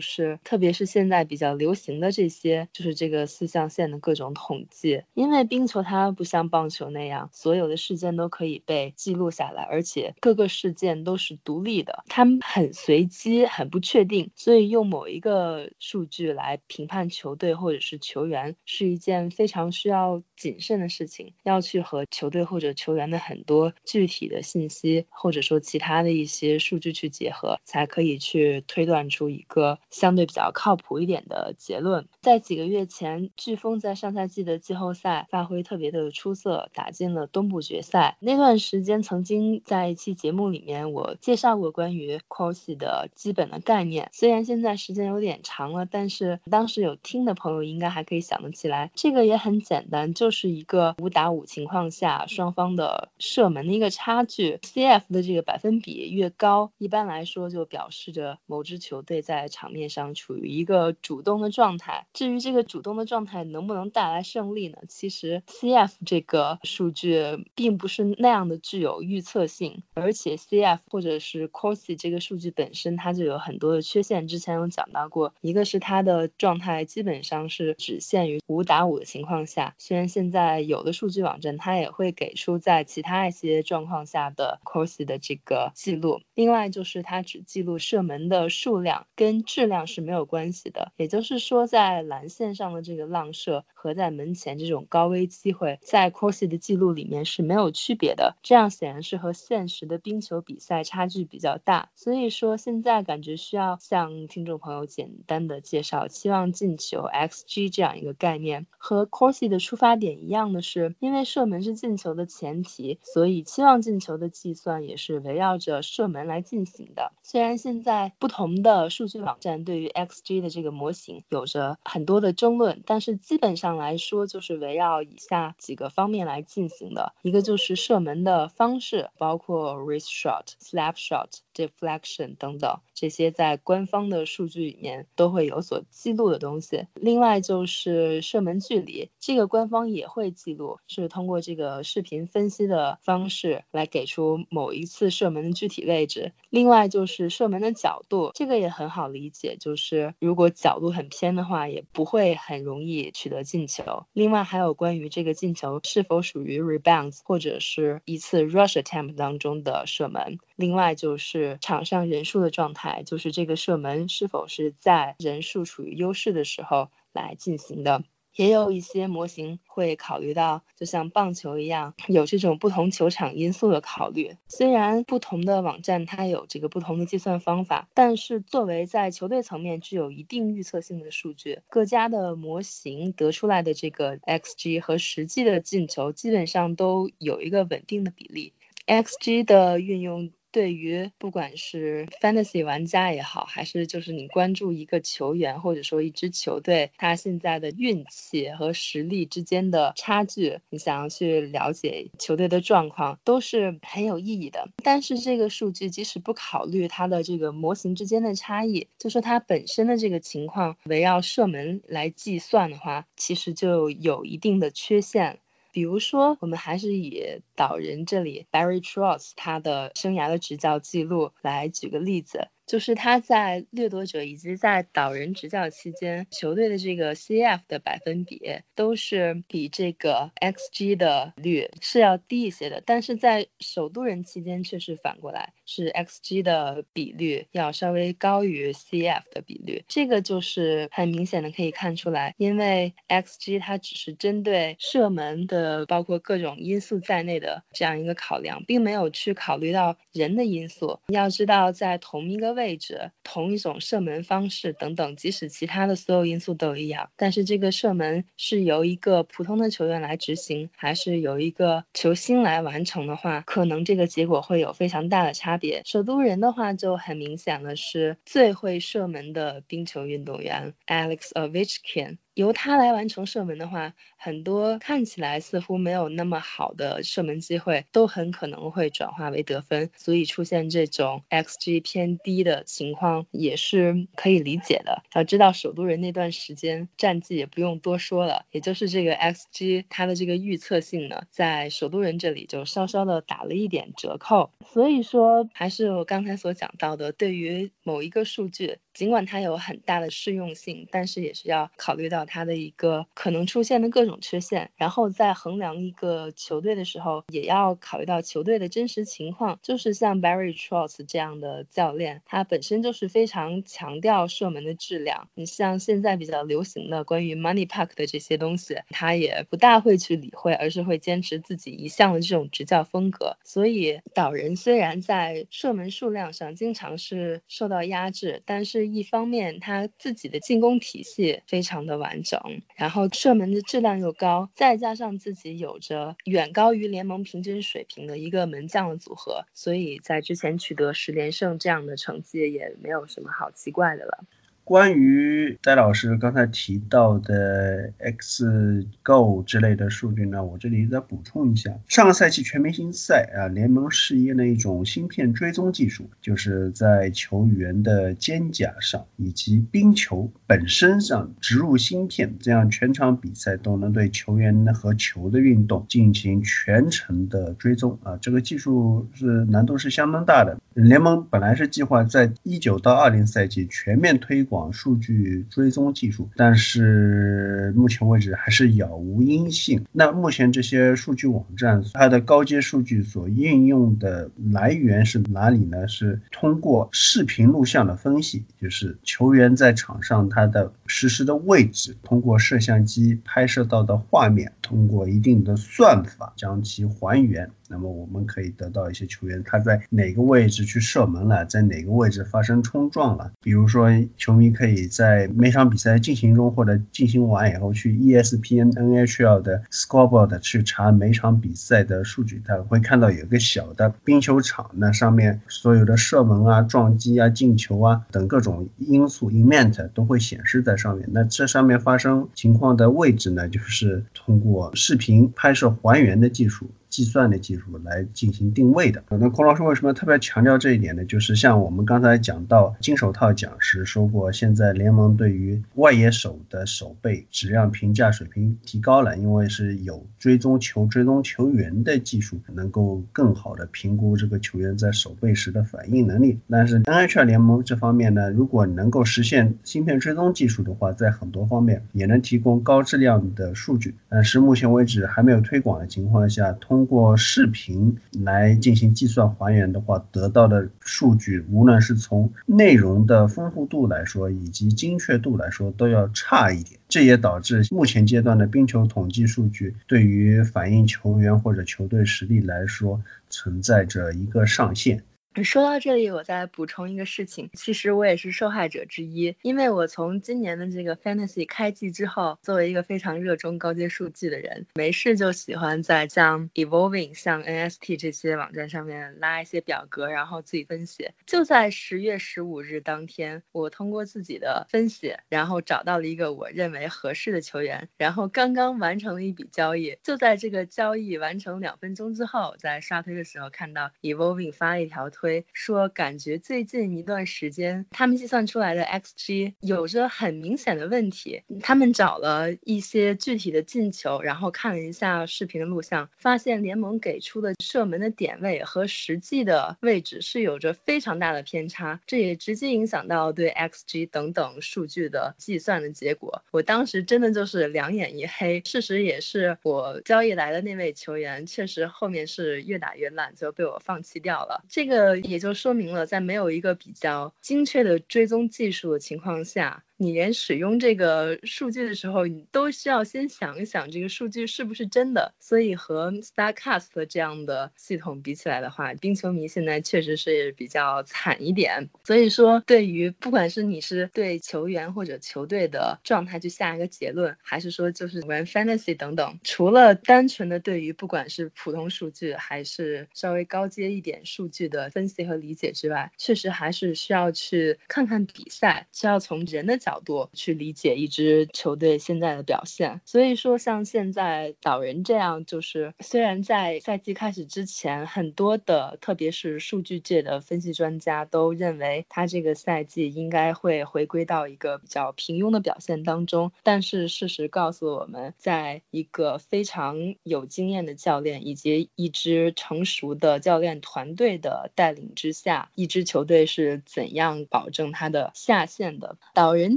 是，特别是现在比较流行的这。这些就是这个四象限的各种统计。因为冰球它不像棒球那样，所有的事件都可以被记录下来，而且各个事件都是独立的，它们很随机、很不确定，所以用某一个数据来评判球队或者是球员是一件非常需要谨慎的事情，要去和球队或者球员的很多具体的信息，或者说其他的一些数据去结合，才可以去推断出一个相对比较靠谱一点的结论。在几个月前，飓风在上赛季的季后赛发挥特别的出色，打进了东部决赛。那段时间，曾经在一期节目里面，我介绍过关于 cos 的基本的概念。虽然现在时间有点长了，但是当时有听的朋友应该还可以想得起来。这个也很简单，就是一个五打五情况下双方的射门的一个差距，CF 的这个百分比越高，一般来说就表示着某支球队在场面上处于一个主动的状态。至于这个主动的状态能不能带来胜利呢？其实 CF 这个数据并不是那样的具有预测性，而且 CF 或者是 Corsi 这个数据本身它就有很多的缺陷。之前有讲到过，一个是它的状态基本上是只限于五打五的情况下，虽然现在有的数据网站它也会给出在其他一些状况下的 Corsi 的这个记录。另外就是它只记录射门的数量，跟质量是没有关系的。也就是说在在蓝线上的这个浪射和在门前这种高危机会，在 Corsi 的记录里面是没有区别的。这样显然是和现实的冰球比赛差距比较大。所以说，现在感觉需要向听众朋友简单的介绍期望进球 xG 这样一个概念。和 Corsi 的出发点一样的是，因为射门是进球的前提，所以期望进球的计算也是围绕着射门来进行的。虽然现在不同的数据网站对于 xG 的这个模型有着很多的争论，但是基本上来说就是围绕以下几个方面来进行的。一个就是射门的方式，包括 wrist shot、slap shot、deflection 等等，这些在官方的数据里面都会有所记录的东西。另外就是射门距离，这个官方也会记录，是通过这个视频分析的方式来给出某一次射门的具体位置。另外就是射门的角度，这个也很好理解，就是如果角度很偏的话，也不会很容易取得进球。另外还有关于这个进球是否属于 rebounds 或者是一次 rush attempt 当中的射门。另外就是场上人数的状态，就是这个射门是否是在人数处于优势的时候来进行的。也有一些模型会考虑到，就像棒球一样，有这种不同球场因素的考虑。虽然不同的网站它有这个不同的计算方法，但是作为在球队层面具有一定预测性的数据，各家的模型得出来的这个 xG 和实际的进球基本上都有一个稳定的比例。xG 的运用。对于不管是 fantasy 玩家也好，还是就是你关注一个球员或者说一支球队，他现在的运气和实力之间的差距，你想要去了解球队的状况，都是很有意义的。但是这个数据即使不考虑它的这个模型之间的差异，就说它本身的这个情况，围绕射门来计算的话，其实就有一定的缺陷。比如说，我们还是以导人这里 Barry Trotz 他的生涯的执教记录来举个例子。就是他在掠夺者以及在导人执教期间，球队的这个 CF 的百分比都是比这个 XG 的率是要低一些的，但是在首都人期间却是反过来，是 XG 的比率要稍微高于 CF 的比率。这个就是很明显的可以看出来，因为 XG 它只是针对射门的，包括各种因素在内的这样一个考量，并没有去考虑到人的因素。要知道，在同一个位置、同一种射门方式等等，即使其他的所有因素都一样，但是这个射门是由一个普通的球员来执行，还是由一个球星来完成的话，可能这个结果会有非常大的差别。首都人的话就很明显了，是最会射门的冰球运动员 Alex Ovechkin。由他来完成射门的话，很多看起来似乎没有那么好的射门机会，都很可能会转化为得分。所以出现这种 xG 偏低的情况也是可以理解的。要知道，首都人那段时间战绩也不用多说了，也就是这个 xG 它的这个预测性呢，在首都人这里就稍稍的打了一点折扣。所以说，还是我刚才所讲到的，对于某一个数据，尽管它有很大的适用性，但是也是要考虑到它的一个可能出现的各种缺陷。然后在衡量一个球队的时候，也要考虑到球队的真实情况。就是像 Barry Trotz 这样的教练，他本身就是非常强调射门的质量。你像现在比较流行的关于 Money Park 的这些东西，他也不大会去理会，而是会坚持自己一向的这种执教风格。所以导人虽然在射门数量上经常是受到压制，但是一方面他自己的进攻体系非常的完整，然后射门的质量又高，再加上自己有着远高于联盟平均水平的一个门将的组合，所以在之前取得十连胜这样的成绩也没有什么好奇怪的了。关于戴老师刚才提到的 X Go 之类的数据呢，我这里再补充一下。上个赛季全明星赛啊，联盟试验了一种芯片追踪技术，就是在球员的肩胛上以及冰球本身上植入芯片，这样全场比赛都能对球员和球的运动进行全程的追踪啊。这个技术是难度是相当大的。联盟本来是计划在一九到二零赛季全面推广数据追踪技术，但是目前为止还是杳无音信。那目前这些数据网站，它的高阶数据所应用的来源是哪里呢？是通过视频录像的分析，就是球员在场上他的实时的位置，通过摄像机拍摄到的画面，通过一定的算法将其还原。那么我们可以得到一些球员他在哪个位置去射门了，在哪个位置发生冲撞了。比如说，球迷可以在每场比赛进行中或者进行完以后，去 ESPN NHL 的 Scoreboard 去查每场比赛的数据，他会看到有个小的冰球场，那上面所有的射门啊、撞击啊、进球啊等各种因素 event 都会显示在上面。那这上面发生情况的位置呢，就是通过视频拍摄还原的技术。计算的技术来进行定位的。那孔老师为什么特别强调这一点呢？就是像我们刚才讲到金手套讲时说过，现在联盟对于外野手的手背质量评价水平提高了，因为是有追踪球、追踪球员的技术，能够更好的评估这个球员在手背时的反应能力。但是 NHL 联盟这方面呢，如果能够实现芯片追踪技术的话，在很多方面也能提供高质量的数据。但是目前为止还没有推广的情况下，通通过视频来进行计算还原的话，得到的数据，无论是从内容的丰富度来说，以及精确度来说，都要差一点。这也导致目前阶段的冰球统计数据对于反映球员或者球队实力来说，存在着一个上限。说到这里，我再补充一个事情，其实我也是受害者之一，因为我从今年的这个 Fantasy 开季之后，作为一个非常热衷高阶数据的人，没事就喜欢在像 Evolving、像 NST 这些网站上面拉一些表格，然后自己分析。就在十月十五日当天，我通过自己的分析，然后找到了一个我认为合适的球员，然后刚刚完成了一笔交易。就在这个交易完成两分钟之后，在刷推的时候看到 Evolving 发了一条。推说，感觉最近一段时间，他们计算出来的 xG 有着很明显的问题。他们找了一些具体的进球，然后看了一下视频的录像，发现联盟给出的射门的点位和实际的位置是有着非常大的偏差，这也直接影响到对 xG 等等数据的计算的结果。我当时真的就是两眼一黑。事实也是，我交易来的那位球员确实后面是越打越烂，就被我放弃掉了。这个。也就说明了，在没有一个比较精确的追踪技术的情况下。你连使用这个数据的时候，你都需要先想一想这个数据是不是真的。所以和 Starcast 这样的系统比起来的话，冰球迷现在确实是比较惨一点。所以说，对于不管是你是对球员或者球队的状态去下一个结论，还是说就是玩 Fantasy 等等，除了单纯的对于不管是普通数据还是稍微高阶一点数据的分析和理解之外，确实还是需要去看看比赛，需要从人的角。角度去理解一支球队现在的表现。所以说，像现在导人这样，就是虽然在赛季开始之前，很多的特别是数据界的分析专家都认为他这个赛季应该会回归到一个比较平庸的表现当中，但是事实告诉我们，在一个非常有经验的教练以及一支成熟的教练团队的带领之下，一支球队是怎样保证他的下限的。导人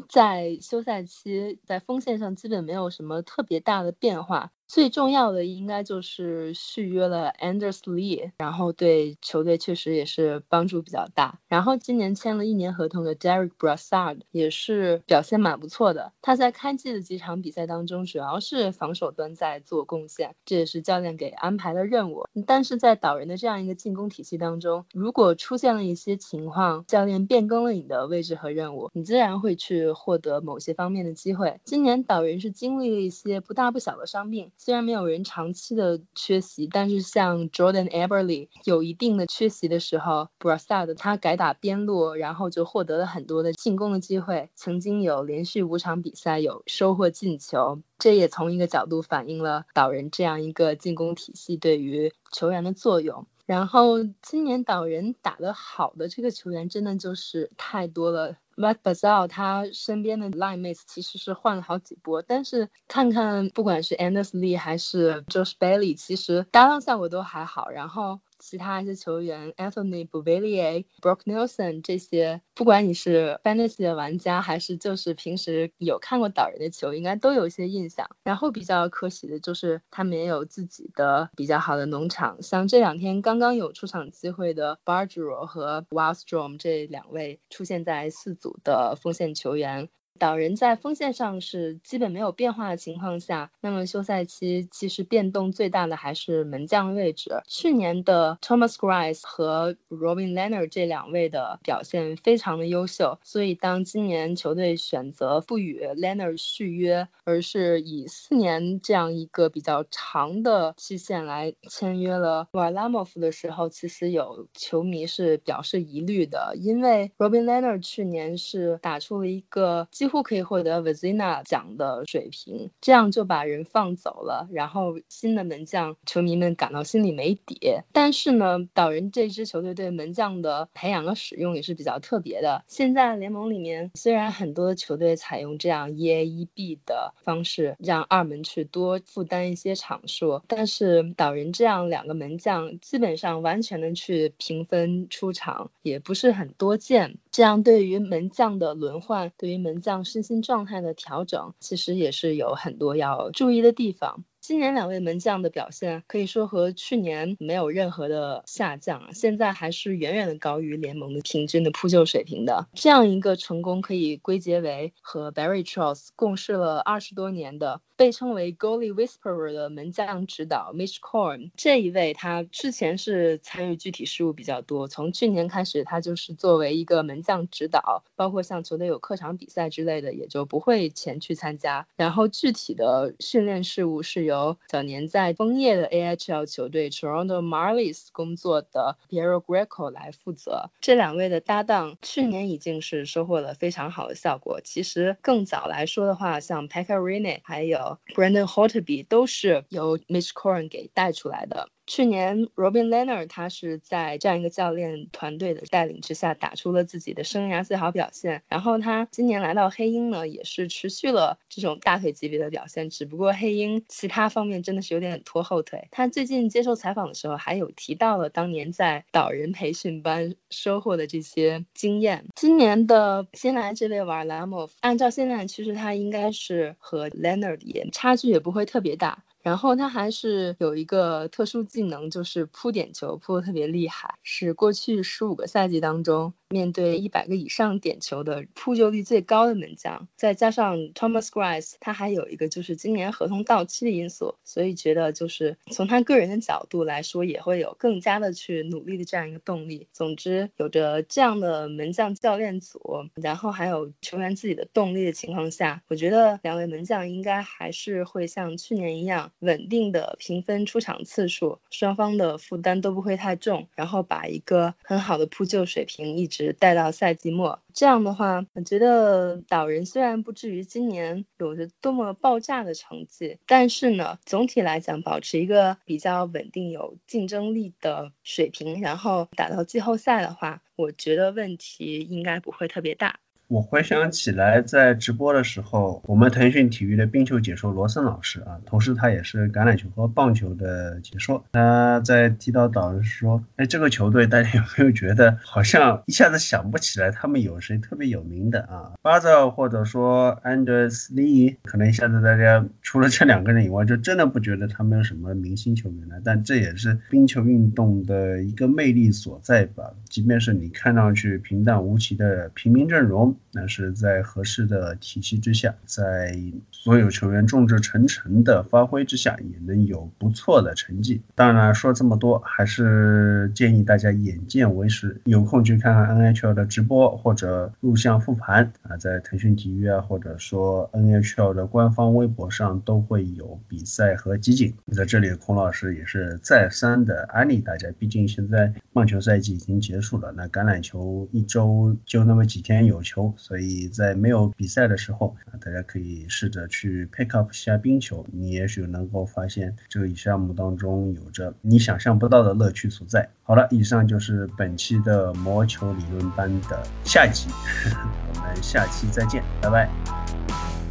在休赛期在锋线上基本没有什么特别大的变化。最重要的应该就是续约了 Anders Lee，然后对球队确实也是帮助比较大。然后今年签了一年合同的 Derek Brassard 也是表现蛮不错的。他在开季的几场比赛当中，主要是防守端在做贡献，这也是教练给安排的任务。但是在导人的这样一个进攻体系当中，如果出现了一些情况，教练变更了你的位置和任务，你自然会去获得某些方面的机会。今年导人是经历了一些不大不小的伤病。虽然没有人长期的缺席，但是像 Jordan Eberly 有一定的缺席的时候 b r a s a d 他改打边路，然后就获得了很多的进攻的机会，曾经有连续五场比赛有收获进球，这也从一个角度反映了导人这样一个进攻体系对于球员的作用。然后今年导人打得好的这个球员真的就是太多了。Matt Bazel 他身边的 line mates 其实是换了好几波，但是看看不管是 Anders Lee 还是 Josh Bailey，其实搭档效果都还好。然后。其他一些球员，Anthony b o v i l i e r Brock Nelson 这些，不管你是 Fantasy 的玩家，还是就是平时有看过导人的球，应该都有一些印象。然后比较可喜的就是他们也有自己的比较好的农场，像这两天刚刚有出场机会的 Bargero 和 Wildstrom 这两位出现在四组的锋线球员。导人在锋线上是基本没有变化的情况下，那么休赛期其实变动最大的还是门将位置。去年的 Thomas Grice 和 Robin Leonard 这两位的表现非常的优秀，所以当今年球队选择不与 Leonard 续约，而是以四年这样一个比较长的期限来签约了 Varlamov 的时候，其实有球迷是表示疑虑的，因为 Robin Leonard 去年是打出了一个。几乎可以获得 Vizina 奖的水平，这样就把人放走了，然后新的门将球迷们感到心里没底。但是呢，导人这支球队对门将的培养和使用也是比较特别的。现在联盟里面虽然很多球队采用这样一 A 一 B 的方式，让二门去多负担一些场数，但是导人这样两个门将基本上完全的去平分出场也不是很多见。这样对于门将的轮换，对于门将。身心状态的调整，其实也是有很多要注意的地方。今年两位门将的表现可以说和去年没有任何的下降，现在还是远远的高于联盟的平均的扑救水平的。这样一个成功可以归结为和 Barry Trotz 共事了二十多年的。被称为 Goalie Whisperer 的门将指导 Mitch Korn 这一位，他之前是参与具体事务比较多。从去年开始，他就是作为一个门将指导，包括像球队有客场比赛之类的，也就不会前去参加。然后具体的训练事务是由早年在枫叶的 AHL 球队 Toronto Marlies 工作的 Piero Greco 来负责。这两位的搭档去年已经是收获了非常好的效果。其实更早来说的话，像 Pekka Rinne 还有 Brandon Hortby 都是由 Mitch Coren 给带出来的。去年，Robin Leonard 他是在这样一个教练团队的带领之下，打出了自己的生涯最好表现。然后他今年来到黑鹰呢，也是持续了这种大腿级别的表现。只不过黑鹰其他方面真的是有点拖后腿。他最近接受采访的时候，还有提到了当年在导人培训班收获的这些经验。今年的新来这位瓦拉莫夫，按照现在其实他应该是和 Leonard 也差距也不会特别大。然后他还是有一个特殊技能，就是扑点球扑的特别厉害，是过去十五个赛季当中。面对一百个以上点球的扑救率最高的门将，再加上 Thomas Grice，他还有一个就是今年合同到期的因素，所以觉得就是从他个人的角度来说，也会有更加的去努力的这样一个动力。总之，有着这样的门将教练组，然后还有球员自己的动力的情况下，我觉得两位门将应该还是会像去年一样，稳定的评分出场次数，双方的负担都不会太重，然后把一个很好的扑救水平一直只带到赛季末。这样的话，我觉得岛人虽然不至于今年有着多么爆炸的成绩，但是呢，总体来讲保持一个比较稳定、有竞争力的水平，然后打到季后赛的话，我觉得问题应该不会特别大。我回想起来，在直播的时候，我们腾讯体育的冰球解说罗森老师啊，同时他也是橄榄球和棒球的解说。他在提到导人说：“哎，这个球队大家有没有觉得好像一下子想不起来他们有谁特别有名的啊？巴泽或者说安德斯利，可能一下子大家除了这两个人以外，就真的不觉得他们有什么明星球员了。但这也是冰球运动的一个魅力所在吧。即便是你看上去平淡无奇的平民阵容。”但是在合适的体系之下，在所有球员众志成城的发挥之下，也能有不错的成绩。当然了说这么多，还是建议大家眼见为实，有空去看看 NHL 的直播或者录像复盘啊，在腾讯体育啊，或者说 NHL 的官方微博上都会有比赛和集锦。在这里，孔老师也是再三的安利大家，毕竟现在棒球赛季已经结束了，那橄榄球一周就那么几天有球。所以在没有比赛的时候，大家可以试着去 pick up 下冰球，你也许能够发现这个项目当中有着你想象不到的乐趣所在。好了，以上就是本期的魔球理论班的下集，<laughs> 我们下期再见，拜拜。